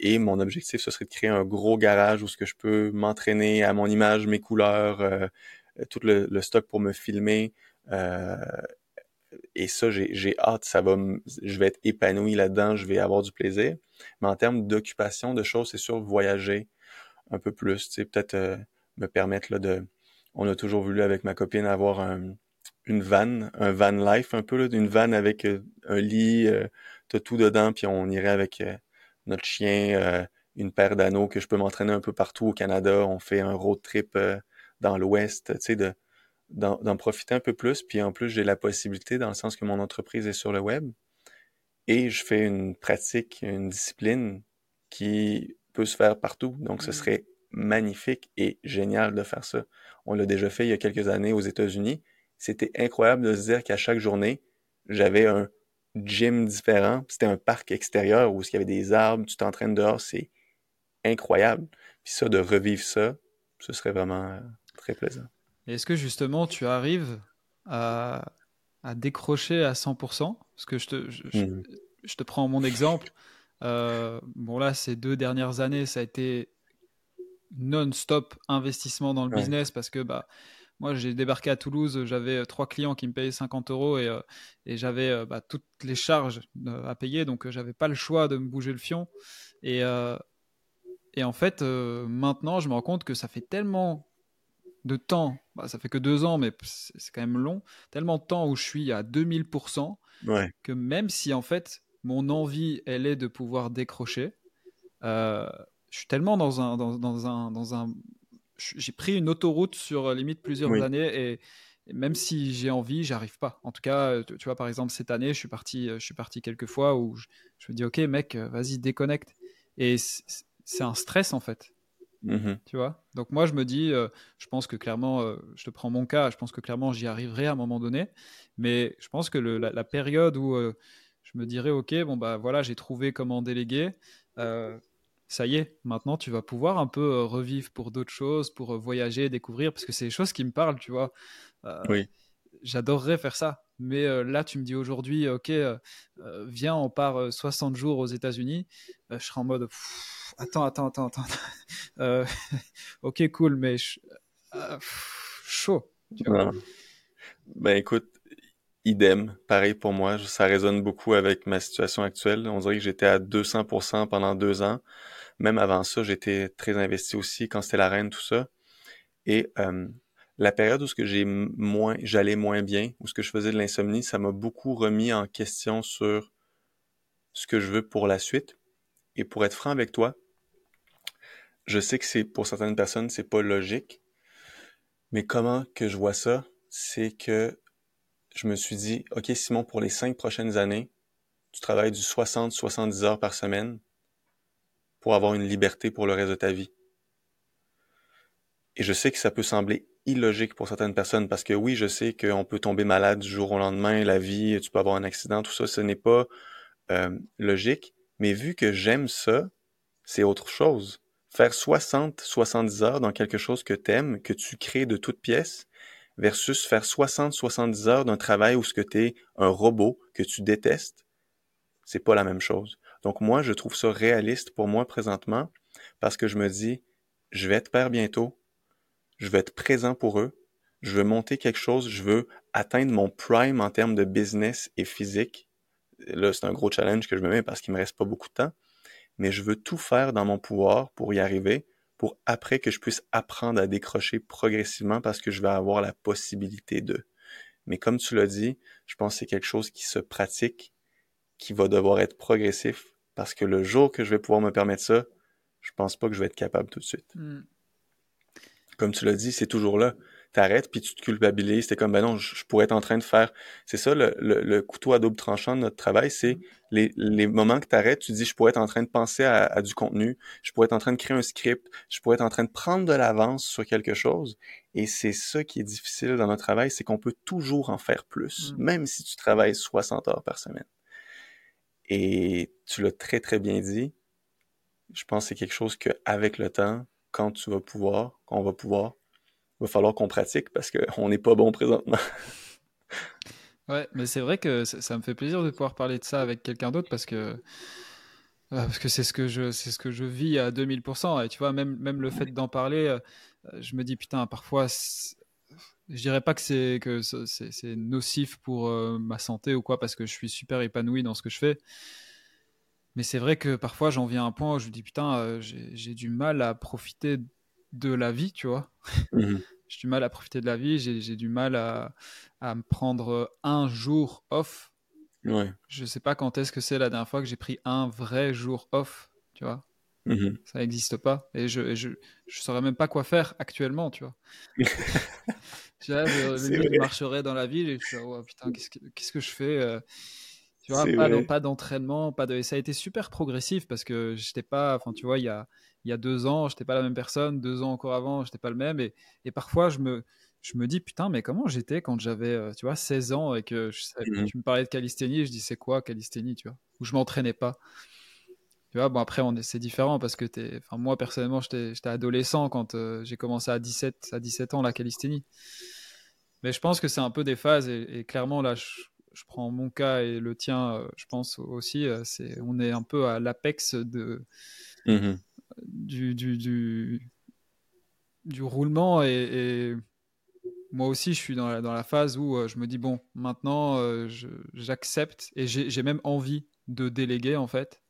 et mon objectif, ce serait de créer un gros garage où ce que je peux m'entraîner à mon image, mes couleurs, tout le, le, stock pour me filmer et ça, j'ai hâte, ça va, je vais être épanoui là-dedans, je vais avoir du plaisir. Mais en termes d'occupation, de choses, c'est sûr, voyager un peu plus, tu sais, peut-être euh, me permettre là de, on a toujours voulu avec ma copine avoir un, une vanne, un van life un peu là, une vanne avec euh, un lit, euh, t'as tout dedans, puis on irait avec euh, notre chien, une paire d'anneaux que je peux m'entraîner un peu partout au Canada. On fait un road trip dans l'Ouest, tu sais, de d'en profiter un peu plus. Puis en plus, j'ai la possibilité, dans le sens que mon entreprise est sur le web, et je fais une pratique, une discipline qui peut se faire partout. Donc, ce mmh. serait magnifique et génial de faire ça. On l'a déjà fait il y a quelques années aux États-Unis. C'était incroyable de se dire qu'à chaque journée, j'avais un gym différent. C'était un parc extérieur où il y avait des arbres, tu t'entraînes dehors, c'est incroyable. Puis ça, de revivre ça, ce serait vraiment euh, très plaisant. Est-ce que justement tu arrives à, décrocher à 100% Parce que je te, mmh. je, te prends mon exemple. Euh, bon là, ces deux dernières années, ça a été non-stop investissement dans le business parce que bah, moi j'ai débarqué à Toulouse, j'avais euh, trois clients qui me payaient 50 euros et, euh, et j'avais bah, toutes les charges à payer, donc j'avais pas le choix de me bouger le fion. Et, et en fait, maintenant, je me rends compte que ça fait tellement de temps, bah, ça fait que deux ans, mais c'est quand même long, tellement de temps où je suis à 2000%, que même si en fait mon envie, elle est de pouvoir décrocher, euh, je suis tellement dans un, dans, un, dans un, j'ai pris une autoroute sur limite plusieurs années et, même si j'ai envie, j'arrive pas. En tout cas, tu, vois, par exemple, cette année, je suis parti, je suis parti quelques fois où je, me dis, ok, mec, vas-y, déconnecte. Et c'est un stress en fait. Mmh tu vois? Donc moi, je me dis, je pense que clairement, je te prends mon cas, je pense que clairement, j'y arriverai à un moment donné. Mais je pense que la, période où je me dirais, ok, bon bah voilà, j'ai trouvé comment déléguer. ça y est, maintenant tu vas pouvoir un peu revivre pour d'autres choses, pour voyager, découvrir, parce que c'est des choses qui me parlent, tu vois. oui. J'adorerais faire ça. Mais là, tu me dis aujourd'hui, ok, viens, on part 60 jours aux États-Unis. je serai en mode, attends, attends, attends, attends. Euh, ok, cool, mais euh, chaud. Ben écoute, idem, pareil pour moi. Ça résonne beaucoup avec ma situation actuelle. On dirait que j'étais à 200% pendant deux ans. Même avant ça, j'étais très investi aussi quand c'était la reine, tout ça. Et euh, la période où ce que j'ai moins, j'allais moins bien, où ce que je faisais de l'insomnie, ça m'a beaucoup remis en question sur ce que je veux pour la suite. Et pour être franc avec toi, je sais que c'est pour certaines personnes, c'est pas logique. Mais comment que je vois ça, c'est que je me suis dit, OK, Simon, pour les cinq prochaines années, tu travailles du 60-70 heures par semaine pour avoir une liberté pour le reste de ta vie. Et je sais que ça peut sembler illogique pour certaines personnes parce que oui, je sais qu'on peut tomber malade du jour au lendemain, la vie, tu peux avoir un accident, tout ça, ce n'est pas euh, logique. Mais vu que j'aime ça, c'est autre chose. Faire 60, 70 heures dans quelque chose que t'aimes, que tu crées de toutes pièces, versus faire 60, 70 heures d'un travail où ce que t'es un robot que tu détestes, c'est pas la même chose. Donc moi, je trouve ça réaliste pour moi présentement parce que je me dis, je vais être père bientôt, je vais être présent pour eux, je veux monter quelque chose, je veux atteindre mon prime en termes de business et physique. Là, c'est un gros challenge que je me mets parce qu'il me reste pas beaucoup de temps mais je veux tout faire dans mon pouvoir pour y arriver, pour après que je puisse apprendre à décrocher progressivement parce que je vais avoir la possibilité de. Mais comme tu l'as dit, je pense que c'est quelque chose qui se pratique, qui va devoir être progressif, parce que le jour que je vais pouvoir me permettre ça, je pense pas que je vais être capable tout de suite. Hmm. Comme tu l'as dit, c'est toujours là t'arrêtes puis tu te culpabilises. T'es comme ben non, je, pourrais être en train de faire. C'est ça le, le, couteau à double tranchant de notre travail, c'est les, les moments que t'arrêtes, tu dis je pourrais être en train de penser à, du contenu, je pourrais être en train de créer un script, je pourrais être en train de prendre de l'avance sur quelque chose. Et c'est ça qui est difficile dans notre travail, c'est qu'on peut toujours en faire plus, mm. même si tu travailles 60 heures par semaine. Et tu l'as très très bien dit. Je pense que c'est quelque chose que avec le temps, quand tu vas pouvoir, quand on va pouvoir, va falloir qu'on pratique parce qu'on n'est pas bon présentement. ouais, mais c'est vrai que ça, me fait plaisir de pouvoir parler de ça avec quelqu'un d'autre parce que parce que c'est ce que je c'est ce que je vis à 2000% et tu vois même même le fait d'en parler euh, je me dis putain parfois je dirais pas que c'est que c'est nocif pour euh, ma santé ou quoi parce que je suis super épanoui dans ce que je fais mais c'est vrai que parfois j'en viens à un point où je me dis putain euh, j'ai du mal à profiter de la vie tu vois mmh j'ai du mal à profiter de la vie, j'ai du mal à, à, me prendre un jour off. Ouais. Je sais pas quand est-ce que c'est la dernière fois que j'ai pris un vrai jour off, tu vois. Mm-hmm. Ça n'existe pas. Et je, je, je saurais même pas quoi faire actuellement, tu vois. je, je, marcherais dans la ville et je suis oh, putain, qu'est-ce que, qu'est-ce que je fais euh? Tu vois, pas, d'entraînement, pas de. Et ça a été super progressif parce que j'étais pas. Enfin, tu vois, il y a, il y a deux ans, j'étais pas la même personne. Deux ans encore avant, j'étais pas le même. Et, et parfois, je me, je me dis, putain, mais comment j'étais quand j'avais, euh, tu vois, 16 ans et que je, mmh tu me parlais de calisthénie et je dis, c'est quoi calisthénie, tu vois Ou je m'entraînais pas. Tu vois, bon, après, c'est différent parce que es, enfin, moi, personnellement, j'étais adolescent quand euh, j'ai commencé à 17, à 17 ans la calisthénie. Mais je pense que c'est un peu des phases et, clairement, là, je, je prends mon cas et le tien, euh, je pense aussi, c'est on est un peu à l'apex de, mmh du, du, du, roulement et, moi aussi je suis dans la, dans la phase où euh, je me dis bon maintenant euh, j'accepte et j'ai même envie de déléguer en fait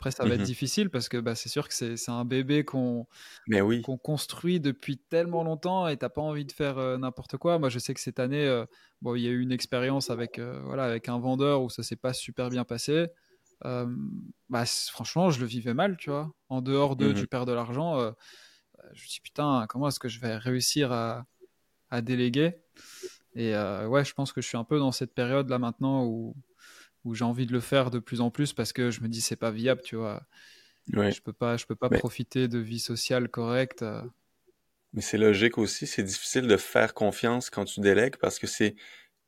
après ça va être mmh difficile parce que bah, c'est sûr que c'est un bébé qu'on oui. construit depuis tellement longtemps et t'as pas envie de faire euh, n'importe quoi moi je sais que cette année bon il y a eu une expérience avec voilà avec un vendeur où ça s'est pas super bien passé bah, franchement, je le vivais mal, tu vois. En dehors de, tu mmh perds de l'argent. je me dis putain, comment est-ce que je vais réussir à, à déléguer? Et ouais, je pense que je suis un peu dans cette période là maintenant où, où j'ai envie de le faire de plus en plus parce que je me dis c'est pas viable, tu vois. Je peux pas, je peux pas profiter de vie sociale correcte. Mais c'est logique aussi, c'est difficile de faire confiance quand tu délègues parce que c'est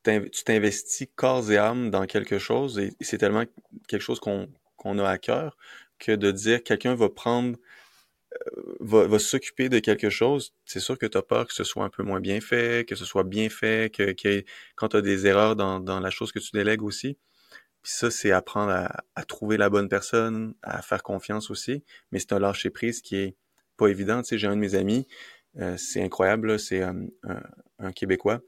tu t'investis corps et âme dans quelque chose et c'est tellement quelque chose qu'on qu'on a à cœur que de dire quelqu'un va prendre euh, va, va s'occuper de quelque chose, c'est sûr que tu as peur que ce soit un peu moins bien fait, que ce soit bien fait, que, que quand tu as des erreurs dans, dans la chose que tu délègues aussi. Puis ça, c'est apprendre à, trouver la bonne personne, à faire confiance aussi. Mais c'est un lâcher prise qui est pas évident. Tu sais, j'ai un de mes amis, euh, c'est incroyable, c'est euh, un, un, Québécois,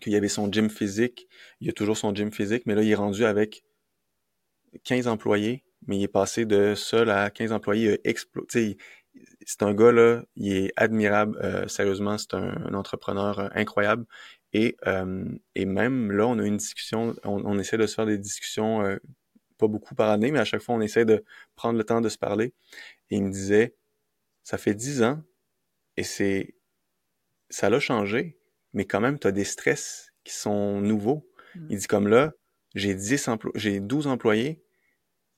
qu'il avait son gym physique, il a toujours son gym physique, mais là, il est rendu avec 15 employés, mais il est passé de seul à 15 employés. C'est un gars, là, il est admirable, euh, sérieusement, c'est un, entrepreneur incroyable. Et, euh, et même là, on a une discussion, on, essaie de se faire des discussions, pas beaucoup par année, mais à chaque fois, on essaie de prendre le temps de se parler. Et il me disait, ça fait 10 ans, et c'est, ça l'a changé, mais quand même, tu as des stress qui sont nouveaux. Mm. Il dit comme là, j'ai 10 j'ai 12 employés.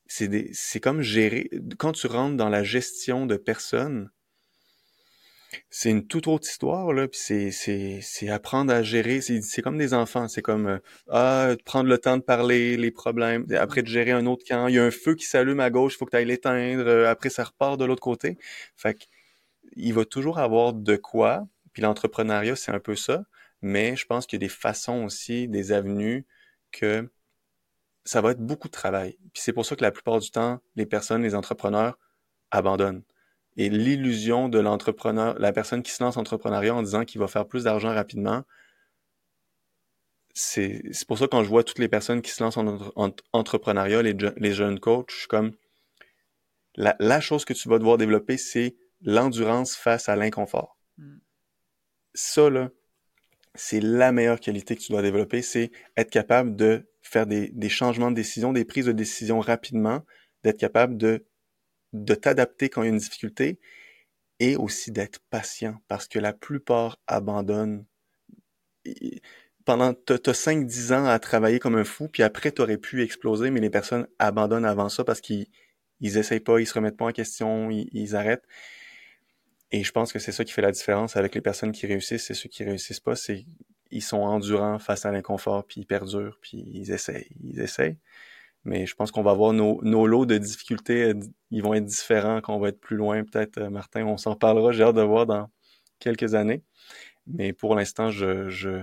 C'est c'est comme gérer, quand tu rentres dans la gestion de personnes, c'est une toute autre histoire, là, puis c'est, c'est, c'est apprendre à gérer, c'est, comme des enfants, c'est comme, euh, ah, prendre le temps de parler, les problèmes, après de gérer un autre camp, il y a un feu qui s'allume à gauche, il faut que tu ailles l'éteindre, euh, après ça repart de l'autre côté. Fait que, il va toujours avoir de quoi, puis l'entrepreneuriat, c'est un peu ça, mais je pense qu'il y a des façons aussi, des avenues que ça va être beaucoup de travail. Puis c'est pour ça que la plupart du temps, les personnes, les entrepreneurs abandonnent. Et l'illusion de l'entrepreneur, la personne qui se lance en entrepreneuriat en disant qu'il va faire plus d'argent rapidement, c'est pour ça que quand je vois toutes les personnes qui se lancent en, entrepreneuriat, les, les, jeunes coachs, je suis comme la, la, chose que tu vas devoir développer, c'est l'endurance face à l'inconfort. Mm. Ça, là, c'est la meilleure qualité que tu dois développer, c'est être capable de faire des, des, changements de décision, des prises de décision rapidement, d'être capable de, de t'adapter quand il y a une difficulté et aussi d'être patient parce que la plupart abandonnent. Pendant, t'as 5-10 ans à travailler comme un fou, puis après, tu aurais pu exploser, mais les personnes abandonnent avant ça parce qu'ils ils essayent pas, ils se remettent pas en question, ils, ils arrêtent. Et je pense que c'est ça qui fait la différence avec les personnes qui réussissent et ceux qui réussissent pas, c'est ils sont endurants face à l'inconfort, puis ils perdurent, puis ils essayent, ils essayent. Mais je pense qu'on va avoir nos, nos, lots de difficultés, euh, ils vont être différents, qu'on va être plus loin, peut-être, euh, Martin, on s'en parlera, j'ai hâte de voir dans quelques années. Mais pour l'instant, je, je,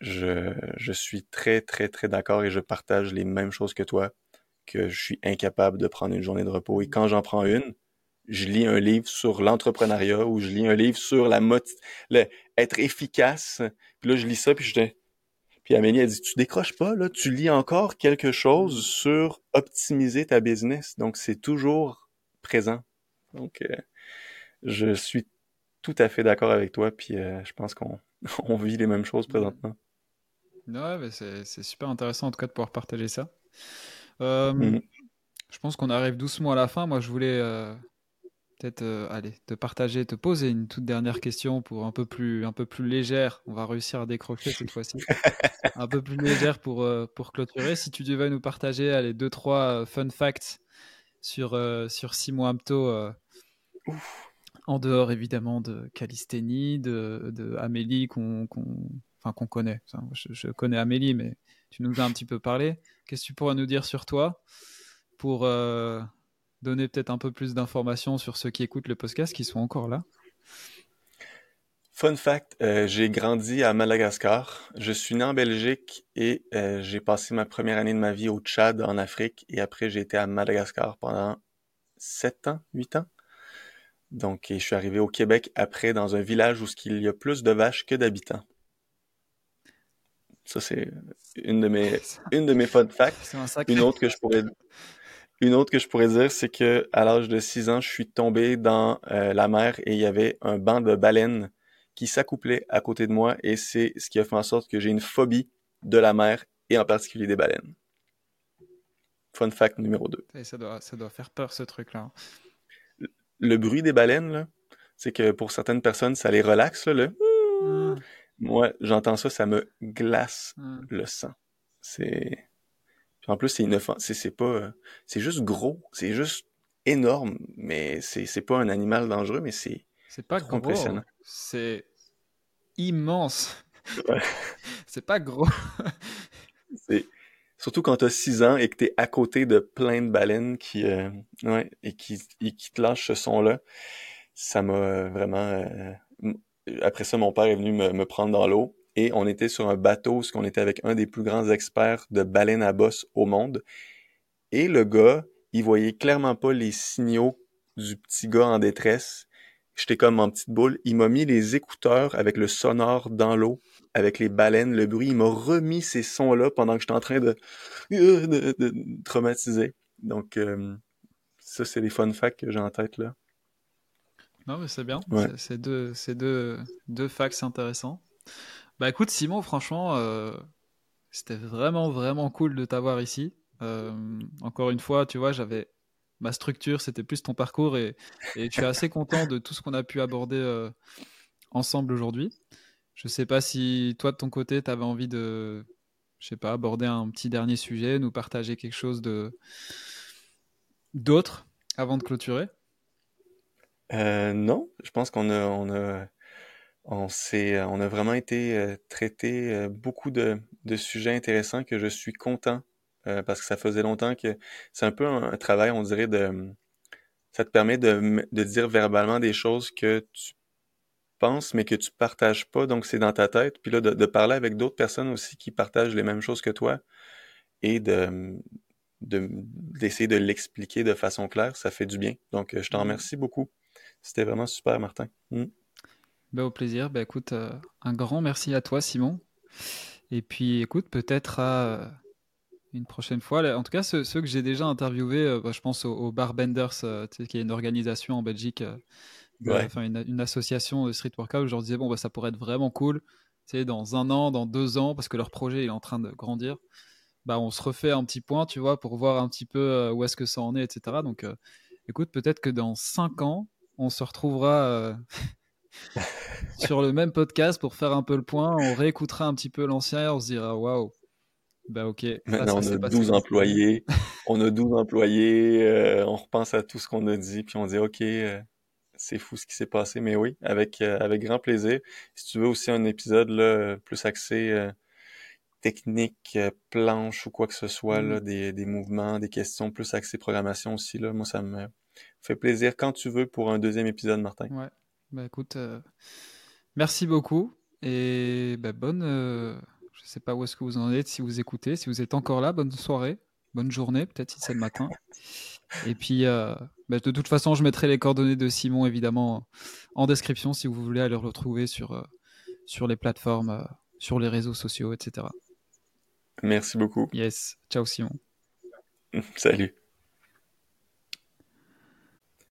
je, je suis très, très, très d'accord et je partage les mêmes choses que toi, que je suis incapable de prendre une journée de repos. Et quand j'en prends une, je lis un livre sur l'entrepreneuriat ou je lis un livre sur la mot le, être efficace. Puis là, je lis ça, puis je Puis Amélie a dit, tu décroches pas, là, tu lis encore quelque chose sur optimiser ta business. Donc, c'est toujours présent. Donc, euh, je suis tout à fait d'accord avec toi, puis euh, je pense qu'on on vit les mêmes choses présentement. Ouais, c'est super intéressant en tout cas de pouvoir partager ça. Euh, mm-hmm. Je pense qu'on arrive doucement à la fin. Moi, je voulais peut-être euh, te partager, te poser une toute dernière question pour un peu plus, un peu plus légère. On va réussir à décrocher cette fois-ci. un peu plus légère pour, euh, clôturer. Si tu devais nous partager allez, deux, trois euh, fun facts sur, sur Simon Amto, en dehors évidemment de Calisthénie, de, de Amélie qu'on connaît. je, je, connais Amélie, mais tu nous as un petit peu parlé. Qu'est-ce que tu pourrais nous dire sur toi pour donner peut-être un peu plus d'informations sur ceux qui écoutent le podcast, qui sont encore là Fun fact, euh, j'ai grandi à Madagascar. Je suis né en Belgique et euh, j'ai passé ma première année de ma vie au Tchad, en Afrique, et après j'ai été à Madagascar pendant 7 ans, 8 ans. Donc, je suis arrivé au Québec après dans un village où il y a plus de vaches que d'habitants. Ça, c'est une de mes, une de mes fun facts. Une autre que je pourrais, une autre que je pourrais dire, c'est que à l'âge de 6 ans, je suis tombé dans euh, la mer et il y avait un banc de baleines qui s'accouplait à côté de moi et c'est ce qui a fait en sorte que j'ai une phobie de la mer et en particulier des baleines. Fun fact numéro 2. ça, doit, ça doit faire peur ce truc-là. Le, bruit des baleines, C'est que pour certaines personnes, ça les relaxe, là, le... Ah. Moi, j'entends ça, ça me glace Ah. le sang. C'est... En plus, c'est inoffensif. C'est pas... euh, C'est juste gros. C'est juste énorme. Mais c'est pas un animal dangereux, mais c'est... C'est pas Trop gros, impressionnant. c'est immense. Ouais. c'est pas gros. c'est- Surtout quand t'as 6 ans et que t'es à côté de plein de baleines qui... euh, Ouais, et qui, et qui te lâchent ce son-là. Ça m'a euh, vraiment... euh, Après ça, mon père est venu me, me prendre dans l'eau. Et on était sur un bateau, parce qu'on était avec un des plus grands experts de baleines à bosse au monde. Et le gars, il voyait clairement pas les signaux du petit gars en détresse. J'étais comme en petite boule. Il m'a mis les écouteurs avec le sonore dans l'eau, avec les baleines, le bruit. Il m'a remis ces sons-là pendant que j'étais en train de, de, de- de traumatiser. Donc, euh, ça, c'est les fun facts que j'ai en tête là. Non, mais c'est bien. Ouais. C'est- deux, c'est deux, deux facts intéressants. Bah écoute, Simon, franchement, euh, c'était vraiment, vraiment cool de t'avoir ici. Euh, encore une fois, tu vois, j'avais ma structure, c'était plus ton parcours et, et je suis assez content de tout ce qu'on a pu aborder euh, ensemble aujourd'hui. Je sais pas si toi, de ton côté, tu avais envie de, je sais pas, aborder un petit dernier sujet, nous partager quelque chose de d'autre avant de clôturer? Euh, non, je pense qu'on a, on a, on s'est, on a vraiment été euh, traité euh, beaucoup de, de sujets intéressants que je suis content euh, parce que ça faisait longtemps que c'est un peu un, travail, on dirait de, ça te permet de, de dire verbalement des choses que tu penses mais que tu partages pas, donc c'est dans ta tête, puis là de, de parler avec d'autres personnes aussi qui partagent les mêmes choses que toi et de, de d'essayer de l'expliquer de façon claire, ça fait du bien. Donc euh, je t'en Mhm. remercie beaucoup. C'était vraiment super, Martin. Mm. Ben, au plaisir. Ben, écoute, euh, un grand merci à toi, Simon. Et puis, écoute, peut-être à euh, une prochaine fois. En tout cas, ceux, ceux que j'ai déjà interviewés, euh, bah, je pense au, au Barbenders, euh, tu sais, qui est une organisation en Belgique, Ouais. enfin une, une association de street workout. où Je leur disais, bon, bah, ça pourrait être vraiment cool, tu sais, dans un an, dans deux ans, parce que leur projet est en train de grandir. Bah, on se refait un petit point, tu vois, pour voir un petit peu où est-ce que ça en est, etc. Donc, écoute, peut-être que dans cinq ans, on se retrouvera. sur le même podcast pour faire un peu le point. On réécoutera un petit peu l'ancien, on se dira waouh, bah ok. là, Maintenant, ça on a passé 12 comme ça. employés. On a 12 employés. euh, on repense à tout ce qu'on a dit, puis on dit, OK, euh, c'est fou ce qui s'est passé. Mais oui, avec, euh, avec grand plaisir. Si tu veux aussi un épisode là, plus axé technique, planche ou quoi que ce soit, Mm. là, des, des mouvements, des questions plus axées programmation aussi, là, moi, ça me fait plaisir quand tu veux pour un deuxième épisode, Martin. Ouais, bah écoute, euh, merci beaucoup et bah, bonne. euh, je sais pas où est-ce que vous en êtes, si vous écoutez, si vous êtes encore là, bonne soirée, bonne journée, peut-être si c'est le matin. Et puis, euh, bah, de toute façon, je mettrai les coordonnées de Simon évidemment en description si vous voulez aller le retrouver sur, euh, sur les plateformes, sur les réseaux sociaux, etc. Merci beaucoup. Yes, ciao Simon. Salut.